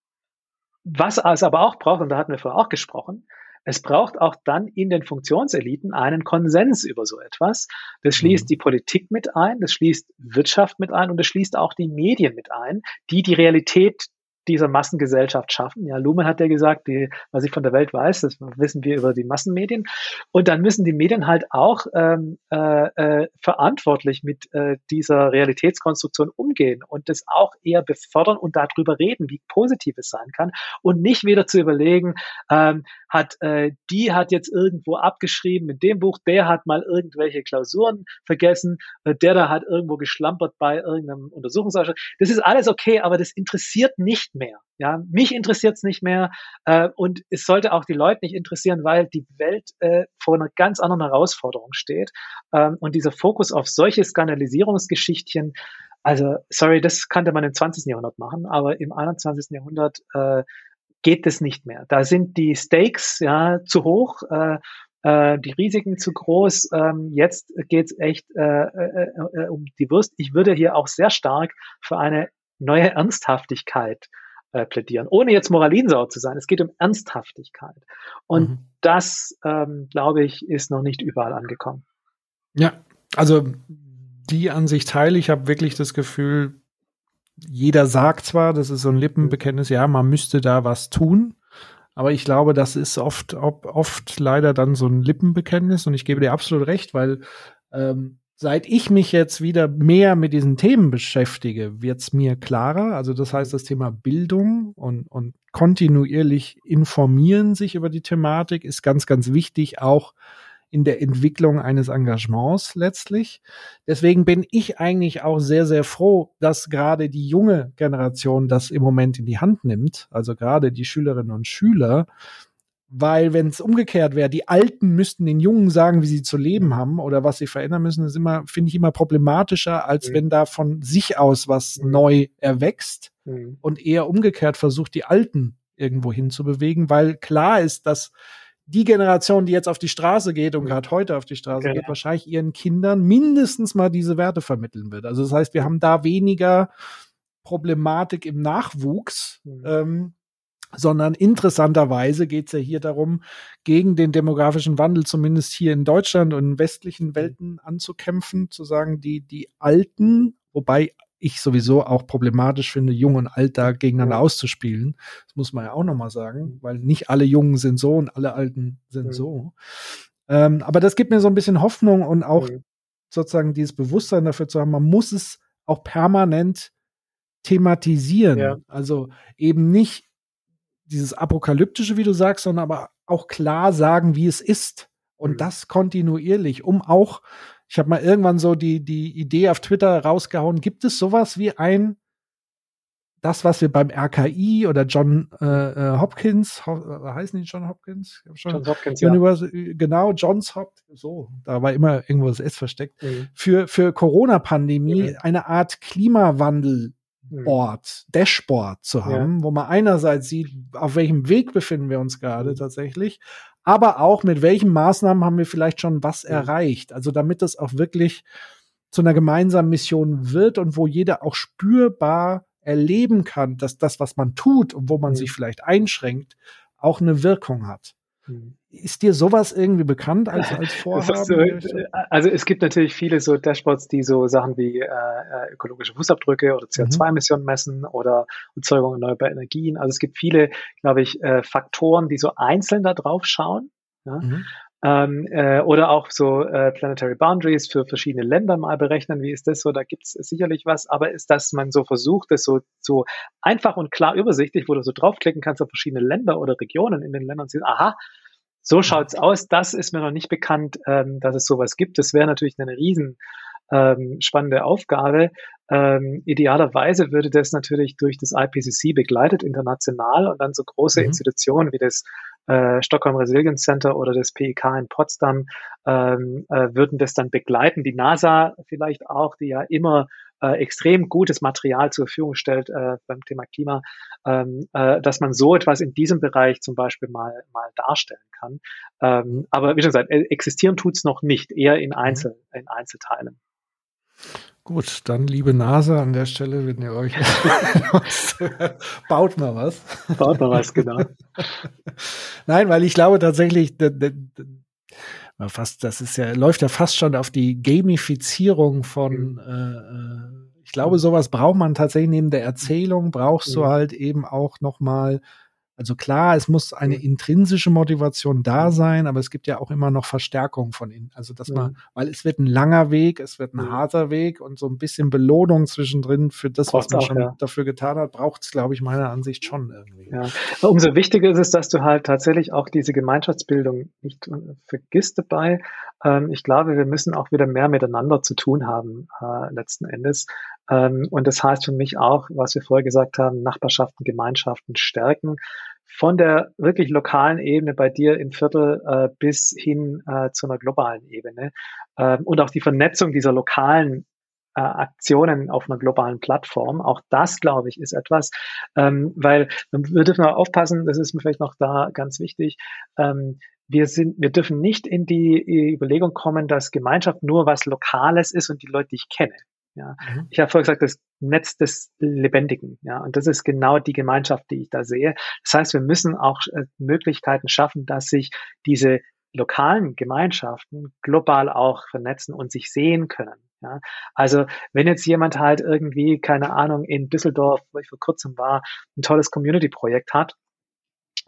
was es aber auch braucht, und da hatten wir vorher auch gesprochen, es braucht auch dann in den Funktionseliten einen Konsens über so etwas. Das schließt mhm. die Politik mit ein, das schließt Wirtschaft mit ein und das schließt auch die Medien mit ein, die die Realität dieser Massengesellschaft schaffen. Ja, Luhmann hat ja gesagt, die, was ich von der Welt weiß, das wissen wir über die Massenmedien. Und dann müssen die Medien halt auch ähm, äh, äh, verantwortlich mit äh, dieser Realitätskonstruktion umgehen und das auch eher befördern und darüber reden, wie positiv es sein kann und nicht wieder zu überlegen, ähm, hat äh, die hat jetzt irgendwo abgeschrieben mit dem Buch, der hat mal irgendwelche Klausuren vergessen, äh, der da hat irgendwo geschlampert bei irgendeinem Untersuchungsausschuss. Das ist alles okay, aber das interessiert nicht mehr. Ja, mich interessiert es nicht mehr äh, und es sollte auch die Leute nicht interessieren, weil die Welt äh, vor einer ganz anderen Herausforderung steht ähm, und dieser Fokus auf solche Skandalisierungsgeschichtchen also, sorry, das kannte man im 20. Jahrhundert machen, aber im 21. Jahrhundert äh, geht es nicht mehr. Da sind die Stakes ja zu hoch, äh, äh, die Risiken zu groß. Ähm, jetzt geht's echt äh, äh, äh, um die Wurst. Ich würde hier auch sehr stark für eine neue Ernsthaftigkeit äh, plädieren, ohne jetzt Moralinsau zu sein. Es geht um Ernsthaftigkeit. Und mhm. das, ähm, glaube ich, ist noch nicht überall angekommen. Ja, also die Ansicht teile ich. habe wirklich das Gefühl, jeder sagt zwar, das ist so ein Lippenbekenntnis, ja, man müsste da was tun. Aber ich glaube, das ist oft, oft leider dann so ein Lippenbekenntnis und ich gebe dir absolut recht, weil ähm, seit ich mich jetzt wieder mehr mit diesen Themen beschäftige, wird's mir klarer. Also das heißt, das Thema Bildung und, und kontinuierlich informieren sich über die Thematik ist ganz, ganz wichtig, auch in der Entwicklung eines Engagements letztlich. Deswegen bin ich eigentlich auch sehr, sehr froh, dass gerade die junge Generation das im Moment in die Hand nimmt, also gerade die Schülerinnen und Schüler, Weil wenn es umgekehrt wäre, die Alten müssten den Jungen sagen, wie sie zu leben haben oder was sie verändern müssen, ist immer, finde ich, immer problematischer, als mhm. wenn da von sich aus was mhm. neu erwächst mhm. und eher umgekehrt versucht, die Alten irgendwo hinzubewegen, weil klar ist, dass die Generation, die jetzt auf die Straße geht und gerade heute auf die Straße genau. geht, wahrscheinlich ihren Kindern mindestens mal diese Werte vermitteln wird. Also das heißt, wir haben da weniger Problematik im Nachwuchs, mhm. ähm, sondern interessanterweise geht es ja hier darum, gegen den demografischen Wandel zumindest hier in Deutschland und in westlichen mhm. Welten anzukämpfen, zu sagen, die, die Alten, wobei ich sowieso auch problematisch finde, Jung und Alt da gegeneinander ja. auszuspielen. Das muss man ja auch nochmal sagen, mhm. weil nicht alle Jungen sind so und alle Alten sind mhm. so. Ähm, aber das gibt mir so ein bisschen Hoffnung und auch mhm. sozusagen dieses Bewusstsein dafür zu haben, man muss es auch permanent thematisieren. Ja. Also eben nicht dieses apokalyptische, wie du sagst, sondern aber auch klar sagen, wie es ist. Und mhm. das kontinuierlich, um auch ich habe mal irgendwann so die, die Idee auf Twitter rausgehauen, gibt es sowas wie ein, das, was wir beim RKI oder John äh, äh Hopkins, ho äh, heißen die John Hopkins? Schon John Hopkins, Universe, ja. Genau, Johns Hopkins, so, da war immer irgendwo das S versteckt, mhm. für, für Corona-Pandemie mhm. eine Art Klimawandel Board, mhm. Dashboard zu haben, ja. wo man einerseits sieht, auf welchem Weg befinden wir uns gerade mhm. tatsächlich, aber auch mit welchen Maßnahmen haben wir vielleicht schon was erreicht. Also damit das auch wirklich zu einer gemeinsamen Mission wird und wo jeder auch spürbar erleben kann, dass das, was man tut und wo man mhm. sich vielleicht einschränkt, auch eine Wirkung hat. Mhm. Ist dir sowas irgendwie bekannt als, als Vorhaben? So, äh, also es gibt natürlich viele so Dashboards, die so Sachen wie äh, äh ökologische Fußabdrücke oder CO2-Emissionen mhm. messen oder Erzeugung erneuerbarer Energien. Also es gibt viele, glaube ich, äh, Faktoren, die so einzeln da drauf schauen. Ja? Mhm. Ähm, äh, oder auch so äh, Planetary Boundaries für verschiedene Länder mal berechnen. Wie ist das so? Da gibt es sicherlich was, aber ist, dass man so versucht, das so, so einfach und klar übersichtlich, wo du so draufklicken kannst auf verschiedene Länder oder Regionen in den Ländern und siehst, aha, so schaut's aus. Das ist mir noch nicht bekannt, ähm, dass es sowas gibt. Das wäre natürlich eine riesen ähm, spannende Aufgabe. Ähm, idealerweise würde das natürlich durch das IPCC begleitet international und dann so große mhm. Institutionen wie das äh, Stockholm Resilience Center oder das PIK in Potsdam ähm, äh, würden das dann begleiten. Die NASA vielleicht auch, die ja immer äh, extrem gutes Material zur Verfügung stellt äh, beim Thema Klima, ähm, äh, dass man so etwas in diesem Bereich zum Beispiel mal, mal darstellen kann. Ähm, aber wie schon gesagt, e-, existieren tut's noch nicht, eher in, Einzel, in Einzelteilen. Gut, dann liebe NASA an der Stelle, wenn ihr euch baut mal was. Baut mal was, genau. Nein, weil ich glaube tatsächlich, fast, das ist ja, läuft ja fast schon auf die Gamifizierung von, mhm. äh, äh ich glaube, sowas braucht man tatsächlich neben der Erzählung, brauchst mhm. du halt eben auch noch mal also klar, es muss eine intrinsische Motivation da sein, aber es gibt ja auch immer noch Verstärkung von innen. Also dass man, weil es wird ein langer Weg, es wird ein harter Weg und so ein bisschen Belohnung zwischendrin für das, was man auch, schon ja. dafür getan hat, braucht es, glaube ich, meiner Ansicht schon irgendwie. Ja. Umso wichtiger ist es, dass du halt tatsächlich auch diese Gemeinschaftsbildung nicht äh, vergisst dabei. Ähm, ich glaube, wir müssen auch wieder mehr miteinander zu tun haben, äh, letzten Endes. Ähm, und das heißt für mich auch, was wir vorher gesagt haben, Nachbarschaften, Gemeinschaften stärken. Von der wirklich lokalen Ebene bei dir im Viertel äh, bis hin äh, zu einer globalen Ebene. Ähm, und auch die Vernetzung dieser lokalen äh, Aktionen auf einer globalen Plattform. Auch das, glaube ich, ist etwas, ähm, weil wir dürfen aufpassen, das ist mir vielleicht noch da ganz wichtig. Ähm, wir sind, wir dürfen nicht in die Überlegung kommen, dass Gemeinschaft nur was Lokales ist und die Leute, die ich kenne. Ja, mhm. ich habe vorher gesagt, das Netz des Lebendigen. Ja, und das ist genau die Gemeinschaft, die ich da sehe. Das heißt, wir müssen auch äh, Möglichkeiten schaffen, dass sich diese lokalen Gemeinschaften global auch vernetzen und sich sehen können. Ja, also wenn jetzt jemand halt irgendwie, keine Ahnung, in Düsseldorf, wo ich vor kurzem war, ein tolles Community-Projekt hat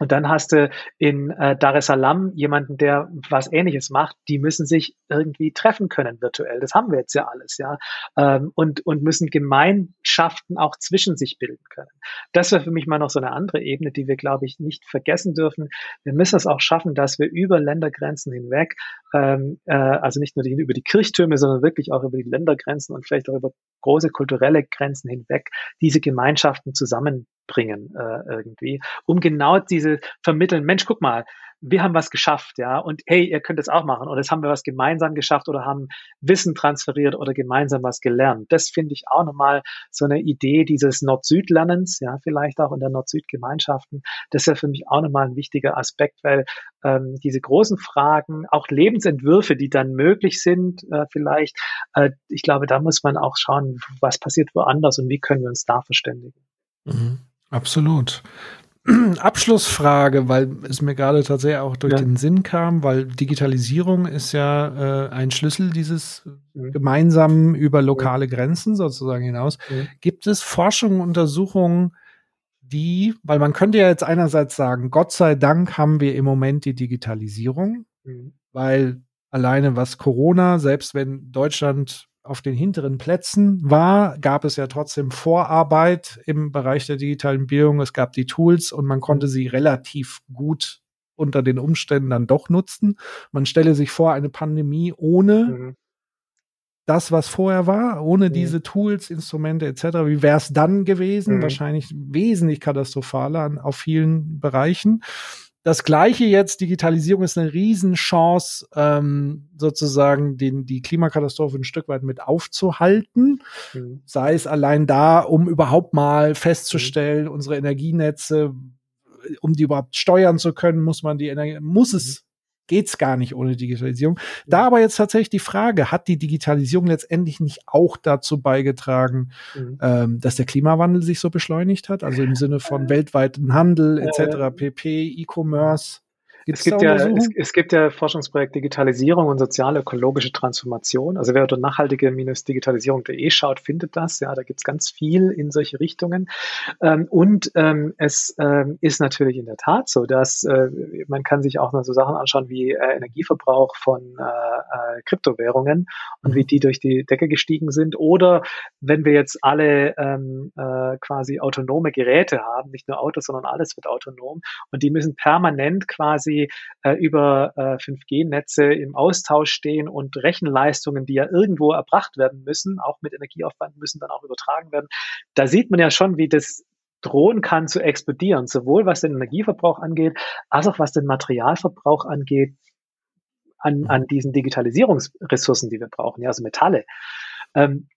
und dann hast du in äh, Dar es Salaam jemanden, der was Ähnliches macht. Die müssen sich irgendwie treffen können virtuell. Das haben wir jetzt ja alles, ja. Ähm, und, und müssen Gemeinschaften auch zwischen sich bilden können. Das wäre für mich mal noch so eine andere Ebene, die wir, glaube ich, nicht vergessen dürfen. Wir müssen es auch schaffen, dass wir über Ländergrenzen hinweg, ähm, äh, also nicht nur die, über die Kirchtürme, sondern wirklich auch über die Ländergrenzen und vielleicht auch über große kulturelle Grenzen hinweg diese Gemeinschaften zusammen bringen äh, irgendwie, um genau diese vermitteln, Mensch, guck mal, wir haben was geschafft, ja, und hey, ihr könnt es auch machen. Oder jetzt haben wir was gemeinsam geschafft oder haben Wissen transferiert oder gemeinsam was gelernt. Das finde ich auch nochmal so eine Idee dieses Nord-Süd-Lernens, ja, vielleicht auch in der Nord-Süd-Gemeinschaften. Das ist ja für mich auch nochmal ein wichtiger Aspekt, weil ähm, diese großen Fragen, auch Lebensentwürfe, die dann möglich sind, äh, vielleicht, äh, ich glaube, da muss man auch schauen, was passiert woanders und wie können wir uns da verständigen. Mhm. Absolut. Abschlussfrage, weil es mir gerade tatsächlich auch durch ja. den Sinn kam, weil Digitalisierung ist ja äh, ein Schlüssel dieses mhm. gemeinsamen über lokale Grenzen sozusagen hinaus. Gibt es Forschungen, Untersuchungen, die, weil man könnte ja jetzt einerseits sagen, Gott sei Dank haben wir im Moment die Digitalisierung, mhm. weil alleine was Corona, selbst wenn Deutschland auf den hinteren Plätzen war, gab es ja trotzdem Vorarbeit im Bereich der digitalen Bildung. Es gab die Tools und man konnte sie relativ gut unter den Umständen dann doch nutzen. Man stelle sich vor, eine Pandemie ohne mhm. das, was vorher war, ohne mhm. diese Tools, Instrumente etc. Wie wäre es dann gewesen? Mhm. Wahrscheinlich wesentlich katastrophaler auf vielen Bereichen. Das gleiche jetzt, Digitalisierung ist eine Riesenchance, ähm, sozusagen den, die Klimakatastrophe ein Stück weit mit aufzuhalten. Mhm. Sei es allein da, um überhaupt mal festzustellen, mhm. unsere Energienetze, um die überhaupt steuern zu können, muss man die Energie, muss es mhm geht's gar nicht ohne Digitalisierung. Da aber jetzt tatsächlich die Frage, hat die Digitalisierung letztendlich nicht auch dazu beigetragen, mhm. ähm, dass der Klimawandel sich so beschleunigt hat? Also im Sinne von weltweiten Handel etc., pp, E-Commerce? Es gibt, ja, es, es, gibt ja Forschungsprojekt Digitalisierung und sozial-ökologische Transformation. Also wer unter nachhaltige-digitalisierung.de schaut, findet das. Ja, da gibt es ganz viel in solche Richtungen. Ähm, und ähm, es ähm, ist natürlich in der Tat so, dass äh, man kann sich auch noch so Sachen anschauen wie äh, Energieverbrauch von äh, äh Kryptowährungen und mhm. wie die durch die Decke gestiegen sind. Oder wenn wir jetzt alle quasi autonome Geräte haben, nicht nur Autos, sondern alles wird autonom und die müssen permanent quasi quasi äh, über äh, 5G-Netze im Austausch stehen und Rechenleistungen, die ja irgendwo erbracht werden müssen, auch mit Energieaufwand, müssen dann auch übertragen werden. Da sieht man ja schon, wie das drohen kann zu explodieren, sowohl was den Energieverbrauch angeht, als auch was den Materialverbrauch angeht, an, an diesen Digitalisierungsressourcen, die wir brauchen, ja, also Metalle. Ähm,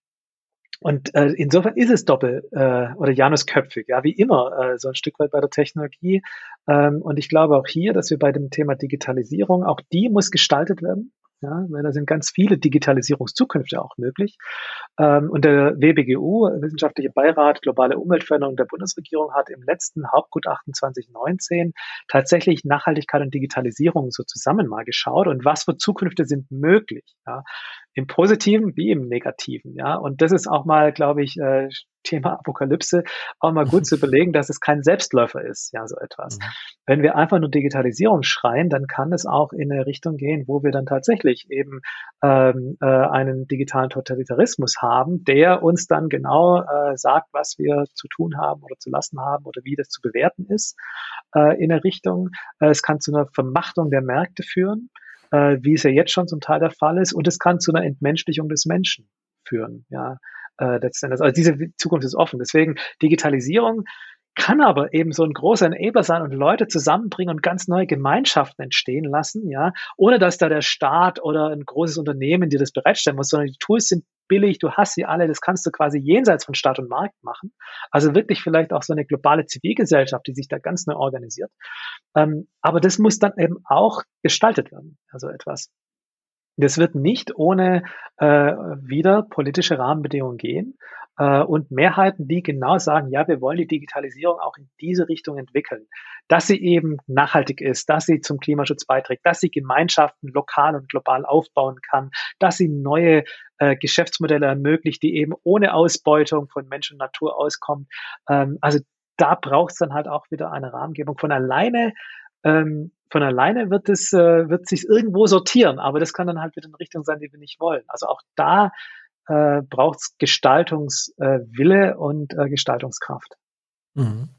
und äh, insofern ist es doppel äh, oder Janusköpfig, ja, wie immer, äh, so ein Stück weit bei der Technologie. Ähm, und ich glaube auch hier, dass wir bei dem Thema Digitalisierung, auch die muss gestaltet werden. Ja, weil da sind ganz viele Digitalisierungszukünfte auch möglich. Ähm, und der WBGU, Wissenschaftliche Beirat Globale Umweltveränderung der Bundesregierung, hat im letzten Hauptgutachten 2019 tatsächlich Nachhaltigkeit und Digitalisierung so zusammen mal geschaut und was für Zukünfte sind möglich. Ja im Positiven wie im Negativen. Ja, und das ist auch mal, glaube ich, äh, Thema Apokalypse auch mal gut zu überlegen, dass es kein Selbstläufer ist, ja, so etwas. Mhm. Wenn wir einfach nur Digitalisierung schreien, dann kann es auch in eine Richtung gehen, wo wir dann tatsächlich eben ähm, äh, einen digitalen Totalitarismus haben, der uns dann genau äh, sagt, was wir zu tun haben oder zu lassen haben oder wie das zu bewerten ist äh, in eine Richtung. Äh, es kann zu einer Vermachtung der Märkte führen äh, wie es ja jetzt schon zum Teil der Fall ist. Und es kann zu einer Entmenschlichung des Menschen führen. Ja, äh, letztendlich. Also diese Zukunft ist offen. Deswegen Digitalisierung kann aber eben so ein großer Enabler sein und Leute zusammenbringen und ganz neue Gemeinschaften entstehen lassen, ja, ohne dass da der Staat oder ein großes Unternehmen dir das bereitstellen muss, sondern die Tools sind billig, du hast sie alle, das kannst du quasi jenseits von Staat und Markt machen. Also wirklich vielleicht auch so eine globale Zivilgesellschaft, die sich da ganz neu organisiert. Ähm, aber das muss dann eben auch gestaltet werden, also etwas. Das wird nicht ohne äh, wieder politische Rahmenbedingungen gehen äh, und Mehrheiten, die genau sagen, ja, wir wollen die Digitalisierung auch in diese Richtung entwickeln, dass sie eben nachhaltig ist, dass sie zum Klimaschutz beiträgt, dass sie Gemeinschaften lokal und global aufbauen kann, dass sie neue äh, Geschäftsmodelle ermöglicht, die eben ohne Ausbeutung von Mensch und Natur auskommt. Ähm, also da braucht es dann halt auch wieder eine Rahmengebung. Von alleine ähm, von alleine wird es äh, wird sich irgendwo sortieren, aber das kann dann halt wieder eine Richtung sein, die wir nicht wollen. Also auch da äh, braucht es Gestaltungswille äh, und äh, Gestaltungskraft. Mhm.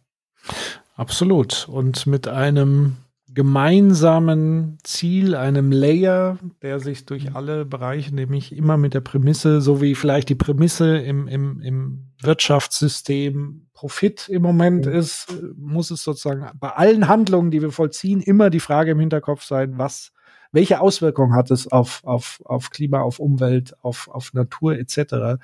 Absolut. Und mit einem gemeinsamen Ziel, einem Layer, der sich durch mhm. alle Bereiche, nämlich immer mit der Prämisse, so wie vielleicht die Prämisse im, im, im Wirtschaftssystem Profit im Moment mhm. ist, muss es sozusagen bei allen Handlungen, die wir vollziehen, immer die Frage im Hinterkopf sein, was, welche Auswirkungen hat es auf, auf, auf Klima, auf Umwelt, auf, auf Natur etc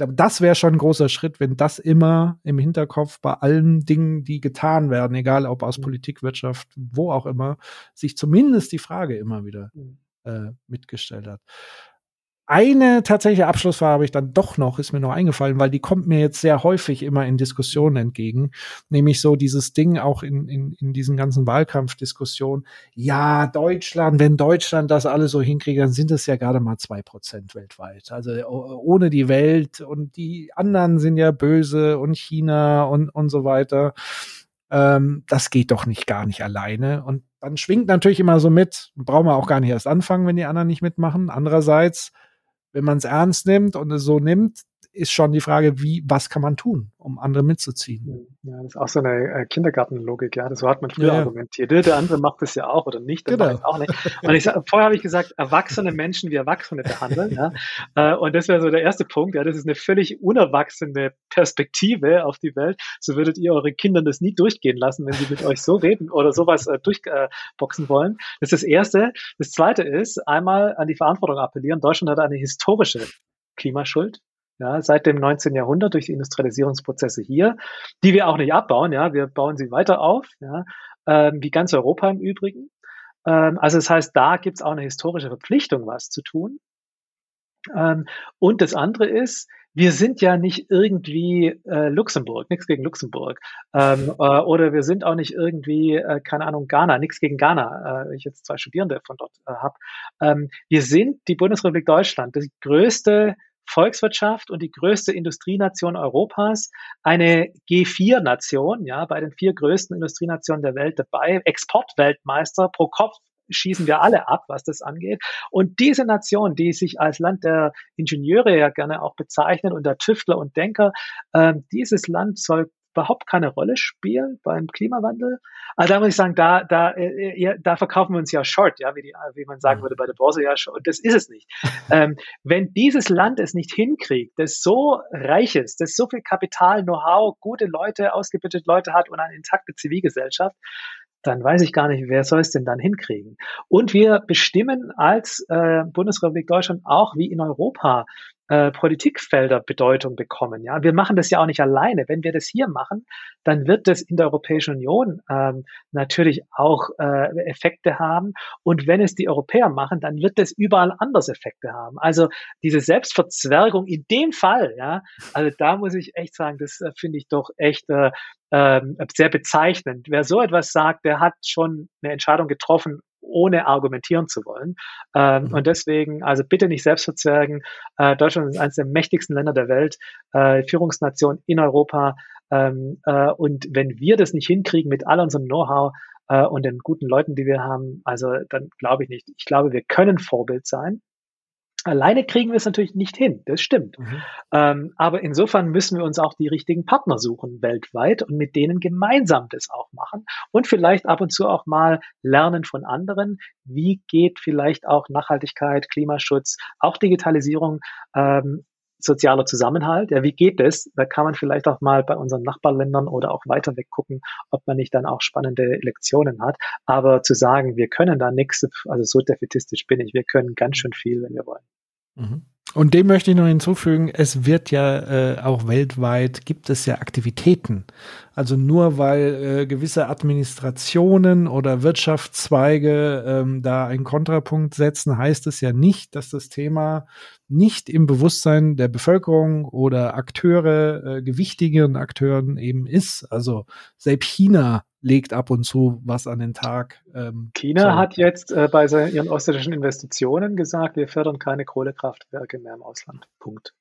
glaube, das wäre schon ein großer Schritt, wenn das immer im Hinterkopf bei allen Dingen, die getan werden, egal ob aus mhm. Politik, Wirtschaft, wo auch immer, sich zumindest die Frage immer wieder mhm. äh, mitgestellt hat. Eine tatsächliche Abschlussfrage habe ich dann doch noch, ist mir noch eingefallen, weil die kommt mir jetzt sehr häufig immer in Diskussionen entgegen. Nämlich so dieses Ding auch in, in, in diesen ganzen Wahlkampfdiskussionen. Ja, Deutschland, wenn Deutschland das alles so hinkriegt, dann sind es ja gerade mal zwei Prozent weltweit. Also ohne die Welt und die anderen sind ja böse und China und, und so weiter. Ähm, das geht doch nicht gar nicht alleine. Und dann schwingt natürlich immer so mit, brauchen wir auch gar nicht erst anfangen, wenn die anderen nicht mitmachen. Andererseits, wenn man es ernst nimmt und es so nimmt, ist schon die Frage, wie, was kann man tun, um andere mitzuziehen? Ja, das ist auch so eine äh, Kindergartenlogik, ja. Das so hat man früher ja, argumentiert. Der andere macht das ja auch oder nicht, das genau. auch nicht. Und ich, vorher habe ich gesagt, erwachsene Menschen wie Erwachsene behandeln, ja. Äh, und das wäre so der erste Punkt, ja. Das ist eine völlig unerwachsene Perspektive auf die Welt. So würdet ihr eure Kindern das nie durchgehen lassen, wenn sie mit euch so reden oder sowas äh, durchboxen wollen. Das ist das Erste. Das Zweite ist, einmal an die Verantwortung appellieren. Deutschland hat eine historische Klimaschuld ja, seit dem 19. Jahrhundert durch die Industrialisierungsprozesse hier, die wir auch nicht abbauen, ja, wir bauen sie weiter auf, ja, ähm, wie ganz Europa im Übrigen. Ähm, also das heißt, da gibt es auch eine historische Verpflichtung, was zu tun. Ähm, und das andere ist, wir sind ja nicht irgendwie äh, Luxemburg, nichts gegen Luxemburg. Ähm, äh, oder wir sind auch nicht irgendwie, äh, keine Ahnung, Ghana, nichts gegen Ghana, äh, ich jetzt zwei Studierende von dort äh, habe. Ähm, wir sind die Bundesrepublik Deutschland, das größte Volkswirtschaft und die größte Industrienation Europas, eine G4-Nation, ja, bei den vier größten Industrienationen der Welt dabei, Exportweltmeister. Pro Kopf schießen wir alle ab, was das angeht. Und diese Nation, die sich als Land der Ingenieure ja gerne auch bezeichnet und der Tüftler und Denker, äh, dieses Land soll überhaupt keine Rolle spielen beim Klimawandel. Also da muss ich sagen, da, da, äh, da verkaufen wir uns ja short, ja, wie, die, wie man sagen mhm. würde bei der Börse ja short. Das ist es nicht. ähm, wenn dieses Land es nicht hinkriegt, das so reich ist, das so viel Kapital, Know-how, gute Leute, ausgebildete Leute hat und eine intakte Zivilgesellschaft, dann weiß ich gar nicht, wer soll es denn dann hinkriegen. Und wir bestimmen als äh, Bundesrepublik Deutschland auch, wie in Europa äh, Politikfelder Bedeutung bekommen. Ja, wir machen das ja auch nicht alleine. Wenn wir das hier machen, dann wird das in der Europäischen Union ähm, natürlich auch äh, Effekte haben. Und wenn es die Europäer machen, dann wird das überall anders Effekte haben. Also diese Selbstverzwergung in dem Fall, ja, also da muss ich echt sagen, das äh, finde ich doch echt äh, äh, sehr bezeichnend. Wer so etwas sagt, der hat schon eine Entscheidung getroffen, ohne argumentieren zu wollen. Ähm, mhm. Und deswegen, also bitte nicht selbst verzwergen. Äh, Deutschland ist eines der mächtigsten Länder der Welt, äh, Führungsnation in Europa. Ähm, äh, und wenn wir das nicht hinkriegen mit all unserem Know-how äh, und den guten Leuten, die wir haben, also dann glaube ich nicht. Ich glaube, wir können Vorbild sein. Alleine kriegen wir es natürlich nicht hin, das stimmt. Mhm. Ähm, aber insofern müssen wir uns auch die richtigen Partner suchen weltweit und mit denen gemeinsam das auch machen und vielleicht ab und zu auch mal lernen von anderen, wie geht vielleicht auch Nachhaltigkeit, Klimaschutz, auch Digitalisierung, ähm, sozialer Zusammenhalt. Ja, wie geht das? Da kann man vielleicht auch mal bei unseren Nachbarländern oder auch weiter weg gucken, ob man nicht dann auch spannende Lektionen hat. Aber zu sagen, wir können da nichts, also so defetistisch bin ich, wir können ganz schön viel, wenn wir wollen. Mhm. Und dem möchte ich noch hinzufügen, es wird ja äh, auch weltweit, gibt es ja Aktivitäten. Also nur weil äh, gewisse Administrationen oder Wirtschaftszweige ähm, da einen Kontrapunkt setzen, heißt es ja nicht, dass das Thema nicht im Bewusstsein der Bevölkerung oder Akteure, äh, gewichtigeren Akteuren eben ist. Also selbst China legt ab und zu was an den Tag. Ähm, China so. hat jetzt äh, bei ihren ostdeutschen Investitionen gesagt, wir fördern keine Kohlekraftwerke mehr im Ausland. Punkt.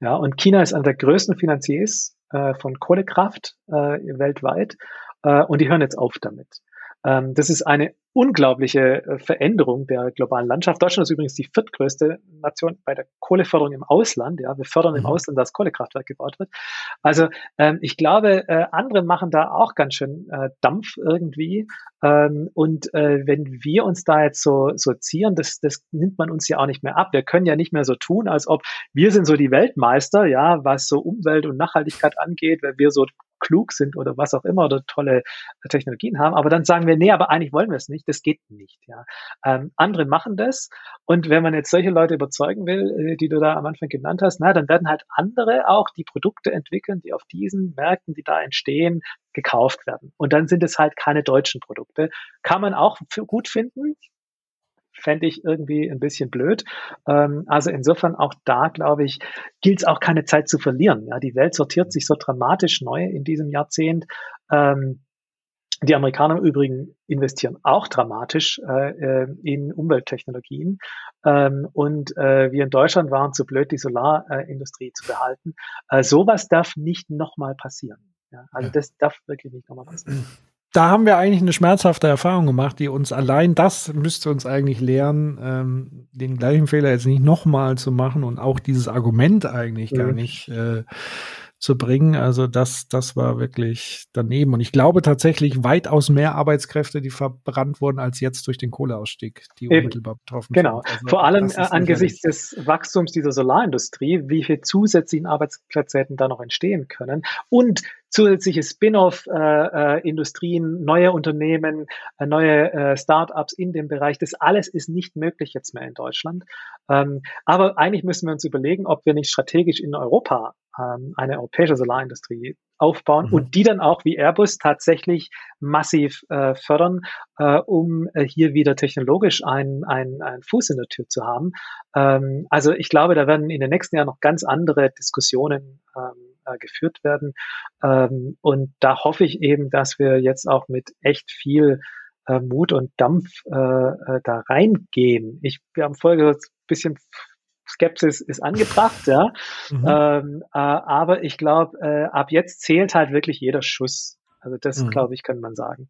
Ja, und China ist einer der größten Finanziers äh, von Kohlekraft äh, weltweit äh, und die hören jetzt auf damit. Ähm, das ist eine unglaubliche äh, Veränderung der globalen Landschaft. Deutschland ist übrigens die viertgrößte Nation bei der Kohleförderung im Ausland. Ja, wir fördern mhm. im Ausland, dass Kohlekraftwerk gebaut wird. Also ähm, ich glaube, äh, andere machen da auch ganz schön äh, Dampf irgendwie. Ähm, und äh, wenn wir uns da jetzt so, so zieren, das, das nimmt man uns ja auch nicht mehr ab. Wir können ja nicht mehr so tun, als ob wir sind so die Weltmeister, ja, was so Umwelt und Nachhaltigkeit angeht, weil wir so klug sind oder was auch immer oder tolle Technologien haben. Aber dann sagen wir, nee, aber eigentlich wollen wir es nicht. Das geht nicht. Ja. Ähm, andere machen das. Und wenn man jetzt solche Leute überzeugen will, äh, die du da am Anfang genannt hast, na, dann werden halt andere auch die Produkte entwickeln, die auf diesen Märkten, die da entstehen, gekauft werden. Und dann sind es halt keine deutschen Produkte. Kann man auch gut finden fände ich irgendwie ein bisschen blöd. Ähm, also insofern auch da, glaube ich, gilt es auch keine Zeit zu verlieren. Ja, die Welt sortiert sich so dramatisch neu in diesem Jahrzehnt. Ähm, die Amerikaner im Übrigen investieren auch dramatisch äh, äh in Umwelttechnologien. Ähm, und äh, wir in Deutschland waren zu blöd, die Solarindustrie zu behalten. Äh, sowas darf nicht nochmal passieren. Ja, also das darf wirklich nicht nochmal passieren da haben wir eigentlich eine schmerzhafte Erfahrung gemacht, die uns allein das müsste uns eigentlich lehren, ähm, den gleichen Fehler jetzt nicht nochmal zu machen und auch dieses Argument eigentlich mhm. gar nicht äh, zu bringen. Also das, das war wirklich daneben. Und ich glaube tatsächlich weitaus mehr Arbeitskräfte, die verbrannt wurden, als jetzt durch den Kohleausstieg, die Eben. unmittelbar betroffen genau. sind. Genau. Also Vor allem äh, angesichts des Wachstums dieser Solarindustrie, wie viele zusätzlichen Arbeitsplätze hätten da noch entstehen können. Und zusätzliche Spin-off-Industrien, äh, äh, neue Unternehmen, äh, neue äh, Start-ups in dem Bereich. Das alles ist nicht möglich jetzt mehr in Deutschland. Ähm, aber eigentlich müssen wir uns überlegen, ob wir nicht strategisch in Europa ähm, eine europäische Solarindustrie aufbauen mhm. und die dann auch wie Airbus tatsächlich massiv äh, fördern, äh, um äh, hier wieder technologisch einen, einen, einen Fuß in der Tür zu haben. Ähm, also ich glaube, da werden in den nächsten Jahren noch ganz andere Diskussionen ähm, äh, geführt werden. Ähm, und da hoffe ich eben, dass wir jetzt auch mit echt viel äh, Mut und Dampf äh, äh da reingehen. Ich, wir haben vorher gesagt, ein bisschen Skepsis ist angebracht, ja. Mhm. Ähm, äh, aber ich glaube, äh, ab jetzt zählt halt wirklich jeder Schuss. Also das, mhm. glaube ich, kann man sagen.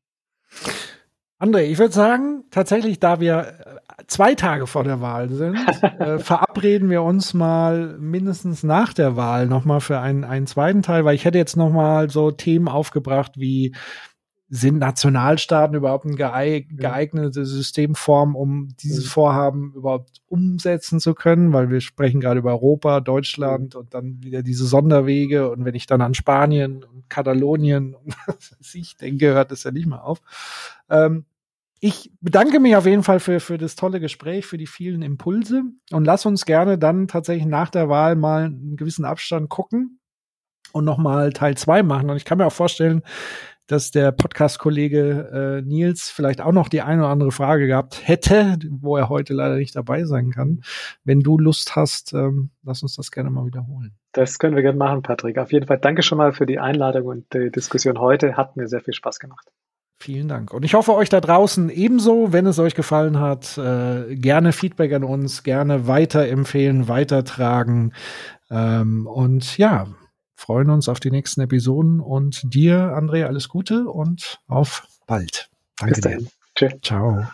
André, ich würde sagen, tatsächlich, da wir äh, zwei Tage vor der Wahl sind, äh, verabreden wir uns mal mindestens nach der Wahl nochmal für einen, einen zweiten Teil, weil ich hätte jetzt nochmal so Themen aufgebracht wie sind Nationalstaaten überhaupt eine geeignete Systemform, um dieses Vorhaben überhaupt umsetzen zu können? Weil wir sprechen gerade über Europa, Deutschland und dann wieder diese Sonderwege. Und wenn ich dann an Spanien und Katalonien und was weiß ich denke, hört das ja nicht mehr auf. Ähm, ich bedanke mich auf jeden Fall für, für das tolle Gespräch, für die vielen Impulse und lass uns gerne dann tatsächlich nach der Wahl mal einen gewissen Abstand gucken und nochmal Teil zwei machen. Und ich kann mir auch vorstellen, dass der Podcast-Kollege äh, Nils vielleicht auch noch die eine oder andere Frage gehabt hätte, wo er heute leider nicht dabei sein kann. Wenn du Lust hast, ähm, lass uns das gerne mal wiederholen. Das können wir gerne machen, Patrick. Auf jeden Fall danke schon mal für die Einladung und die Diskussion heute. Hat mir sehr viel Spaß gemacht. Vielen Dank. Und ich hoffe euch da draußen ebenso, wenn es euch gefallen hat, äh, gerne Feedback an uns, gerne weiterempfehlen, weitertragen. Ähm, und ja, freuen uns auf die nächsten Episoden und dir, André, alles Gute und auf bald. Danke dir. Ciao.